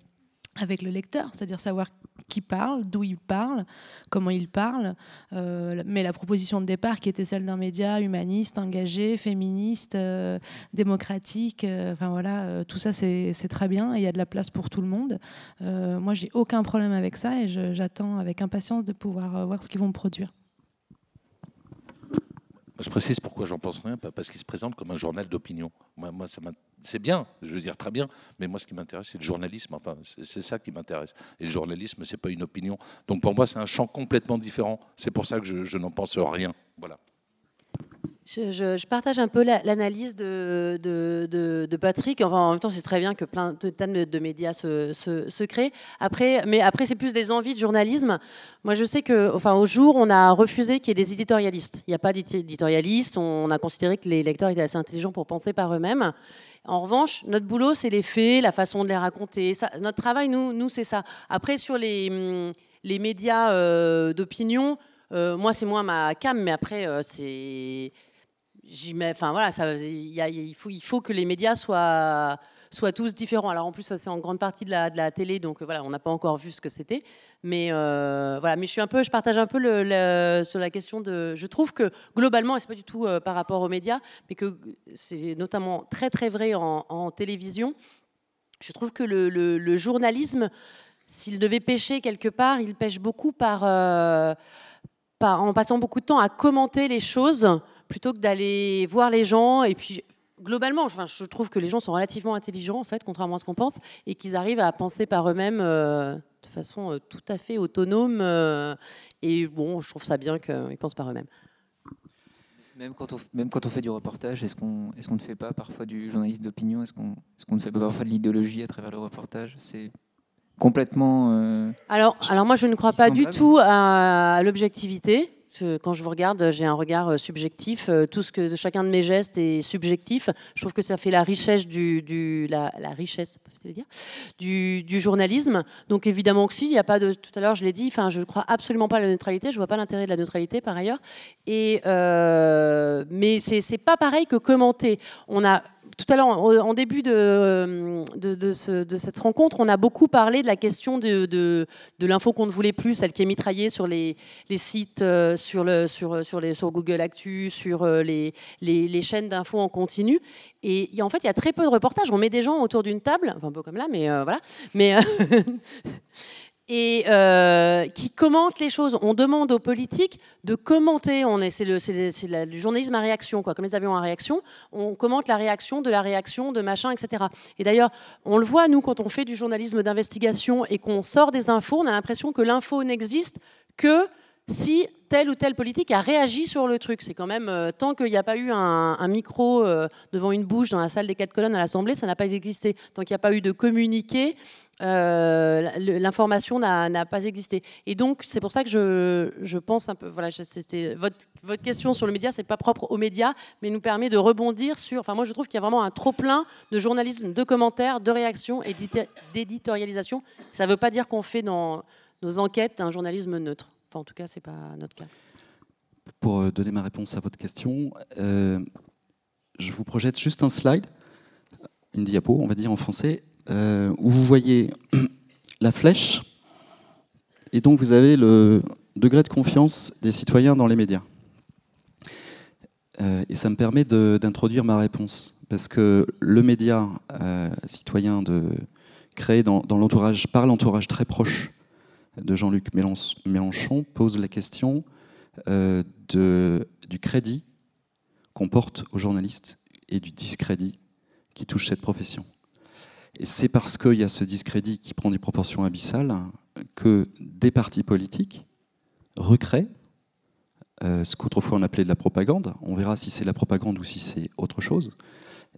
avec le lecteur, c'est-à-dire savoir qui parle, d'où il parle, comment il parle. Euh, mais la proposition de départ, qui était celle d'un média humaniste, engagé, féministe, euh, démocratique, euh, enfin voilà, tout ça c'est très bien il y a de la place pour tout le monde. moi, j'ai aucun problème avec ça et j'attends avec impatience de pouvoir voir ce qu'ils vont produire. Je précise pourquoi j'en pense rien, parce qu'il se présente comme un journal d'opinion. Moi, c'est bien, je veux dire très bien, mais moi, ce qui m'intéresse, c'est le journalisme. Enfin, c'est ça qui m'intéresse. Et le journalisme, c'est pas une opinion. Donc pour moi, c'est un champ complètement différent. C'est pour ça que je, je n'en pense rien. Voilà. Je, partage un peu l'analyse de, Patrick. Enfin, en même temps, c'est très bien que plein de tas de, médias se, créent. Après, mais après, c'est plus des envies de journalisme. Moi, je sais que, enfin, au jour, on a refusé qu'il y ait des éditorialistes. Il n'y a pas d'éditorialistes. On a considéré que les lecteurs étaient assez intelligents pour penser par eux-mêmes. En revanche, notre boulot, c'est les faits, la façon de les raconter. notre travail, nous, c'est ça. Après, sur les, les médias euh, d'opinion, euh, moi, c'est moins ma cam, mais après, euh, c'est il, faut, que les médias soient, tous différents. Alors en plus, c'est en grande partie de la, télé, donc voilà, on n'a pas encore vu ce que c'était. Mais euh, voilà, mais je suis un peu, je partage un peu sur la question de. Je trouve que globalement, et c'est pas du tout euh, par rapport aux médias, mais que c'est notamment très très vrai en, télévision. Je trouve que le, journalisme, s'il devait pêcher quelque part, il pêche beaucoup par, euh, en passant beaucoup de temps à commenter les choses plutôt que d'aller voir les gens. Et puis, globalement, je trouve que les gens sont relativement intelligents, en fait, contrairement à ce qu'on pense, et qu'ils arrivent à penser par eux-mêmes euh, de façon euh, tout à fait autonome. Euh, et bon, je trouve ça bien qu'ils pensent par eux-mêmes. Même quand, on, même quand on fait du reportage, est-ce qu'on est qu'on ne fait pas parfois du journaliste d'opinion? Est-ce qu'on est qu'on ne fait pas parfois de l'idéologie à travers le reportage? C'est complètement... alors, alors moi, je ne crois pas du tout à l'objectivité quand je vous regarde, j'ai un regard euh, subjectif. Euh, tout ce que chacun de mes gestes est subjectif. Je trouve que ça fait la richesse du, la, richesse dire, du, du, journalisme. Donc évidemment que si, il n'y a pas de. Tout à l'heure, je l'ai dit. Enfin, je ne crois absolument pas à la neutralité. Je vois pas l'intérêt de la neutralité par ailleurs. Et euh, mais c'est pas pareil que commenter. On a tout à l'heure, en début de, de, cette rencontre, on a beaucoup parlé de la question de, l'info qu'on ne voulait plus, celle qui est mitraillée sur les, sites, euh, sur, le, sur, sur, les, sur Google Actu, sur euh, les, les, chaînes d'infos en continu. Et en fait, il y a très peu de reportages. On met des gens autour d'une table, enfin un peu comme là, mais euh, voilà. Mais et euh, qui commente les choses. On demande aux politiques de commenter. On est, c'est, le, c'est, journalisme à réaction, quoi. Comme les avions à réaction, on commente la réaction de la réaction de machin, etc. Et d'ailleurs, on le voit nous quand on fait du journalisme d'investigation et qu'on sort des infos, on a l'impression que l'info n'existe que si telle ou telle politique a réagi sur le truc. C'est quand même, euh, tant qu'il n'y a pas eu un, micro euh, devant une bouche dans la salle des quatre colonnes à l'Assemblée, ça n'a pas existé. Tant qu'il n'y a pas eu de communiqué, euh, l'information n'a pas existé. Et donc, c'est pour ça que je, pense un peu, voilà, votre, question sur le média, c'est pas propre aux médias, mais nous permet de rebondir sur, enfin moi je trouve qu'il y a vraiment un trop-plein de journalisme, de commentaires, de réactions et d'éditorialisation. Ça ne veut pas dire qu'on fait dans nos enquêtes un journalisme neutre en tout cas, ce n'est pas notre cas. Pour euh, donner ma réponse à votre question, euh, je vous projette juste un slide, une diapo, on va dire en français, où vous voyez la flèche, et donc vous avez le, degré de confiance des citoyens dans les médias. Euh, et ça me permet d'introduire ma réponse. Parce que le média euh, citoyen créé dans, l'entourage, par l'entourage très proche de Jean-Luc Mélenchon pose la question euh, du crédit qu'on porte aux journalistes et du discrédit qui touche cette profession. C'est parce qu'il y a ce discrédit qui prend des proportions abyssales que des partis politiques recréent euh, ce qu'autrefois on appelait de la propagande. On verra si c'est la propagande ou si c'est autre chose.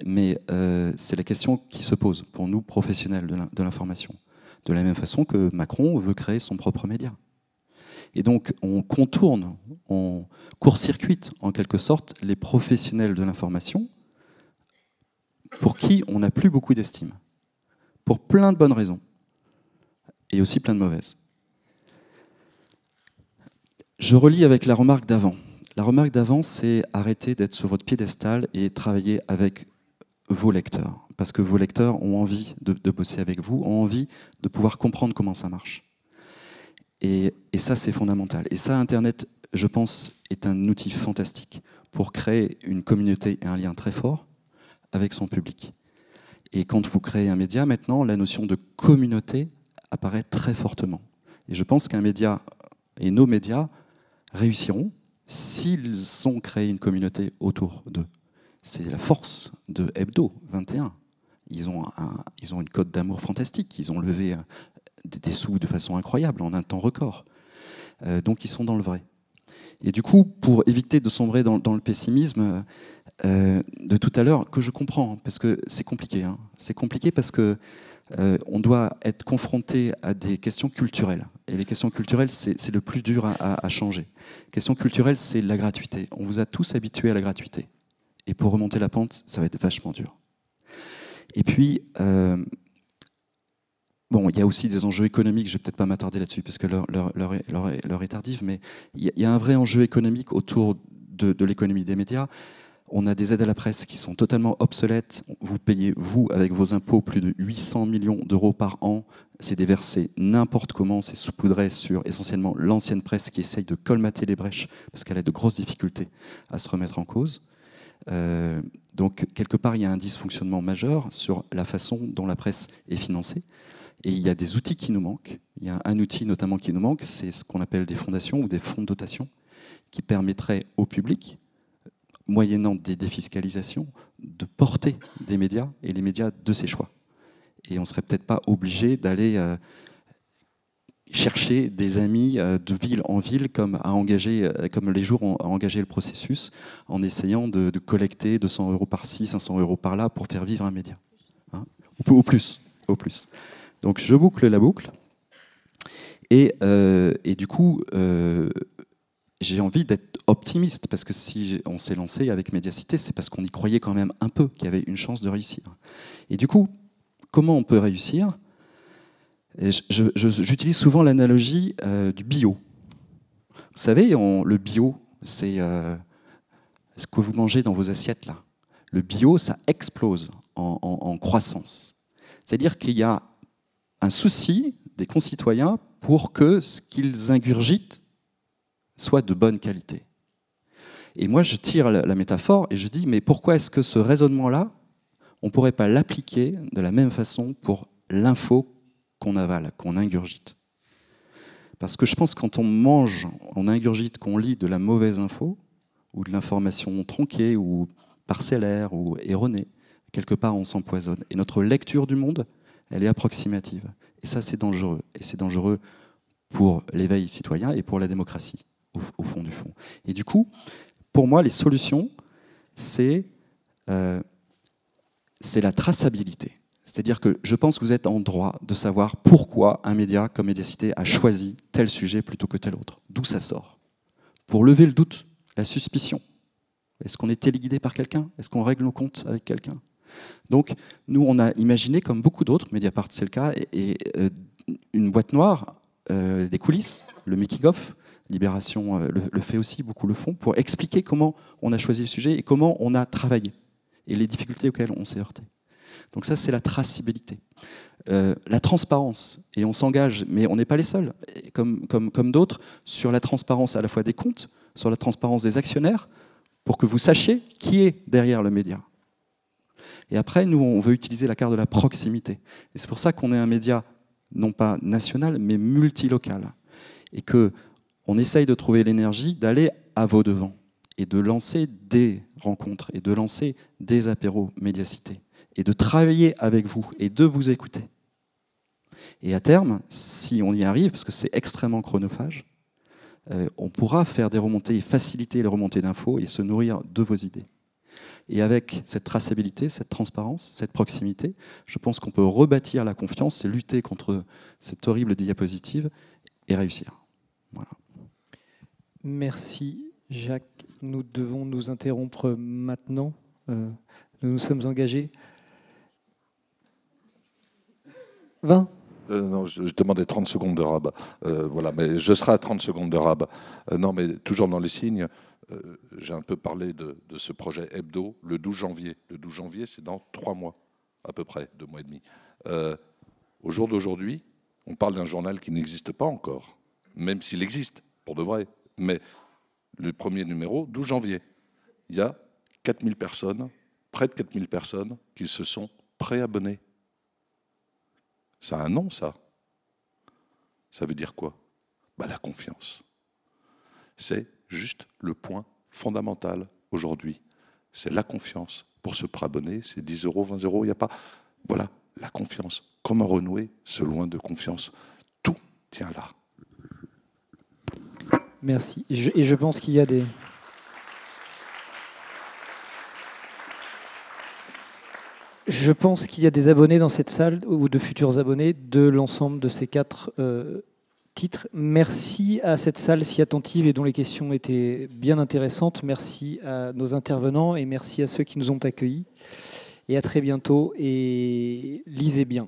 Mais euh, c'est la question qui se pose pour nous, professionnels de l'information. De la même façon que Macron veut créer son propre média. Et donc, on contourne, on court-circuite en quelque sorte les professionnels de l'information pour qui on n'a plus beaucoup d'estime. Pour plein de bonnes raisons. Et aussi plein de mauvaises. Je relis avec la remarque d'avant. La remarque d'avant, c'est arrêter d'être sur votre piédestal et travailler avec vos lecteurs. Parce que vos lecteurs ont envie de, bosser avec vous, ont envie de pouvoir comprendre comment ça marche. Et, ça, c'est fondamental. Et ça, Internet, je pense, est un outil fantastique pour créer une communauté et un lien très fort avec son public. Et quand vous créez un média, maintenant, la notion de communauté apparaît très fortement. Et je pense qu'un média et nos médias réussiront s'ils ont créé une communauté autour d'eux. C'est la force de Hebdo 21. Ils ont, ils ont une cote d'amour fantastique. Ils ont levé euh, des sous de façon incroyable en un temps record. Euh, donc ils sont dans le vrai. Et du coup, pour éviter de sombrer dans, le pessimisme euh, de tout à l'heure, que je comprends, parce que c'est compliqué. Hein. C'est compliqué parce que on doit être confronté à des questions culturelles. Et les questions culturelles, c'est le plus dur à, à changer. Question culturelle, c'est la gratuité. On vous a tous habitués à la gratuité. Et pour remonter la pente, ça va être vachement dur. Et puis, euh, bon, il y a aussi des enjeux économiques, je ne vais peut-être pas m'attarder là-dessus parce que l'heure est tardive, mais il y, a un vrai enjeu économique autour de, l'économie des médias. On a des aides à la presse qui sont totalement obsolètes. Vous payez, vous, avec vos impôts, plus de 800 millions d'euros par an. C'est déversé n'importe comment, c'est saupoudré sur essentiellement l'ancienne presse qui essaye de colmater les brèches parce qu'elle a de grosses difficultés à se remettre en cause. Euh, donc, quelque part, il y a un dysfonctionnement majeur sur la façon dont la presse est financée. Et il y a des outils qui nous manquent. Il y a un outil notamment qui nous manque, c'est ce qu'on appelle des fondations ou des fonds de dotation, qui permettraient au public, moyennant des défiscalisations, de porter des médias et les médias de ses choix. Et on ne serait peut-être pas obligé d'aller euh, chercher des amis euh, de ville en ville, comme, à engager, euh, comme les jours ont engagé le processus, en essayant de, collecter 200 euros par-ci, 500 euros par-là pour faire vivre un média. Hein au, plus, au plus. Donc je boucle la boucle. Et, et du coup, j'ai envie d'être optimiste, parce que si on s'est lancé avec Médiacité, c'est parce qu'on y croyait quand même un peu, qu'il y avait une chance de réussir. Et du coup, comment on peut réussir? J'utilise souvent l'analogie euh, du bio. Vous savez, le bio, c'est euh, ce que vous mangez dans vos assiettes là. Le bio, ça explose en, croissance. C'est-à-dire qu'il y a un souci des concitoyens pour que ce qu'ils ingurgitent soit de bonne qualité. Et moi, je tire la, métaphore et je dis, mais pourquoi est-ce que ce raisonnement-là, on ne pourrait pas l'appliquer de la même façon pour l'info qu'on avale, qu'on ingurgite? Parce que je pense que quand on mange, on ingurgite, qu'on lit de la mauvaise info, ou de l'information tronquée, ou parcellaire, ou erronée, quelque part on s'empoisonne. Et notre lecture du monde, elle est approximative. Et ça, c'est dangereux. Et c'est dangereux pour l'éveil citoyen et pour la démocratie, au, fond du fond. Et du coup, pour moi, les solutions, c'est euh, la traçabilité. C'est-à-dire que je pense que vous êtes en droit de savoir pourquoi un média comme Médiacité a choisi tel sujet plutôt que tel autre. D'où ça sort? Pour lever le doute, la suspicion. Est-ce qu'on est téléguidé par quelqu'un? Est-ce qu'on règle nos comptes avec quelqu'un? Donc, nous, on a imaginé, comme beaucoup d'autres, Mediapart c'est le cas, et, euh, une boîte noire, euh, des coulisses, le making-of, Libération euh, le, fait aussi, beaucoup le font, pour expliquer comment on a choisi le sujet et comment on a travaillé, et les difficultés auxquelles on s'est heurté. Donc ça, c'est la traçabilité. Euh, la transparence, et on s'engage, mais on n'est pas les seuls, comme, comme, comme d'autres, sur la transparence à la fois des comptes, sur la transparence des actionnaires, pour que vous sachiez qui est derrière le média. Et après, nous, on veut utiliser la carte de la proximité. Et c'est pour ça qu'on est un média non pas national, mais multilocal. Et que on essaye de trouver l'énergie d'aller à vos devants et de lancer des rencontres et de lancer des apéros médiacités et de travailler avec vous et de vous écouter. Et à terme, si on y arrive, parce que c'est extrêmement chronophage, euh, on pourra faire des remontées et faciliter les remontées d'infos et se nourrir de vos idées. Et avec cette traçabilité, cette transparence, cette proximité, je pense qu'on peut rebâtir la confiance et lutter contre cette horrible diapositive et réussir. Voilà. Merci Jacques. Nous devons nous interrompre maintenant. Euh, nous nous sommes engagés. 20 euh, non, je, demandais 30 secondes de rab. Euh, voilà, mais je serai à 30 secondes de rab. non, mais toujours dans les signes, j'ai un peu parlé de, de, ce projet hebdo le 12 janvier. Le 12 janvier, c'est dans trois mois, à peu près, deux mois et demi. au jour d'aujourd'hui, on parle d'un journal qui n'existe pas encore, même s'il existe, pour de vrai. Mais le premier numéro, 12 janvier, il y a 4000 personnes, près de 4000 personnes qui se sont préabonnées. Ça a un nom, ça. Ça veut dire quoi? Bah, La confiance. C'est juste le point fondamental aujourd'hui. C'est la confiance. Pour se préabonner, c'est 10 euros, 20 euros, il n'y a pas. Voilà, la confiance. Comment renouer ce loin de confiance Tout tient là. Merci. Et je, pense qu'il y a des... Je pense qu'il y a des abonnés dans cette salle, ou de futurs abonnés, de l'ensemble de ces quatre euh, titres. Merci à cette salle si attentive et dont les questions étaient bien intéressantes. Merci à nos intervenants et merci à ceux qui nous ont accueillis. Et à très bientôt et lisez bien.